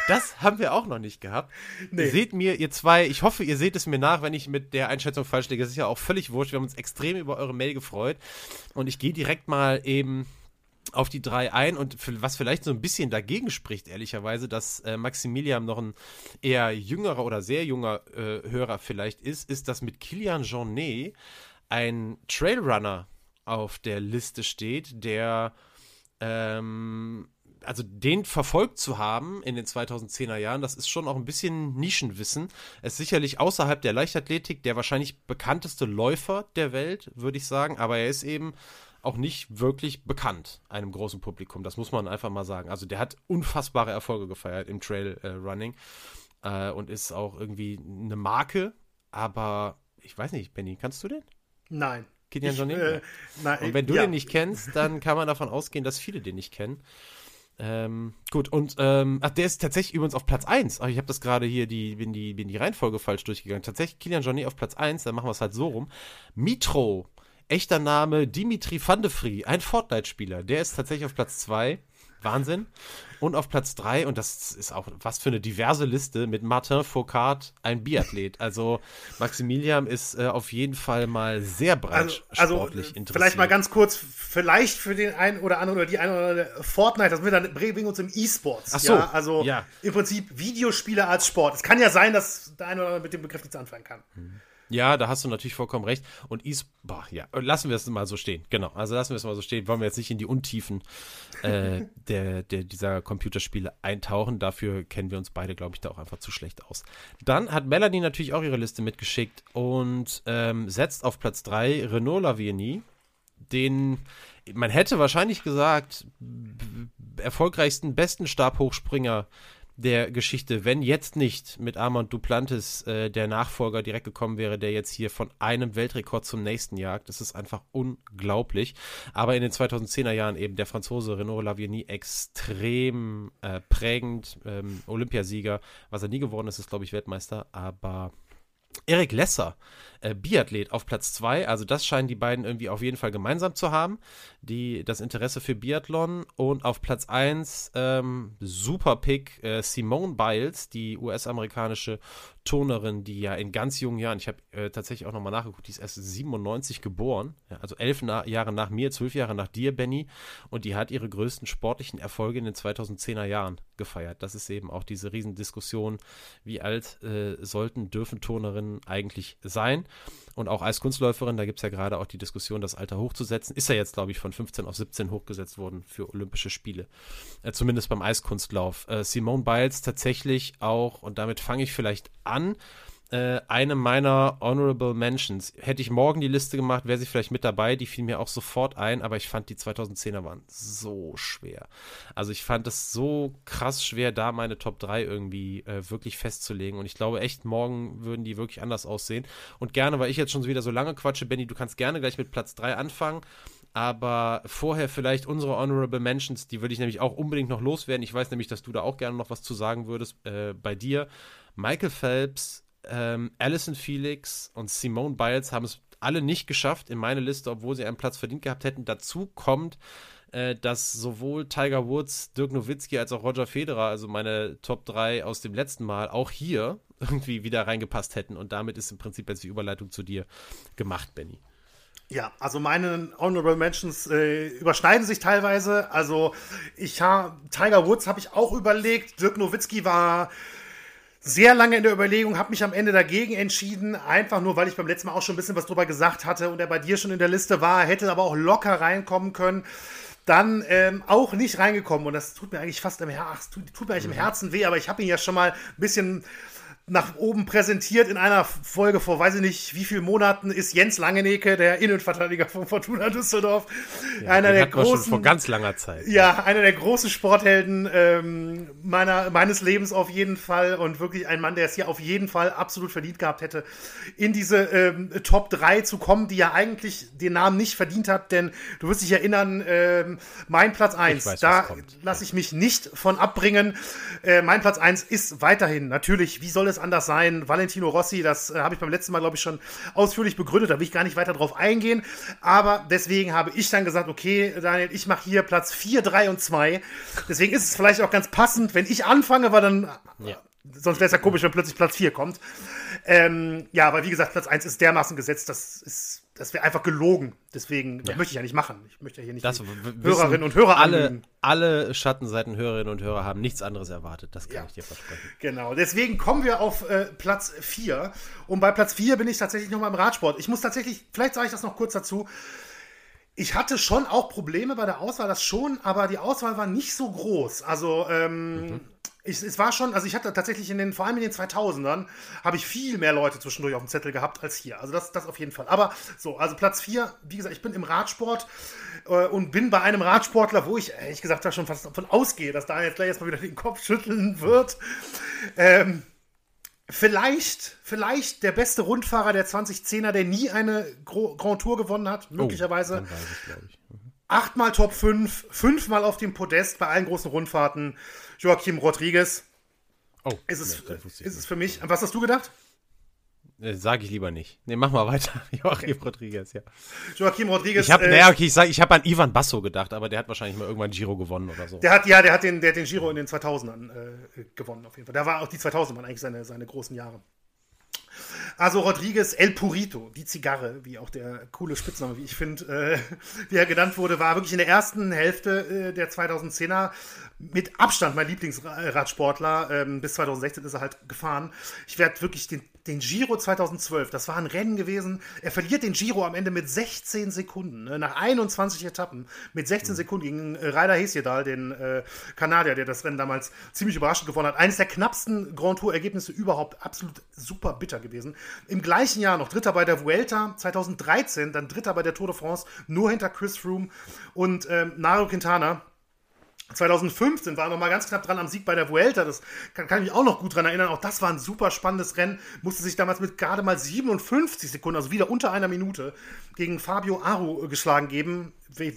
Das haben wir auch noch nicht gehabt. Nee. Seht mir, ihr zwei, ich hoffe, ihr seht es mir nach, wenn ich mit der Einschätzung falsch liege. Das ist ja auch völlig wurscht. Wir haben uns extrem über eure Mail gefreut. Und ich gehe direkt mal eben auf die drei ein und was vielleicht so ein bisschen dagegen spricht, ehrlicherweise, dass äh, Maximilian noch ein eher jüngerer oder sehr junger äh, Hörer vielleicht ist, ist, dass mit Kilian Jornet ein Trailrunner auf der Liste steht, der ähm, also den verfolgt zu haben in den 2010er Jahren, das ist schon auch ein bisschen Nischenwissen. Er ist sicherlich außerhalb der Leichtathletik der wahrscheinlich bekannteste Läufer der Welt, würde ich sagen, aber er ist eben auch nicht wirklich bekannt einem großen Publikum. Das muss man einfach mal sagen. Also der hat unfassbare Erfolge gefeiert im Trail äh, Running äh, und ist auch irgendwie eine Marke. Aber ich weiß nicht, Benny, kannst du den? Nein. Kilian Jornet? Äh, nein. Und wenn du ja. den nicht kennst, dann kann man davon ausgehen, dass viele den nicht kennen. Ähm, gut, und ähm, ach, der ist tatsächlich übrigens auf Platz 1. Ach, ich habe das gerade hier, die, bin, die, bin die Reihenfolge falsch durchgegangen. Tatsächlich Kilian Jornet auf Platz 1, dann machen wir es halt so rum. Mitro Echter Name Dimitri van de Vrie, ein Fortnite-Spieler. Der ist tatsächlich auf Platz 2. Wahnsinn. Und auf Platz 3, und das ist auch was für eine diverse Liste, mit Martin Foucault, ein Biathlet. Also Maximilian ist äh, auf jeden Fall mal sehr breit also, sportlich also, interessiert. Vielleicht mal ganz kurz, vielleicht für den einen oder anderen oder die eine oder andere Fortnite, das wir dann bringen uns im E-Sports. Ach so, ja? Also ja. im Prinzip Videospiele als Sport. Es kann ja sein, dass der eine oder andere mit dem Begriff nichts anfangen kann. Mhm. Ja, da hast du natürlich vollkommen recht. Und Is, boah, ja, lassen wir es mal so stehen. Genau, also lassen wir es mal so stehen. Wollen wir jetzt nicht in die Untiefen äh, der, der, dieser Computerspiele eintauchen. Dafür kennen wir uns beide, glaube ich, da auch einfach zu schlecht aus. Dann hat Melanie natürlich auch ihre Liste mitgeschickt und ähm, setzt auf Platz 3 Renault Lavieni, den man hätte wahrscheinlich gesagt, erfolgreichsten, besten Stabhochspringer der Geschichte, wenn jetzt nicht mit Armand Duplantis äh, der Nachfolger direkt gekommen wäre, der jetzt hier von einem Weltrekord zum nächsten jagt. Das ist einfach unglaublich. Aber in den 2010er Jahren eben der Franzose Renaud Lavieni extrem äh, prägend, ähm, Olympiasieger. Was er nie geworden ist, ist, glaube ich, Weltmeister. Aber Erik Lesser, äh, Biathlet auf Platz 2. Also das scheinen die beiden irgendwie auf jeden Fall gemeinsam zu haben, die, das Interesse für Biathlon. Und auf Platz 1 ähm, super äh, Simone Biles, die US-amerikanische Turnerin, die ja in ganz jungen Jahren, ich habe äh, tatsächlich auch nochmal nachgeguckt, die ist erst 97 geboren, ja, also elf na Jahre nach mir, zwölf Jahre nach dir, Benny, und die hat ihre größten sportlichen Erfolge in den 2010er Jahren gefeiert. Das ist eben auch diese Riesendiskussion, wie alt äh, sollten, dürfen Turnerinnen eigentlich sein. Und auch als Kunstläuferin, da gibt es ja gerade auch die Diskussion, das Alter hochzusetzen, ist ja jetzt, glaube ich, von 15 auf 17 hochgesetzt worden für Olympische Spiele. Äh, zumindest beim Eiskunstlauf. Äh, Simone Biles tatsächlich auch, und damit fange ich vielleicht an, äh, eine meiner Honorable Mentions. Hätte ich morgen die Liste gemacht, wäre sie vielleicht mit dabei. Die fiel mir auch sofort ein, aber ich fand die 2010er waren so schwer. Also ich fand es so krass schwer, da meine Top 3 irgendwie äh, wirklich festzulegen. Und ich glaube echt, morgen würden die wirklich anders aussehen. Und gerne, weil ich jetzt schon wieder so lange quatsche, Benny, du kannst gerne gleich mit Platz 3 anfangen. Aber vorher vielleicht unsere Honorable Mentions, die würde ich nämlich auch unbedingt noch loswerden. Ich weiß nämlich, dass du da auch gerne noch was zu sagen würdest äh, bei dir. Michael Phelps, ähm, Alison Felix und Simone Biles haben es alle nicht geschafft in meine Liste, obwohl sie einen Platz verdient gehabt hätten. Dazu kommt, äh, dass sowohl Tiger Woods, Dirk Nowitzki als auch Roger Federer, also meine Top 3 aus dem letzten Mal, auch hier irgendwie wieder reingepasst hätten. Und damit ist im Prinzip jetzt die Überleitung zu dir gemacht, Benny. Ja, also meine Honorable Mentions äh, überschneiden sich teilweise. Also ich habe Tiger Woods habe ich auch überlegt. Dirk Nowitzki war sehr lange in der Überlegung, habe mich am Ende dagegen entschieden, einfach nur, weil ich beim letzten Mal auch schon ein bisschen was drüber gesagt hatte und er bei dir schon in der Liste war, hätte aber auch locker reinkommen können. Dann ähm, auch nicht reingekommen und das tut mir eigentlich fast im Herzen, tut, tut, mir eigentlich im mhm. Herzen weh, aber ich habe ihn ja schon mal ein bisschen nach oben präsentiert in einer Folge vor, weiß ich nicht, wie vielen Monaten ist Jens Langenecke, der Innenverteidiger von Fortuna Düsseldorf. Ja, einer der großen. vor ganz langer Zeit. Ja, einer der großen Sporthelden ähm, meiner, meines Lebens auf jeden Fall und wirklich ein Mann, der es hier auf jeden Fall absolut verdient gehabt hätte, in diese ähm, Top 3 zu kommen, die ja eigentlich den Namen nicht verdient hat, denn du wirst dich erinnern, ähm, mein Platz 1, weiß, da lasse ich mich nicht von abbringen. Äh, mein Platz 1 ist weiterhin natürlich, wie soll es es anders sein? Valentino Rossi, das äh, habe ich beim letzten Mal, glaube ich, schon ausführlich begründet. Da will ich gar nicht weiter drauf eingehen. Aber deswegen habe ich dann gesagt, okay, Daniel, ich mache hier Platz 4, 3 und 2. Deswegen ist es vielleicht auch ganz passend, wenn ich anfange, weil dann. Ja. Sonst wäre es ja komisch, wenn plötzlich Platz 4 kommt. Ähm, ja, aber wie gesagt, Platz 1 ist dermaßen gesetzt, das ist das wäre einfach gelogen. Deswegen, das möchte ich ja nicht machen. Ich möchte ja hier nicht das Hörerinnen und Hörer alle, alle Schattenseiten Hörerinnen und Hörer haben nichts anderes erwartet. Das kann ja. ich dir versprechen. Genau. Deswegen kommen wir auf äh, Platz 4. Und bei Platz 4 bin ich tatsächlich nochmal im Radsport. Ich muss tatsächlich, vielleicht sage ich das noch kurz dazu. Ich hatte schon auch Probleme bei der Auswahl, das schon, aber die Auswahl war nicht so groß. Also, ähm, mhm ich, es war schon, also ich hatte tatsächlich in den, vor allem in den 2000ern, habe ich viel mehr Leute zwischendurch auf dem Zettel gehabt als hier. Also das, das auf jeden Fall. Aber so, also Platz 4, wie gesagt, ich bin im Radsport äh, und bin bei einem Radsportler, wo ich ehrlich gesagt da schon fast davon ausgehe, dass da jetzt gleich erstmal wieder den Kopf schütteln wird. Ähm, vielleicht, vielleicht der beste Rundfahrer der 2010er, der nie eine Grand Tour gewonnen hat, oh, möglicherweise. Oh. Achtmal Top 5, fünfmal auf dem Podest bei allen großen Rundfahrten. Joachim Rodriguez. Oh, ist es, nee, ist es für mich. Was hast du gedacht? Äh, sage ich lieber nicht. Nee, mach mal weiter. Joachim okay. Rodriguez, ja. Joachim Rodriguez. Ich habe, äh, naja, okay, ich, sag, ich habe an Ivan Basso gedacht, aber der hat wahrscheinlich mal irgendwann Giro gewonnen oder so. Der hat, ja, der hat den, der hat den Giro in den 2000ern äh, gewonnen, auf jeden Fall. Da war auch die 2000 waren eigentlich seine, seine großen Jahre. Also Rodriguez El Purito, die Zigarre, wie auch der coole Spitzname, wie ich finde, äh, wie er genannt wurde, war wirklich in der ersten Hälfte äh, der 2010er mit Abstand mein Lieblingsradsportler. Ähm, bis 2016 ist er halt gefahren. Ich werde wirklich den, den Giro 2012, das war ein Rennen gewesen. Er verliert den Giro am Ende mit 16 Sekunden, ne, nach 21 Etappen mit 16 mhm. Sekunden gegen äh, Ryder Hesjedal, den äh, Kanadier, der das Rennen damals ziemlich überraschend gewonnen hat. Eines der knappsten Grand Tour-Ergebnisse überhaupt, absolut super bitter gewesen. Im gleichen Jahr noch Dritter bei der Vuelta 2013, dann Dritter bei der Tour de France, nur hinter Chris Froome und ähm, Nairo Quintana. 2015 war er noch mal ganz knapp dran am Sieg bei der Vuelta. Das kann, kann ich mich auch noch gut dran erinnern. Auch das war ein super spannendes Rennen. Musste sich damals mit gerade mal 57 Sekunden, also wieder unter einer Minute, gegen Fabio Aru geschlagen geben.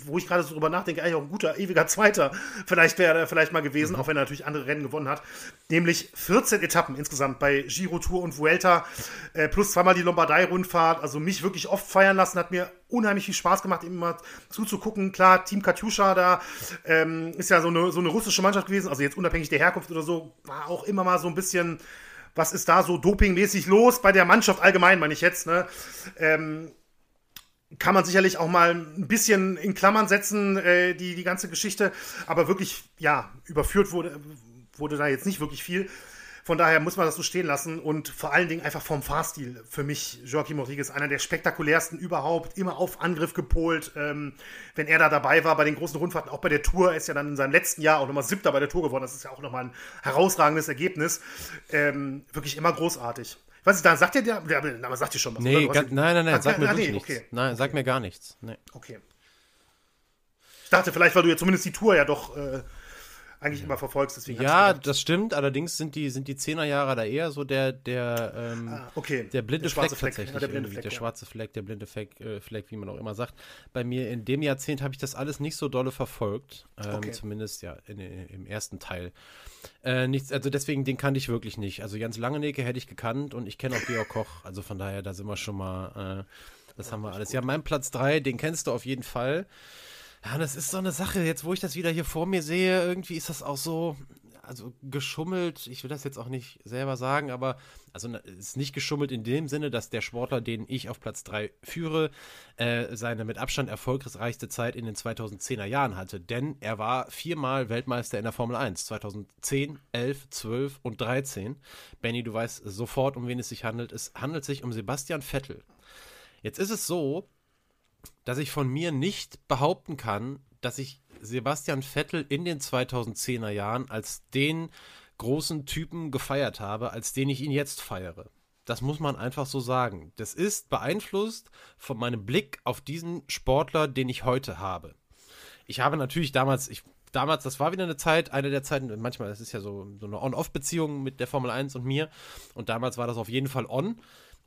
Wo ich gerade so drüber nachdenke, eigentlich auch ein guter, ewiger Zweiter vielleicht wäre er vielleicht mal gewesen, mhm. auch wenn er natürlich andere Rennen gewonnen hat. Nämlich 14 Etappen insgesamt bei Giro Tour und Vuelta, äh, plus zweimal die Lombardei-Rundfahrt. Also mich wirklich oft feiern lassen, hat mir unheimlich viel Spaß gemacht, ihm mal zuzugucken. Klar, Team Katjuscha da ähm, ist ja so eine, so eine russische Mannschaft gewesen, also jetzt unabhängig der Herkunft oder so, war auch immer mal so ein bisschen was ist da so dopingmäßig los bei der Mannschaft allgemein, meine ich jetzt, ne? Ähm, kann man sicherlich auch mal ein bisschen in Klammern setzen, äh, die, die ganze Geschichte. Aber wirklich, ja, überführt wurde, wurde da jetzt nicht wirklich viel. Von daher muss man das so stehen lassen und vor allen Dingen einfach vom Fahrstil für mich Joaquim Rodriguez einer der spektakulärsten überhaupt, immer auf Angriff gepolt. Ähm, wenn er da dabei war bei den großen Rundfahrten, auch bei der Tour, er ist ja dann in seinem letzten Jahr auch nochmal Siebter bei der Tour geworden. Das ist ja auch nochmal ein herausragendes Ergebnis. Ähm, wirklich immer großartig. Was ist da? Sagt ihr der? Der Name sagt ihr schon was. Nee, gar, nein, nein, nein, ah, sag mir ah, nee, nichts. Okay. Nein, sag mir gar nichts. Nee. Okay. Ich dachte vielleicht, weil du ja zumindest die Tour ja doch äh, eigentlich immer verfolgst. Deswegen ja, das stimmt. Allerdings sind die, sind die Zehnerjahre da eher so der, der, ähm, ah, okay. der blinde der Fleck, Fleck tatsächlich. Ja, der, blinde Fleck, der ja. schwarze Fleck, der blinde Fleck, äh, Fleck, wie man auch immer sagt. Bei mir in dem Jahrzehnt habe ich das alles nicht so dolle verfolgt. Ähm, okay. Zumindest ja in, in, im ersten Teil. Äh, nichts, also deswegen, den kannte ich wirklich nicht. Also Jens Langenecke hätte ich gekannt und ich kenne auch Georg Koch. Also von daher, da sind wir schon mal, äh, das haben wir alles. Ja, mein Platz 3, den kennst du auf jeden Fall. Ja, das ist so eine Sache, jetzt wo ich das wieder hier vor mir sehe, irgendwie ist das auch so, also geschummelt, ich will das jetzt auch nicht selber sagen, aber also es ist nicht geschummelt in dem Sinne, dass der Sportler, den ich auf Platz 3 führe, äh, seine mit Abstand erfolgreichste Zeit in den 2010er Jahren hatte. Denn er war viermal Weltmeister in der Formel 1. 2010, 11, 12 und 13. Benny, du weißt sofort, um wen es sich handelt. Es handelt sich um Sebastian Vettel. Jetzt ist es so, dass ich von mir nicht behaupten kann, dass ich Sebastian Vettel in den 2010er Jahren als den großen Typen gefeiert habe, als den ich ihn jetzt feiere. Das muss man einfach so sagen. Das ist beeinflusst von meinem Blick auf diesen Sportler, den ich heute habe. Ich habe natürlich damals, ich, damals, das war wieder eine Zeit, eine der Zeiten, manchmal, das ist ja so, so eine On-Off-Beziehung mit der Formel 1 und mir. Und damals war das auf jeden Fall on.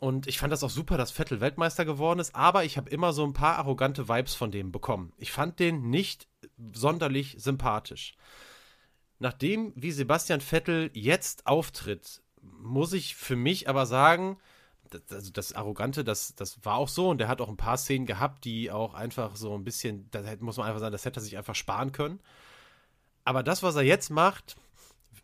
Und ich fand das auch super, dass Vettel Weltmeister geworden ist, aber ich habe immer so ein paar arrogante Vibes von dem bekommen. Ich fand den nicht sonderlich sympathisch. Nachdem, wie Sebastian Vettel jetzt auftritt, muss ich für mich aber sagen, das, also das Arrogante, das, das war auch so und der hat auch ein paar Szenen gehabt, die auch einfach so ein bisschen, da muss man einfach sagen, das hätte er sich einfach sparen können. Aber das, was er jetzt macht,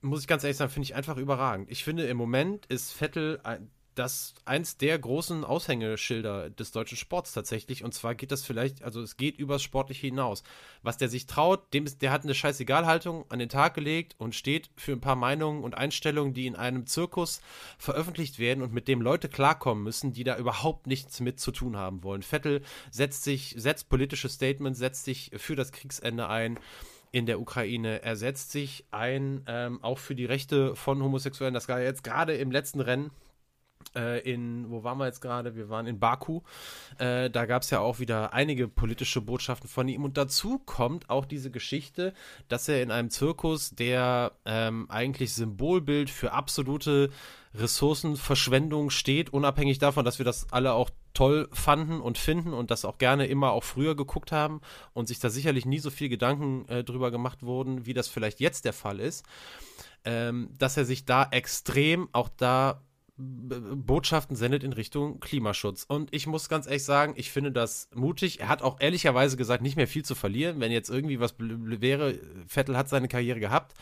muss ich ganz ehrlich sagen, finde ich einfach überragend. Ich finde, im Moment ist Vettel ein, das eins der großen Aushängeschilder des deutschen Sports tatsächlich. Und zwar geht das vielleicht, also es geht übers Sportliche hinaus. Was der sich traut, dem ist, der hat eine Scheißegalhaltung an den Tag gelegt und steht für ein paar Meinungen und Einstellungen, die in einem Zirkus veröffentlicht werden und mit dem Leute klarkommen müssen, die da überhaupt nichts mit zu tun haben wollen. Vettel setzt sich, setzt politische Statements, setzt sich für das Kriegsende ein in der Ukraine. Er setzt sich ein, ähm, auch für die Rechte von Homosexuellen. Das war jetzt gerade im letzten Rennen äh, in, wo waren wir jetzt gerade? Wir waren in Baku. Äh, da gab es ja auch wieder einige politische Botschaften von ihm. Und dazu kommt auch diese Geschichte, dass er in einem Zirkus, der ähm, eigentlich Symbolbild für absolute Ressourcenverschwendung steht, unabhängig davon, dass wir das alle auch toll fanden und finden und das auch gerne immer auch früher geguckt haben und sich da sicherlich nie so viel Gedanken äh, drüber gemacht wurden, wie das vielleicht jetzt der Fall ist, ähm, dass er sich da extrem auch da Botschaften sendet in Richtung Klimaschutz. Und ich muss ganz ehrlich sagen, ich finde das mutig. Er hat auch ehrlicherweise gesagt, nicht mehr viel zu verlieren, wenn jetzt irgendwie was wäre. Vettel hat seine Karriere gehabt.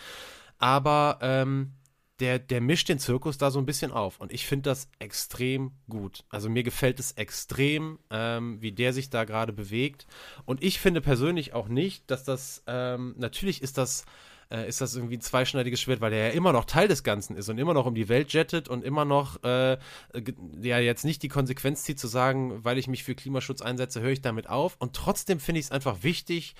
Aber ähm, der, der mischt den Zirkus da so ein bisschen auf. Und ich finde das extrem gut. Also mir gefällt es extrem, ähm, wie der sich da gerade bewegt. Und ich finde persönlich auch nicht, dass das, ähm, natürlich ist das äh, ist das irgendwie ein zweischneidiges Schwert, weil er ja immer noch Teil des Ganzen ist und immer noch um die Welt jettet und immer noch äh, ja jetzt nicht die Konsequenz zieht zu sagen, weil ich mich für Klimaschutz einsetze, höre ich damit auf. Und trotzdem finde ich es einfach wichtig,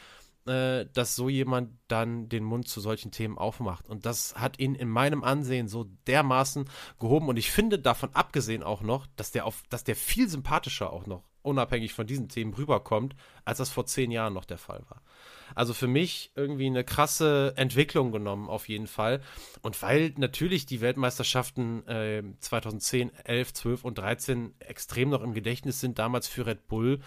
äh, dass so jemand dann den Mund zu solchen Themen aufmacht. Und das hat ihn in meinem Ansehen so dermaßen gehoben. Und ich finde davon abgesehen auch noch, dass der auf, dass der viel sympathischer auch noch unabhängig von diesen Themen rüberkommt, als das vor zehn Jahren noch der Fall war. Also für mich irgendwie eine krasse Entwicklung genommen, auf jeden Fall. Und weil natürlich die Weltmeisterschaften äh, 2010, 11, 12 und 13 extrem noch im Gedächtnis sind, damals für Red Bull,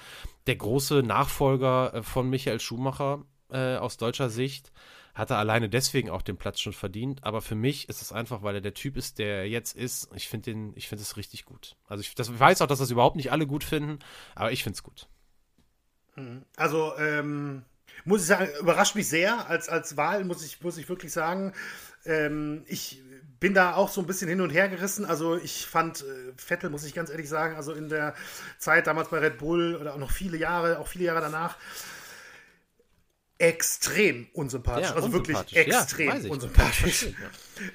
der große Nachfolger äh, von Michael Schumacher äh, aus deutscher Sicht hat er alleine deswegen auch den Platz schon verdient. Aber für mich ist es einfach, weil er der Typ ist, der er jetzt ist. Ich finde den, es richtig gut. Also ich, das, ich weiß auch, dass das überhaupt nicht alle gut finden, aber ich finde es gut. Mhm. Also ähm, muss ich sagen, überrascht mich sehr als, als Wahl, muss ich, muss ich wirklich sagen. Ähm, ich bin da auch so ein bisschen hin und her gerissen. Also ich fand äh, Vettel, muss ich ganz ehrlich sagen, also in der Zeit damals bei Red Bull oder auch noch viele Jahre, auch viele Jahre danach, extrem unsympathisch. Ja, also wirklich extrem ja, unsympathisch.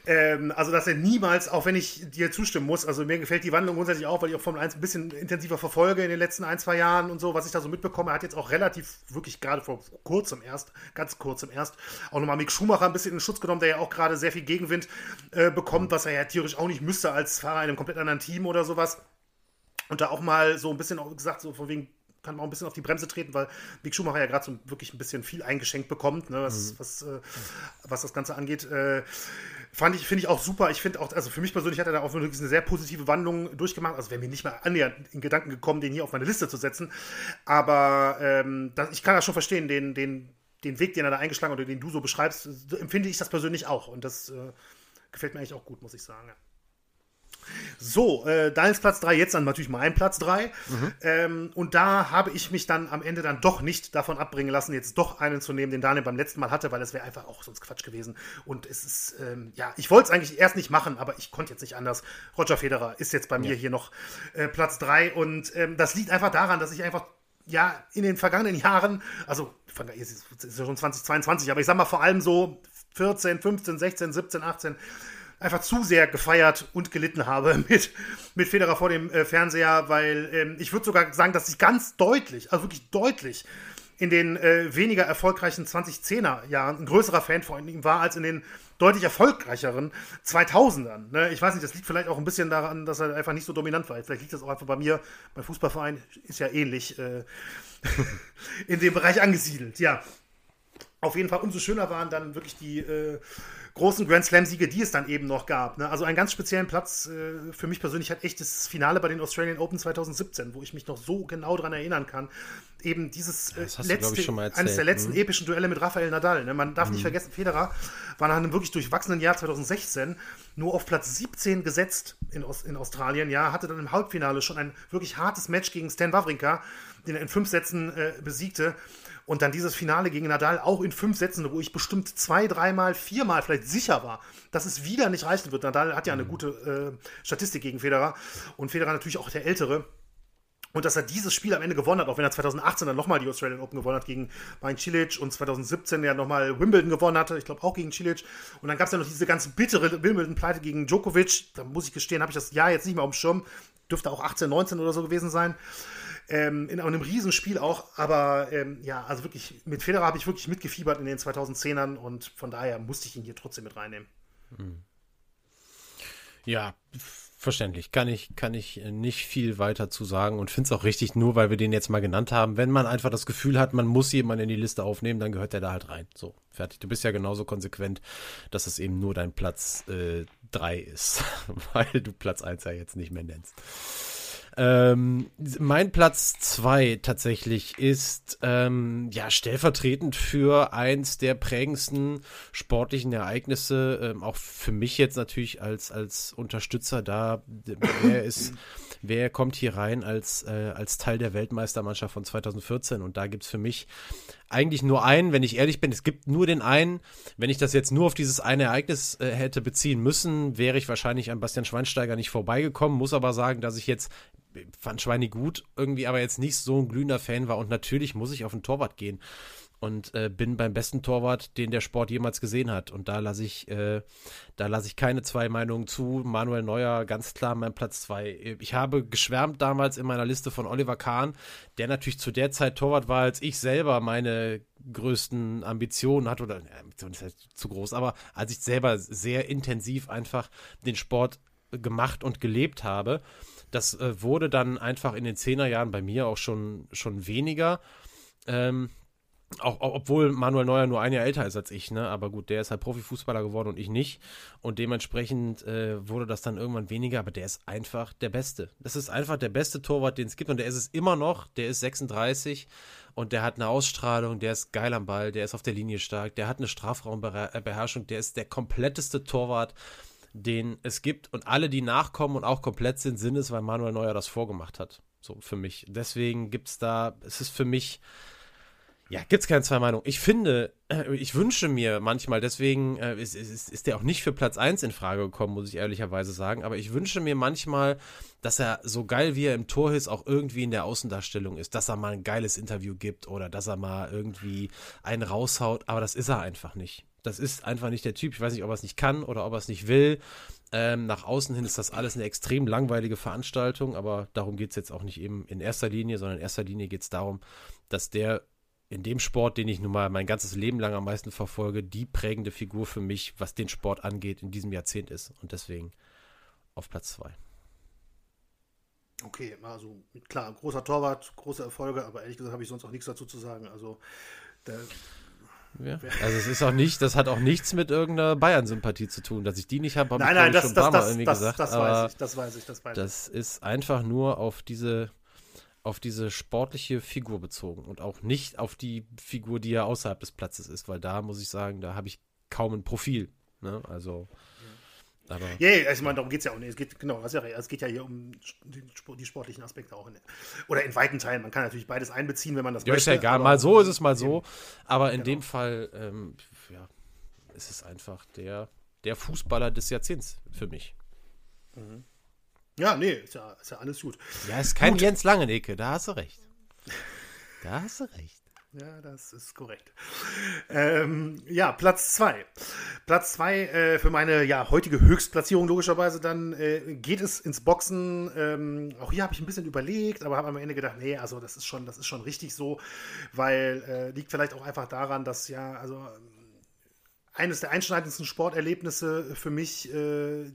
Ähm, also, dass er niemals, auch wenn ich dir zustimmen muss, also mir gefällt die Wandlung grundsätzlich auch, weil ich auch Formel 1 ein bisschen intensiver verfolge in den letzten ein, zwei Jahren und so, was ich da so mitbekomme. Er hat jetzt auch relativ, wirklich gerade vor kurzem erst, ganz kurzem erst, auch nochmal Mick Schumacher ein bisschen in Schutz genommen, der ja auch gerade sehr viel Gegenwind äh, bekommt, was er ja theoretisch auch nicht müsste als Fahrer in einem komplett anderen Team oder sowas. Und da auch mal so ein bisschen auch gesagt, so von wegen kann man auch ein bisschen auf die Bremse treten, weil Mick Schumacher ja gerade so wirklich ein bisschen viel eingeschenkt bekommt, ne, was, mhm. was, äh, was das Ganze angeht. Äh, fand ich, finde ich auch super. Ich finde auch, also für mich persönlich hat er da auch wirklich eine sehr positive Wandlung durchgemacht. Also wäre mir nicht mal annähernd in Gedanken gekommen, den hier auf meine Liste zu setzen. Aber ähm, das, ich kann das schon verstehen, den, den, den Weg, den er da eingeschlagen hat oder den du so beschreibst, empfinde ich das persönlich auch. Und das äh, gefällt mir eigentlich auch gut, muss ich sagen. Ja. So, äh, Daniels Platz 3, jetzt dann natürlich mein Platz 3. Mhm. Ähm, und da habe ich mich dann am Ende dann doch nicht davon abbringen lassen, jetzt doch einen zu nehmen, den Daniel beim letzten Mal hatte, weil das wäre einfach auch sonst Quatsch gewesen. Und es ist, ähm, ja, ich wollte es eigentlich erst nicht machen, aber ich konnte jetzt nicht anders. Roger Federer ist jetzt bei mir hier noch äh, Platz 3 und ähm, das liegt einfach daran, dass ich einfach ja, in den vergangenen Jahren, also es ist ja schon 2022, aber ich sag mal vor allem so 14, 15, 16, 17, 18, einfach zu sehr gefeiert und gelitten habe mit, mit Federer vor dem äh, Fernseher, weil ähm, ich würde sogar sagen, dass ich ganz deutlich, also wirklich deutlich, in den äh, weniger erfolgreichen 2010er Jahren ein größerer Fan von ihm war als in den deutlich erfolgreicheren 2000ern. Ne? Ich weiß nicht, das liegt vielleicht auch ein bisschen daran, dass er einfach nicht so dominant war. Vielleicht liegt das auch einfach bei mir. Mein Fußballverein ist ja ähnlich äh, in dem Bereich angesiedelt. Ja, auf jeden Fall umso schöner waren dann wirklich die äh, großen Grand Slam-Siege, die es dann eben noch gab. Ne? Also einen ganz speziellen Platz äh, für mich persönlich hat echt das Finale bei den Australian Open 2017, wo ich mich noch so genau daran erinnern kann. Eben dieses äh, letzte, du, eines der letzten mhm. epischen Duelle mit Rafael Nadal. Ne? Man darf mhm. nicht vergessen, Federer war nach einem wirklich durchwachsenen Jahr 2016 nur auf Platz 17 gesetzt in, in Australien. Ja, hatte dann im Halbfinale schon ein wirklich hartes Match gegen Stan Wawrinka, den er in fünf Sätzen äh, besiegte. Und dann dieses Finale gegen Nadal auch in fünf Sätzen, wo ich bestimmt zwei, dreimal, viermal vielleicht sicher war, dass es wieder nicht reichen wird. Nadal hat ja eine mhm. gute äh, Statistik gegen Federer und Federer natürlich auch der Ältere. Und dass er dieses Spiel am Ende gewonnen hat, auch wenn er 2018 dann nochmal die Australian Open gewonnen hat gegen Brian Cilic und 2017 ja nochmal Wimbledon gewonnen hatte, ich glaube auch gegen Cilic. Und dann gab es ja noch diese ganz bittere Wimbledon-Pleite gegen Djokovic. Da muss ich gestehen, habe ich das Jahr jetzt nicht mehr auf dem Schirm. Dürfte auch 18, 19 oder so gewesen sein. Ähm, in einem Riesenspiel auch, aber ähm, ja, also wirklich, mit Federer habe ich wirklich mitgefiebert in den 2010ern und von daher musste ich ihn hier trotzdem mit reinnehmen. Hm. Ja, verständlich. Kann ich, kann ich nicht viel weiter zu sagen und finde es auch richtig, nur weil wir den jetzt mal genannt haben. Wenn man einfach das Gefühl hat, man muss jemanden in die Liste aufnehmen, dann gehört der da halt rein. So, fertig. Du bist ja genauso konsequent, dass es eben nur dein Platz 3 äh, ist, weil du Platz 1 ja jetzt nicht mehr nennst. Ähm, mein Platz zwei tatsächlich ist ähm, ja stellvertretend für eins der prägendsten sportlichen Ereignisse, ähm, auch für mich jetzt natürlich als, als Unterstützer da. Wer ist, wer kommt hier rein als, äh, als Teil der Weltmeistermannschaft von 2014? Und da gibt es für mich eigentlich nur einen, wenn ich ehrlich bin. Es gibt nur den einen. Wenn ich das jetzt nur auf dieses eine Ereignis äh, hätte beziehen müssen, wäre ich wahrscheinlich an Bastian Schweinsteiger nicht vorbeigekommen. Muss aber sagen, dass ich jetzt fand Schweini gut, irgendwie aber jetzt nicht so ein glühender Fan war. Und natürlich muss ich auf den Torwart gehen. Und äh, bin beim besten Torwart, den der Sport jemals gesehen hat. Und da lasse ich, äh, da lasse ich keine zwei Meinungen zu. Manuel Neuer ganz klar mein Platz zwei. Ich habe geschwärmt damals in meiner Liste von Oliver Kahn, der natürlich zu der Zeit Torwart war, als ich selber meine größten Ambitionen hatte. Oder Ambition ist halt zu groß, aber als ich selber sehr intensiv einfach den Sport gemacht und gelebt habe. Das äh, wurde dann einfach in den Zehnerjahren bei mir auch schon, schon weniger. Ähm, auch, obwohl Manuel Neuer nur ein Jahr älter ist als ich, ne? Aber gut, der ist halt Profifußballer geworden und ich nicht. Und dementsprechend äh, wurde das dann irgendwann weniger, aber der ist einfach der Beste. Das ist einfach der beste Torwart, den es gibt. Und der ist es immer noch. Der ist 36 und der hat eine Ausstrahlung, der ist geil am Ball, der ist auf der Linie stark, der hat eine Strafraumbeherrschung, der ist der kompletteste Torwart, den es gibt. Und alle, die nachkommen und auch komplett sind, sind es, weil Manuel Neuer das vorgemacht hat. So für mich. Deswegen gibt es da, es ist für mich ja, gibt es keine zwei Meinungen. Ich finde, äh, ich wünsche mir manchmal, deswegen äh, ist, ist, ist der auch nicht für Platz 1 in Frage gekommen, muss ich ehrlicherweise sagen, aber ich wünsche mir manchmal, dass er so geil wie er im Tor ist, auch irgendwie in der Außendarstellung ist, dass er mal ein geiles Interview gibt oder dass er mal irgendwie einen raushaut, aber das ist er einfach nicht. Das ist einfach nicht der Typ. Ich weiß nicht, ob er es nicht kann oder ob er es nicht will. Ähm, nach außen hin ist das alles eine extrem langweilige Veranstaltung, aber darum geht es jetzt auch nicht eben in erster Linie, sondern in erster Linie geht es darum, dass der in dem Sport, den ich nun mal mein ganzes Leben lang am meisten verfolge, die prägende Figur für mich, was den Sport angeht, in diesem Jahrzehnt ist. Und deswegen auf Platz zwei. Okay, also klar, großer Torwart, große Erfolge, aber ehrlich gesagt habe ich sonst auch nichts dazu zu sagen. Also, der, ja. Also es ist auch nicht, das hat auch nichts mit irgendeiner Bayern-Sympathie zu tun. Dass ich die nicht habe, habe ich nein, das, schon ein paar Mal irgendwie das, gesagt. Das weiß ich, das weiß ich, das weiß ich. Das ist einfach nur auf diese auf diese sportliche Figur bezogen und auch nicht auf die Figur, die ja außerhalb des Platzes ist, weil da muss ich sagen, da habe ich kaum ein Profil. Ne? Also. Aber ja, yeah, also ich meine, darum geht es ja auch nicht. Es geht, genau, ja Es geht ja hier um die, die sportlichen Aspekte auch. In, oder in weiten Teilen. Man kann natürlich beides einbeziehen, wenn man das ja, möchte. Ja, ist ja egal. Mal so ist es mal so. Aber in genau. dem Fall, ähm, ja, ist es einfach der, der Fußballer des Jahrzehnts für mich. Mhm. Ja, nee, ist ja, ist ja alles gut. Ja, ist kein gut. Jens Langenecke, da hast du recht. Da hast du recht. Ja, das ist korrekt. Ähm, ja, Platz 2. Platz 2 äh, für meine ja, heutige Höchstplatzierung logischerweise dann äh, geht es ins Boxen. Ähm, auch hier habe ich ein bisschen überlegt, aber habe am Ende gedacht, nee, also das ist schon, das ist schon richtig so, weil äh, liegt vielleicht auch einfach daran, dass ja, also eines der einschneidendsten Sporterlebnisse für mich äh,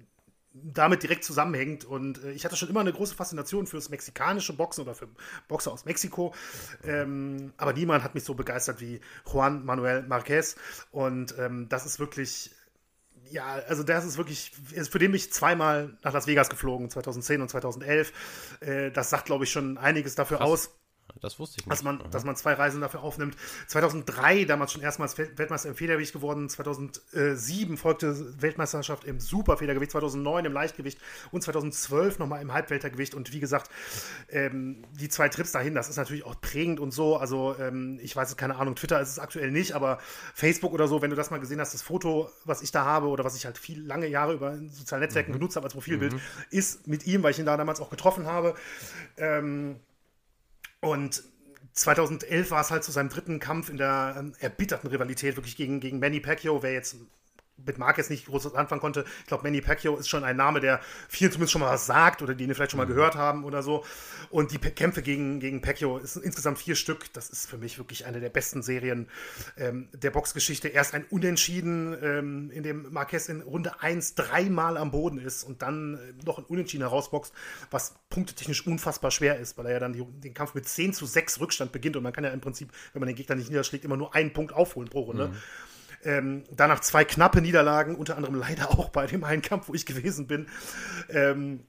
damit direkt zusammenhängt. Und äh, ich hatte schon immer eine große Faszination fürs mexikanische Boxen oder für Boxer aus Mexiko. Ähm, aber niemand hat mich so begeistert wie Juan Manuel Marquez. Und ähm, das ist wirklich. Ja, also das ist wirklich, für den bin ich zweimal nach Las Vegas geflogen, 2010 und 2011. Äh, das sagt, glaube ich, schon einiges dafür Krass. aus. Das wusste ich nicht. Dass man, dass man zwei Reisen dafür aufnimmt. 2003 damals schon erstmals Weltmeister im Federgewicht geworden. 2007 folgte Weltmeisterschaft im Superfedergewicht. 2009 im Leichtgewicht und 2012 nochmal im Halbweltergewicht. Und wie gesagt, ähm, die zwei Trips dahin, das ist natürlich auch prägend und so. Also ähm, ich weiß es, keine Ahnung, Twitter ist es aktuell nicht, aber Facebook oder so, wenn du das mal gesehen hast, das Foto, was ich da habe oder was ich halt viel lange Jahre über sozialen Netzwerken mhm. genutzt habe als Profilbild, mhm. ist mit ihm, weil ich ihn da damals auch getroffen habe. Ähm, und 2011 war es halt zu seinem dritten Kampf in der ähm, erbitterten Rivalität wirklich gegen, gegen Manny Pacquiao, wer jetzt mit Marquez nicht groß anfangen konnte. Ich glaube, Manny Pacquiao ist schon ein Name, der vielen zumindest schon mal was sagt oder die ihn vielleicht schon mal mhm. gehört haben oder so. Und die Kämpfe gegen, gegen Pacquiao ist insgesamt vier Stück. Das ist für mich wirklich eine der besten Serien ähm, der Boxgeschichte. Erst ein Unentschieden, ähm, in dem Marquez in Runde 1 dreimal am Boden ist und dann äh, noch ein Unentschieden herausboxt, was punktetechnisch unfassbar schwer ist, weil er ja dann die, den Kampf mit 10 zu 6 Rückstand beginnt und man kann ja im Prinzip, wenn man den Gegner nicht niederschlägt, immer nur einen Punkt aufholen pro Runde. Mhm. Ähm, danach zwei knappe Niederlagen, unter anderem leider auch bei dem einen Kampf, wo ich gewesen bin. Ähm,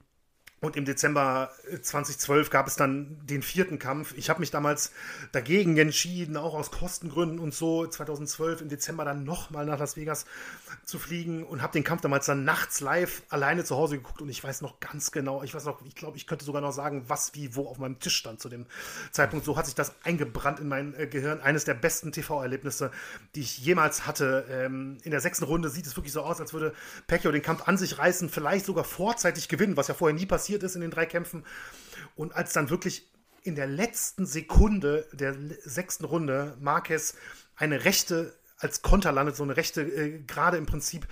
und im Dezember 2012 äh, gab es dann den vierten Kampf. Ich habe mich damals dagegen entschieden, auch aus Kostengründen und so, 2012 im Dezember dann nochmal nach Las Vegas zu fliegen und habe den Kampf damals dann nachts live alleine zu Hause geguckt und ich weiß noch ganz genau, ich weiß noch, ich glaube, ich könnte sogar noch sagen, was wie wo auf meinem Tisch stand zu dem Zeitpunkt. So hat sich das eingebrannt in mein äh, Gehirn. Eines der besten TV-Erlebnisse, die ich jemals hatte. Ähm, in der sechsten Runde sieht es wirklich so aus, als würde Pacquiao den Kampf an sich reißen, vielleicht sogar vorzeitig gewinnen, was ja vorher nie passiert passiert ist in den drei Kämpfen. Und als dann wirklich in der letzten Sekunde der sechsten Runde Marquez eine rechte als Konter landet, so eine rechte äh, gerade im Prinzip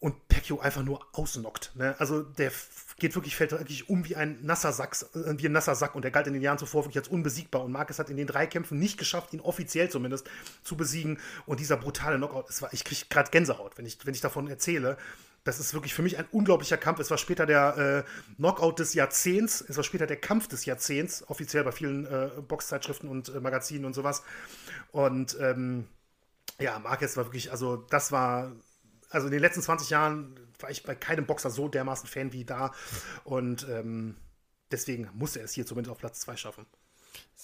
und Pecchio einfach nur ausnockt. Ne? Also der geht wirklich, fällt wirklich um wie ein nasser Sack, äh, wie ein nasser Sack und der galt in den Jahren zuvor wirklich als unbesiegbar und Marquez hat in den drei Kämpfen nicht geschafft, ihn offiziell zumindest zu besiegen und dieser brutale Knockout, war, ich kriege gerade Gänsehaut, wenn ich, wenn ich davon erzähle, das ist wirklich für mich ein unglaublicher Kampf. Es war später der äh, Knockout des Jahrzehnts. Es war später der Kampf des Jahrzehnts, offiziell bei vielen äh, Boxzeitschriften und äh, Magazinen und sowas. Und ähm, ja, Marquez war wirklich, also das war, also in den letzten 20 Jahren war ich bei keinem Boxer so dermaßen Fan wie da. Und ähm, deswegen musste er es hier zumindest auf Platz 2 schaffen.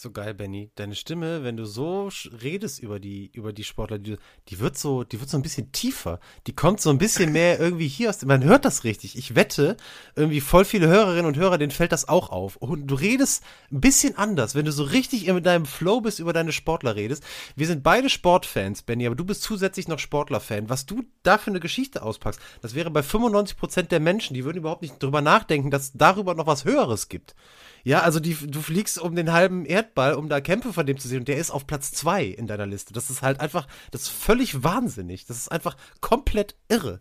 So geil, Benny. Deine Stimme, wenn du so redest über die, über die Sportler, die, die, wird so, die wird so ein bisschen tiefer. Die kommt so ein bisschen mehr irgendwie hier aus. Man hört das richtig. Ich wette, irgendwie voll viele Hörerinnen und Hörer, denen fällt das auch auf. Und du redest ein bisschen anders, wenn du so richtig in deinem Flow bist, über deine Sportler redest. Wir sind beide Sportfans, Benny, aber du bist zusätzlich noch Sportlerfan. Was du da für eine Geschichte auspackst, das wäre bei 95 Prozent der Menschen, die würden überhaupt nicht drüber nachdenken, dass es darüber noch was Höheres gibt. Ja, also die, du fliegst um den halben Erdball, um da Kämpfe von dem zu sehen und der ist auf Platz zwei in deiner Liste. Das ist halt einfach, das ist völlig wahnsinnig. Das ist einfach komplett irre.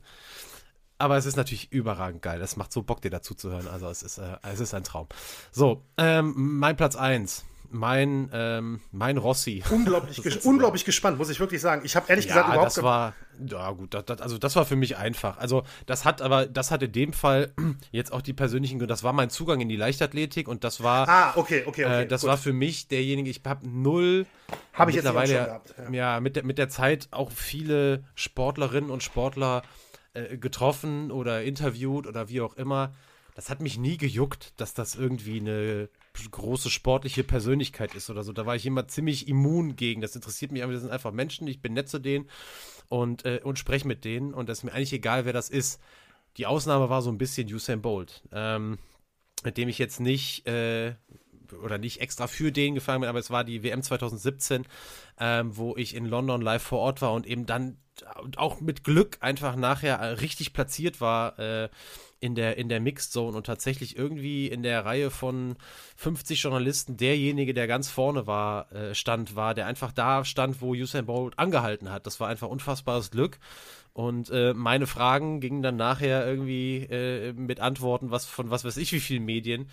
Aber es ist natürlich überragend geil. Das macht so Bock, dir dazu zu hören. Also es ist, äh, es ist ein Traum. So, ähm, mein Platz eins mein, ähm, mein Rossi. Unglaublich, ges unglaublich gespannt, muss ich wirklich sagen. Ich habe ehrlich ja, gesagt überhaupt. Das war, ja gut, das, das, also das war für mich einfach. Also das hat aber, das hat in dem Fall jetzt auch die persönlichen, das war mein Zugang in die Leichtathletik und das war. Ah, okay, okay, okay. Äh, das gut. war für mich derjenige, ich habe null. Habe ich jetzt mittlerweile, schon gehabt. Ja, ja mit, der, mit der Zeit auch viele Sportlerinnen und Sportler äh, getroffen oder interviewt oder wie auch immer. Das hat mich nie gejuckt, dass das irgendwie eine große sportliche Persönlichkeit ist oder so. Da war ich immer ziemlich immun gegen. Das interessiert mich, aber das sind einfach Menschen. Ich bin nett zu denen und, äh, und spreche mit denen. Und das ist mir eigentlich egal, wer das ist. Die Ausnahme war so ein bisschen Usain Bolt, ähm, mit dem ich jetzt nicht äh, oder nicht extra für den gefahren bin, aber es war die WM 2017, ähm, wo ich in London live vor Ort war und eben dann auch mit Glück einfach nachher richtig platziert war. Äh, in der, in der Mixed Zone und tatsächlich irgendwie in der Reihe von 50 Journalisten derjenige, der ganz vorne war, äh, stand, war, der einfach da stand, wo Usain Bolt angehalten hat. Das war einfach unfassbares Glück. Und äh, meine Fragen gingen dann nachher irgendwie äh, mit Antworten was von was weiß ich wie vielen Medien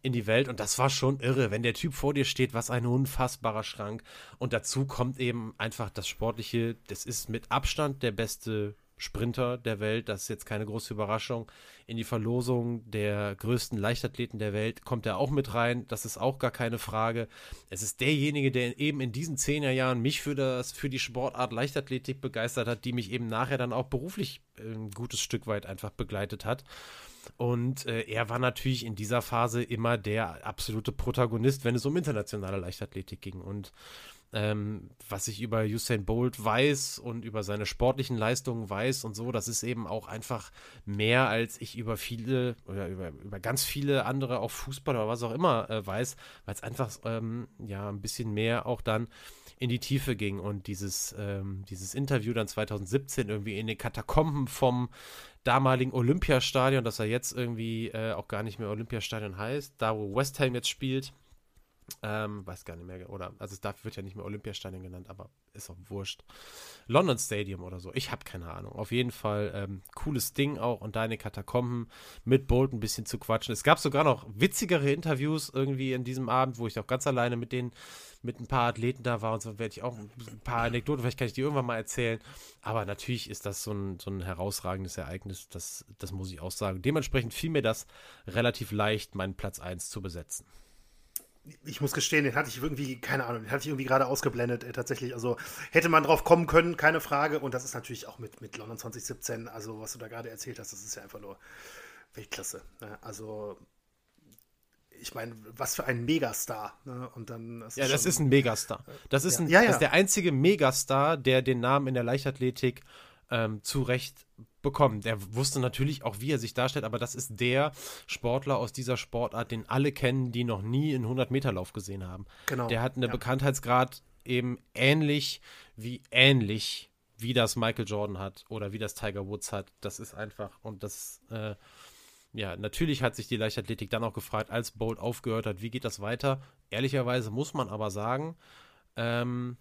in die Welt. Und das war schon irre, wenn der Typ vor dir steht, was ein unfassbarer Schrank. Und dazu kommt eben einfach das Sportliche. Das ist mit Abstand der beste Sprinter der Welt. Das ist jetzt keine große Überraschung. In die Verlosung der größten Leichtathleten der Welt kommt er auch mit rein. Das ist auch gar keine Frage. Es ist derjenige, der eben in diesen Zehnerjahren mich für, das, für die Sportart Leichtathletik begeistert hat, die mich eben nachher dann auch beruflich ein gutes Stück weit einfach begleitet hat. Und äh, er war natürlich in dieser Phase immer der absolute Protagonist, wenn es um internationale Leichtathletik ging. Und ähm, was ich über Usain Bolt weiß und über seine sportlichen Leistungen weiß und so, das ist eben auch einfach mehr, als ich über viele oder über, über ganz viele andere, auch Fußball oder was auch immer äh, weiß, weil es einfach ähm, ja ein bisschen mehr auch dann in die Tiefe ging und dieses, ähm, dieses Interview dann 2017 irgendwie in den Katakomben vom damaligen Olympiastadion, das er jetzt irgendwie äh, auch gar nicht mehr Olympiastadion heißt, da wo West Ham jetzt spielt, ähm, weiß gar nicht mehr, oder, also es wird ja nicht mehr Olympiastadion genannt, aber ist auch wurscht. London Stadium oder so, ich habe keine Ahnung. Auf jeden Fall ähm, cooles Ding auch und deine Katakomben mit Bolt ein bisschen zu quatschen. Es gab sogar noch witzigere Interviews irgendwie in diesem Abend, wo ich auch ganz alleine mit den, mit ein paar Athleten da war und so werde ich auch ein paar Anekdoten, vielleicht kann ich die irgendwann mal erzählen. Aber natürlich ist das so ein, so ein herausragendes Ereignis, das, das muss ich auch sagen. Dementsprechend fiel mir das relativ leicht, meinen Platz 1 zu besetzen ich muss gestehen, den hatte ich irgendwie, keine Ahnung, den hatte ich irgendwie gerade ausgeblendet, äh, tatsächlich. Also hätte man drauf kommen können, keine Frage. Und das ist natürlich auch mit, mit London 2017, also was du da gerade erzählt hast, das ist ja einfach nur Weltklasse. Ne? Also ich meine, was für ein Megastar. Ne? Und dann ja, das ist ein Megastar. Das ist, ein, ja, ja. Das ist der einzige Megastar, der den Namen in der Leichtathletik ähm, zu Recht bekommen. Der wusste natürlich auch, wie er sich darstellt, aber das ist der Sportler aus dieser Sportart, den alle kennen, die noch nie einen 100-Meter-Lauf gesehen haben. Genau. Der hat einen ja. Bekanntheitsgrad eben ähnlich wie ähnlich wie das Michael Jordan hat oder wie das Tiger Woods hat. Das ist einfach und das äh, ja, natürlich hat sich die Leichtathletik dann auch gefragt, als Bolt aufgehört hat, wie geht das weiter? Ehrlicherweise muss man aber sagen, ähm,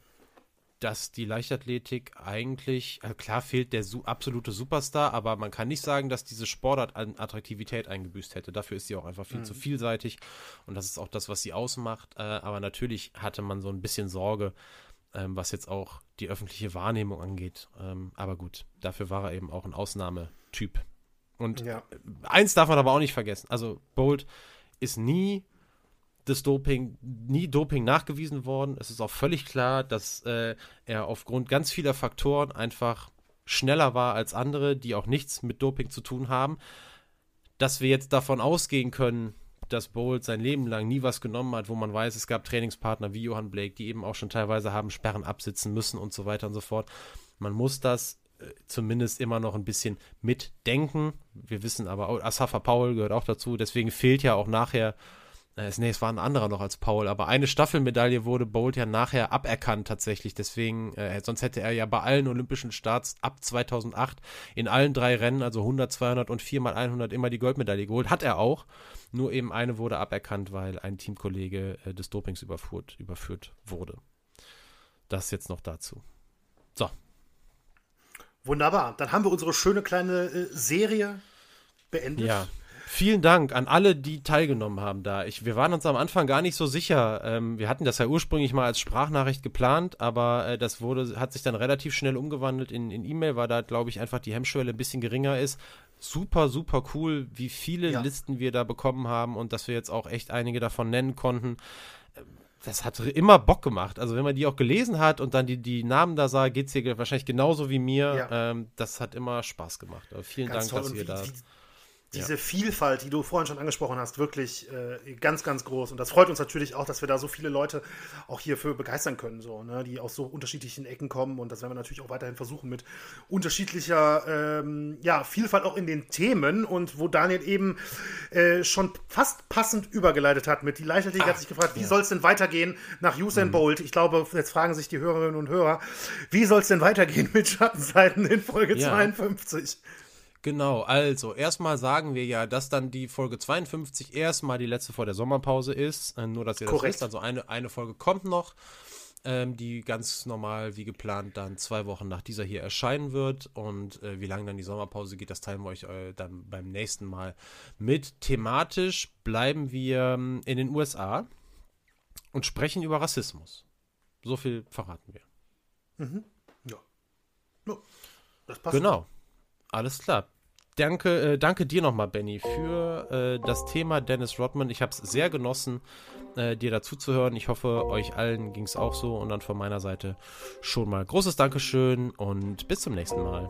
dass die Leichtathletik eigentlich, also klar fehlt der su absolute Superstar, aber man kann nicht sagen, dass diese Sportart an Attraktivität eingebüßt hätte. Dafür ist sie auch einfach viel mhm. zu vielseitig und das ist auch das, was sie ausmacht. Äh, aber natürlich hatte man so ein bisschen Sorge, ähm, was jetzt auch die öffentliche Wahrnehmung angeht. Ähm, aber gut, dafür war er eben auch ein Ausnahmetyp Und ja. eins darf man aber auch nicht vergessen. Also Bolt ist nie das Doping, nie Doping nachgewiesen worden. Es ist auch völlig klar, dass äh, er aufgrund ganz vieler Faktoren einfach schneller war als andere, die auch nichts mit Doping zu tun haben. Dass wir jetzt davon ausgehen können, dass Bolt sein Leben lang nie was genommen hat, wo man weiß, es gab Trainingspartner wie Johann Blake, die eben auch schon teilweise haben Sperren absitzen müssen und so weiter und so fort. Man muss das äh, zumindest immer noch ein bisschen mitdenken. Wir wissen aber, Asafa Paul gehört auch dazu, deswegen fehlt ja auch nachher nee, es war ein anderer noch als Paul, aber eine Staffelmedaille wurde Bolt ja nachher aberkannt tatsächlich. Deswegen, äh, sonst hätte er ja bei allen olympischen Starts ab 2008 in allen drei Rennen, also 100, 200 und 4 mal 100 immer die Goldmedaille geholt. Hat er auch. Nur eben eine wurde aberkannt, weil ein Teamkollege äh, des Dopings überführt, überführt wurde. Das jetzt noch dazu. So. Wunderbar. Dann haben wir unsere schöne kleine äh, Serie beendet. Ja. Vielen Dank an alle, die teilgenommen haben da. Ich, wir waren uns am Anfang gar nicht so sicher. Ähm, wir hatten das ja ursprünglich mal als Sprachnachricht geplant, aber äh, das wurde, hat sich dann relativ schnell umgewandelt in, in E-Mail, weil da, glaube ich, einfach die Hemmschwelle ein bisschen geringer ist. Super, super cool, wie viele ja. Listen wir da bekommen haben und dass wir jetzt auch echt einige davon nennen konnten das hat immer Bock gemacht. Also wenn man die auch gelesen hat und dann die, die Namen da sah, geht es dir wahrscheinlich genauso wie mir. Ja. Ähm, das hat immer Spaß gemacht. Aber vielen Ganz Dank, dass ihr da diese ja. Vielfalt, die du vorhin schon angesprochen hast, wirklich äh, ganz, ganz groß. Und das freut uns natürlich auch, dass wir da so viele Leute auch hierfür begeistern können, so, ne, die aus so unterschiedlichen Ecken kommen. Und das werden wir natürlich auch weiterhin versuchen mit unterschiedlicher ähm, ja, Vielfalt auch in den Themen. Und wo Daniel eben äh, schon fast passend übergeleitet hat mit die Leichtathletik, hat sich gefragt, wie ja. soll es denn weitergehen nach Usain mhm. Bolt? Ich glaube, jetzt fragen sich die Hörerinnen und Hörer, wie soll es denn weitergehen mit Schattenseiten in Folge ja. 52? Genau, also erstmal sagen wir ja, dass dann die Folge 52 erstmal die letzte vor der Sommerpause ist. Äh, nur, dass ihr Korrekt. das wisst. Also eine, eine Folge kommt noch, ähm, die ganz normal wie geplant dann zwei Wochen nach dieser hier erscheinen wird. Und äh, wie lange dann die Sommerpause geht, das teilen wir euch äh, dann beim nächsten Mal mit. Thematisch bleiben wir ähm, in den USA und sprechen über Rassismus. So viel verraten wir. Mhm. Ja. No, das passt. Genau. Alles klar danke, äh, danke dir nochmal, Benny, für äh, das Thema Dennis Rodman. Ich habe es sehr genossen, äh, dir dazu zu hören. Ich hoffe, euch allen ging es auch so. Und dann von meiner Seite schon mal großes Dankeschön und bis zum nächsten Mal.